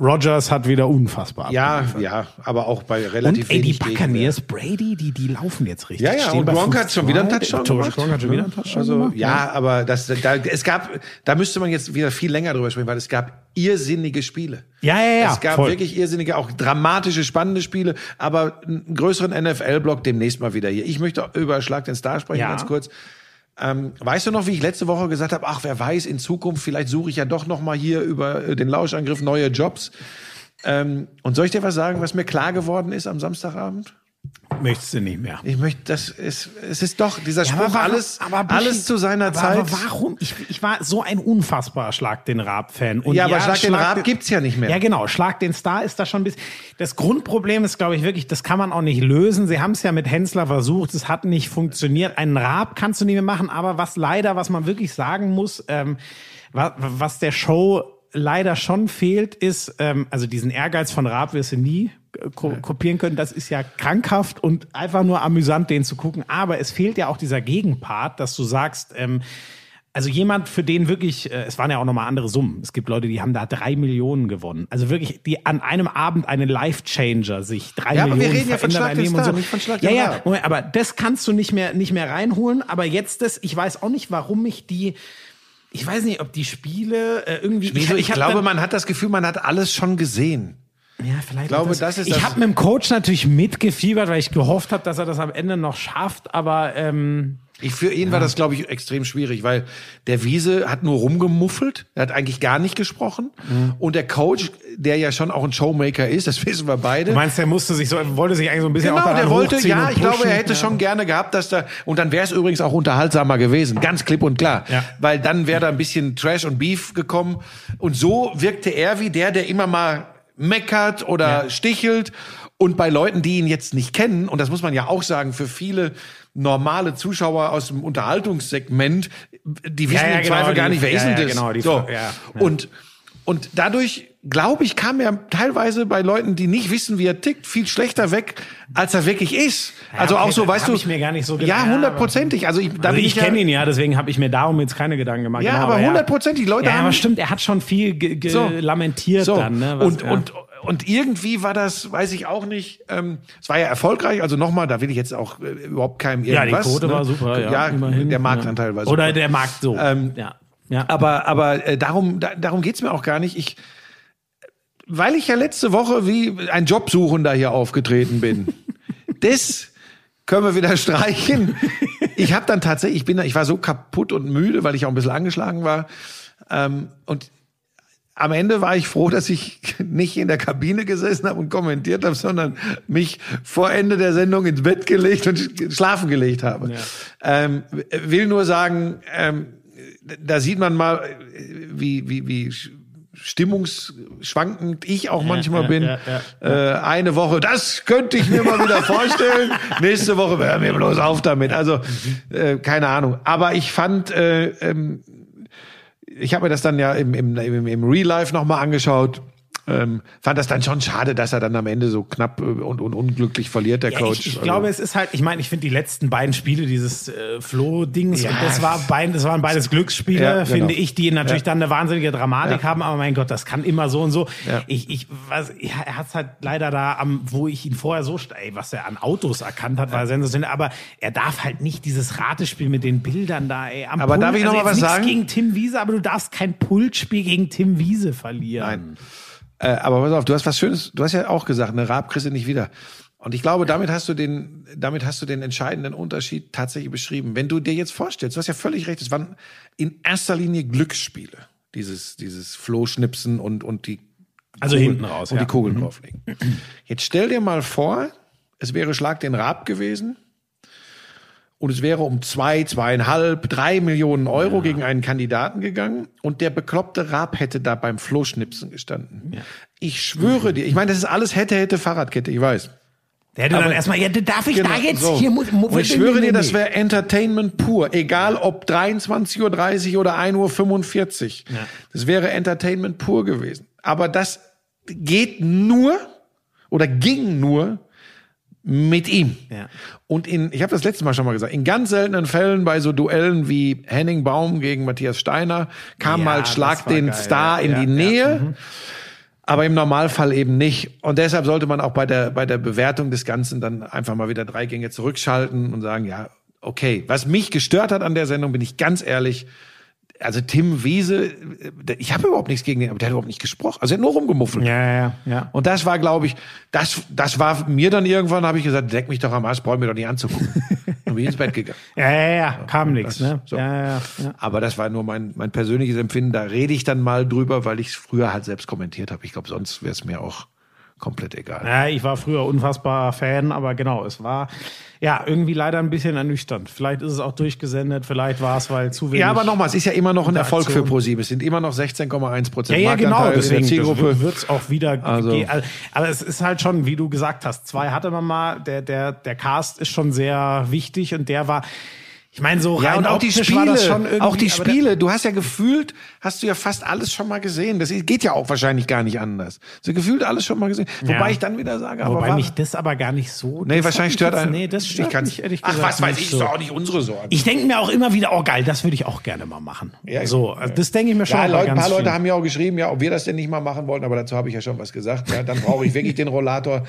Rogers hat wieder unfassbar ja, abgeliefert. ja, aber auch bei relativ Und ey, die Buccaneers, Brady, die, die laufen jetzt richtig. Ja, ja, Stehen und Gronk hat 5-2. schon wieder einen Touchdown Gronk gemacht. hat schon wieder einen Touchdown Also, gemacht. ja, aber das, da, es gab, da müsste man jetzt wieder viel länger drüber sprechen, weil es gab irrsinnige Spiele. Ja, ja, ja, Es gab voll. wirklich irrsinnige, auch dramatische, spannende Spiele, aber einen größeren NFL-Block demnächst mal wieder hier. Ich möchte über Schlag den Star sprechen, Ja. ganz kurz. Ähm, weißt du noch, wie ich letzte Woche gesagt habe, ach, wer weiß, in Zukunft, vielleicht suche ich ja doch noch mal hier über äh, den Lauschangriff neue Jobs. Ähm, und soll ich dir was sagen, was mir klar geworden ist am Samstagabend? Möchtest du nicht mehr. Ich möchte, das ist, es ist doch dieser Ja, Spruch, aber warum- alles, aber Buschi, alles zu seiner aber, Zeit. Aber warum? Ich, ich war so ein unfassbarer Schlag den Raab-Fan. Ja, aber Schlag den Raab gibt's ja nicht mehr. Ja, genau. Schlag den Star ist da schon ein bisschen. Das Grundproblem ist, glaube ich, wirklich, das kann man auch nicht lösen. Sie haben es ja mit Hensler versucht, es hat nicht funktioniert. Einen Raab kannst du nicht mehr machen, aber was leider, was man wirklich sagen muss, ähm, was, was der Show leider schon fehlt, ist, ähm, also diesen Ehrgeiz von Raab wirst du nie ko kopieren können. Das ist ja krankhaft und einfach nur amüsant, den zu gucken. Aber es fehlt ja auch dieser Gegenpart, dass du sagst, ähm, also jemand, für den wirklich, äh, es waren ja auch nochmal andere Summen. Es gibt Leute, die haben da drei Millionen gewonnen. Also wirklich, die an einem Abend einen Life-Changer sich drei Ja, aber wir Millionen reden ja von verändern Schlag den Star, so. nicht von Schlag Ja, ja. Moment, aber das kannst du nicht mehr, nicht mehr reinholen. Aber jetzt das, ich weiß auch nicht, warum mich die, ich weiß nicht, ob die Spiele äh, irgendwie. Wieso? Ich, hab glaube, dann- man hat das Gefühl, man hat alles schon gesehen. Ja, vielleicht. Ich glaube, auch das ist ich das- habe mit dem Coach natürlich mitgefiebert, weil ich gehofft habe, dass er das am Ende noch schafft. Aber ähm, Ich, für ihn war das, glaube ich, extrem schwierig, weil der Wiese hat nur rumgemuffelt, er hat eigentlich gar nicht gesprochen. Mhm. Und der Coach, der ja schon auch ein Showmaker ist, das wissen wir beide. du meinst, der musste sich so, wollte sich eigentlich so ein bisschen auch Genau, daran der wollte, ja, ich glaube, er hätte Ja. schon gerne gehabt, dass da, und dann wäre es übrigens auch unterhaltsamer gewesen, ganz klipp und klar. Ja. Weil dann wäre da ein bisschen Trash und Beef gekommen. Und so wirkte er wie der, der immer mal meckert oder Ja. stichelt. Und bei Leuten, die ihn jetzt nicht kennen, und das muss man ja auch sagen, für viele normale Zuschauer aus dem Unterhaltungssegment, die wissen Ja, ja, im genau, Zweifel gar die- nicht, wer ist denn ja, das? genau, die- so. ja. Und, und dadurch, glaube ich, kam er teilweise bei Leuten, die nicht wissen, wie er tickt, viel schlechter weg, als er wirklich ist. also okay, auch so, weißt du. ich mir gar nicht so Ja, gedacht. hundertprozentig. Also ich, da Also ich ja- kenne ihn ja, deswegen habe ich mir darum jetzt keine Gedanken gemacht. Ja, Genau, aber hundertprozentig. Leute Ja, haben. aber stimmt, er hat schon viel So. lamentiert so. dann. Ne? Was- und, ja. und, und irgendwie war das, weiß ich auch nicht, ähm, es war ja erfolgreich, also nochmal, da will ich jetzt auch äh, überhaupt keinem ja, die irgendwas. Quote ne? war super. Ja, ja immerhin. der Marktanteil ja. war super. Oder der Markt so. Ähm, ja. Ja. Aber, aber äh, darum, da, darum geht's mir auch gar nicht. Ich, weil ich ja letzte Woche wie ein Jobsuchender hier aufgetreten bin. das können wir wieder streichen. Ich habe dann tatsächlich, ich bin, ich war so kaputt und müde, weil ich auch ein bisschen angeschlagen war. Ähm, und am Ende war ich froh, dass ich nicht in der Kabine gesessen habe und kommentiert habe, sondern mich vor Ende der Sendung ins Bett gelegt und sch- schlafen gelegt habe. Ähm, will nur sagen, ähm, da sieht man mal, wie, wie, wie stimmungsschwankend ich auch manchmal ja, bin. ja, Äh, eine Woche, das könnte ich mir mal wieder vorstellen. Nächste Woche, hör mir bloß auf damit. Also, äh, keine Ahnung. Aber ich fand, äh, ähm, ich habe mir das dann ja im, im, im, im Real Life nochmal angeschaut. Ähm, fand das dann schon schade, dass er dann am Ende so knapp äh, und, und unglücklich verliert, der Ja, Coach. ich, ich Also- glaube, es ist halt, ich meine, ich finde die letzten beiden Spiele, dieses äh, Flo-Dings, Ja. das, war beid, das waren beides Glücksspiele, Ja, genau. finde ich, die natürlich dann eine wahnsinnige Dramatik haben, aber mein Gott, das kann immer so und so. Ich, ich, was, er hat es halt leider da am, wo ich ihn vorher so, ey, was er an Autos erkannt hat, war sensationell, aber er darf halt nicht dieses Ratespiel mit den Bildern da, ey, am Aber darf ich noch mal jetzt was sagen? gegen Tim Wiese, aber du darfst kein Pultspiel gegen Tim Wiese verlieren. Nein. Äh, aber pass auf, du hast was Schönes, du hast ja auch gesagt, eine Raab kriegst du nicht wieder. Und ich glaube, damit hast du den, damit hast du den entscheidenden Unterschied tatsächlich beschrieben. Wenn du dir jetzt vorstellst, du hast ja völlig recht, es waren in erster Linie Glücksspiele. Dieses, dieses Flohschnipsen und, und die Also Kugeln- hinten raus, und ja. die Kugeln drauflegen. Jetzt stell dir mal vor, es wäre Schlag den Raab gewesen und es wäre um zwei, zweieinhalb, drei Millionen Euro gegen einen Kandidaten gegangen und der bekloppte Raab hätte da beim Flohschnipsen gestanden. Ich schwöre dir, ich meine, das ist alles hätte, hätte Fahrradkette, ich weiß. Der hätte dann Aber- erstmal, ja, darf ich da jetzt, so. hier muss, muss und ich schwöre dir, das wäre Entertainment pur. Egal ob 23.30 Uhr oder 1.45 Uhr. Das wäre Entertainment pur gewesen. Aber das geht nur oder ging nur mit ihm. Ja. Und in, ich habe das letzte Mal schon mal gesagt, in ganz seltenen Fällen bei so Duellen wie Henning Baum gegen Matthias Steiner kam Ja, mal Schlag den geil, Star ja, in die Nähe. Aber im Normalfall eben nicht. Und deshalb sollte man auch bei der, bei der Bewertung des Ganzen dann einfach mal wieder drei Gänge zurückschalten und sagen, ja, okay. Was mich gestört hat an der Sendung, bin ich ganz ehrlich, also Tim Wiese, ich habe überhaupt nichts gegen den, aber der hat überhaupt nicht gesprochen. Also er hat nur rumgemuffelt. Ja, ja, ja. Und das war, glaube ich, das, das war mir dann irgendwann, habe ich gesagt, deck mich doch am Arsch, brauch mir doch nicht anzugucken. und bin ins Bett gegangen. Ja, ja, ja, kam nichts, ne? so. Ja, ja, ja. Aber das war nur mein, mein persönliches Empfinden. Da rede ich dann mal drüber, weil ich es früher halt selbst kommentiert habe. Ich glaube, sonst wäre es mir auch komplett egal. Ja, ich war früher unfassbar Fan, aber genau, es war ja irgendwie leider ein bisschen ernüchternd. Vielleicht ist es auch durchgesendet, vielleicht war es, weil zu wenig. Ja, aber nochmal, es ist ja immer noch ein Erfolg für. ProSieben. Es sind immer noch 16,1 Prozent Ja, ja, genau, deswegen Zielgruppe. wird es auch wieder Also- gehen. Also, aber es ist halt schon, wie du gesagt hast, zwei hatte man mal, der, der, der Cast ist schon sehr wichtig und der war, ich meine, so Ja, rein und auch die Spiele, auch die aber Spiele. Du hast ja gefühlt, hast du ja fast alles schon mal gesehen. Das geht ja auch wahrscheinlich gar nicht anders. So gefühlt alles schon mal gesehen. Wobei Ja. ich dann wieder sage, aber Wobei war, mich das aber gar nicht so. nee, wahrscheinlich stört einen. Nee, das stört ich mich ehrlich Ach, gesagt was weiß nicht ich, so. ist doch auch nicht unsere Sorge. Ich denke mir auch immer wieder, oh geil, das würde ich auch gerne mal machen. Ja, so, also das denke ich mir schon. Ja, Leute, ein paar Leute vielen. haben ja auch geschrieben, ja, ob wir das denn nicht mal machen wollten, aber dazu habe ich ja schon was gesagt. Ja, dann brauche ich wirklich den Rollator.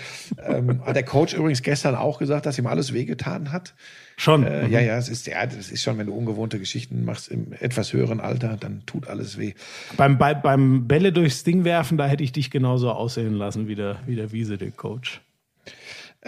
Ähm, hat der Coach übrigens gestern auch gesagt, dass ihm alles wehgetan hat. Schon. Äh, Ja, ja, es ist, ja, das ist schon, wenn du ungewohnte Geschichten machst im etwas höheren Alter, dann tut alles weh. Beim, bei, beim Bälle durchs Ding werfen, da hätte ich dich genauso aussehen lassen wie der, wie der Wiese, der Coach.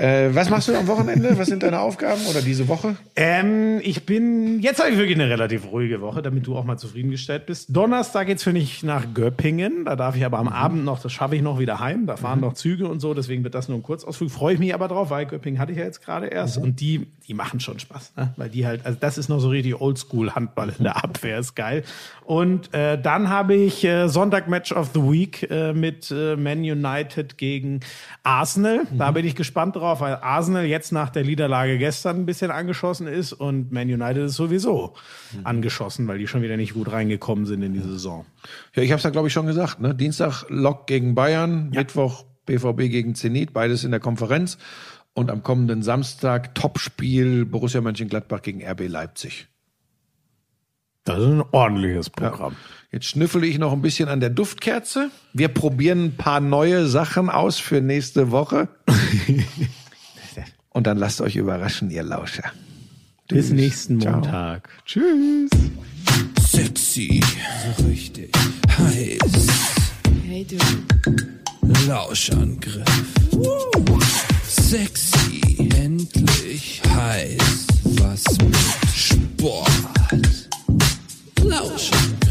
Äh, was machst du am Wochenende? Was sind deine Aufgaben oder diese Woche? Ähm, ich bin, jetzt habe ich wirklich eine relativ ruhige Woche, damit du auch mal zufriedengestellt bist. Donnerstag geht's für mich nach Göppingen. Da darf ich aber am Abend noch, das schaffe ich noch wieder heim. Da fahren noch Züge und so, deswegen wird das nur ein Kurzausflug. Freue ich mich aber drauf, weil Göppingen hatte ich ja jetzt gerade erst. Und die, die machen schon Spaß, ne? Weil die halt, also das ist noch so richtig Oldschool-Handball in der Abwehr, ist geil. Und äh, dann habe ich äh, Sonntag Match of the Week äh, mit äh, Man United gegen Arsenal. Da bin ich gespannt drauf, weil Arsenal jetzt nach der Niederlage gestern ein bisschen angeschossen ist und Man United ist sowieso angeschossen, weil die schon wieder nicht gut reingekommen sind in die Saison. Ja, ich habe es ja, glaube ich, schon gesagt. Ne? Dienstag Lok gegen Bayern, Mittwoch BVB gegen Zenit, beides in der Konferenz. Und am kommenden Samstag Topspiel Borussia Mönchengladbach gegen RB Leipzig. Das ist ein ordentliches Programm. Ja. Jetzt schnüffel ich noch ein bisschen an der Duftkerze. Wir probieren ein paar neue Sachen aus für nächste Woche. Und dann lasst euch überraschen, ihr Lauscher. Bis Tschüss. nächsten Montag. Tschüss. Sexy. So richtig. Heiß. Hey du. Lauschangriff. Woo. Sexy. Endlich heiß. Was mit Sport. Close.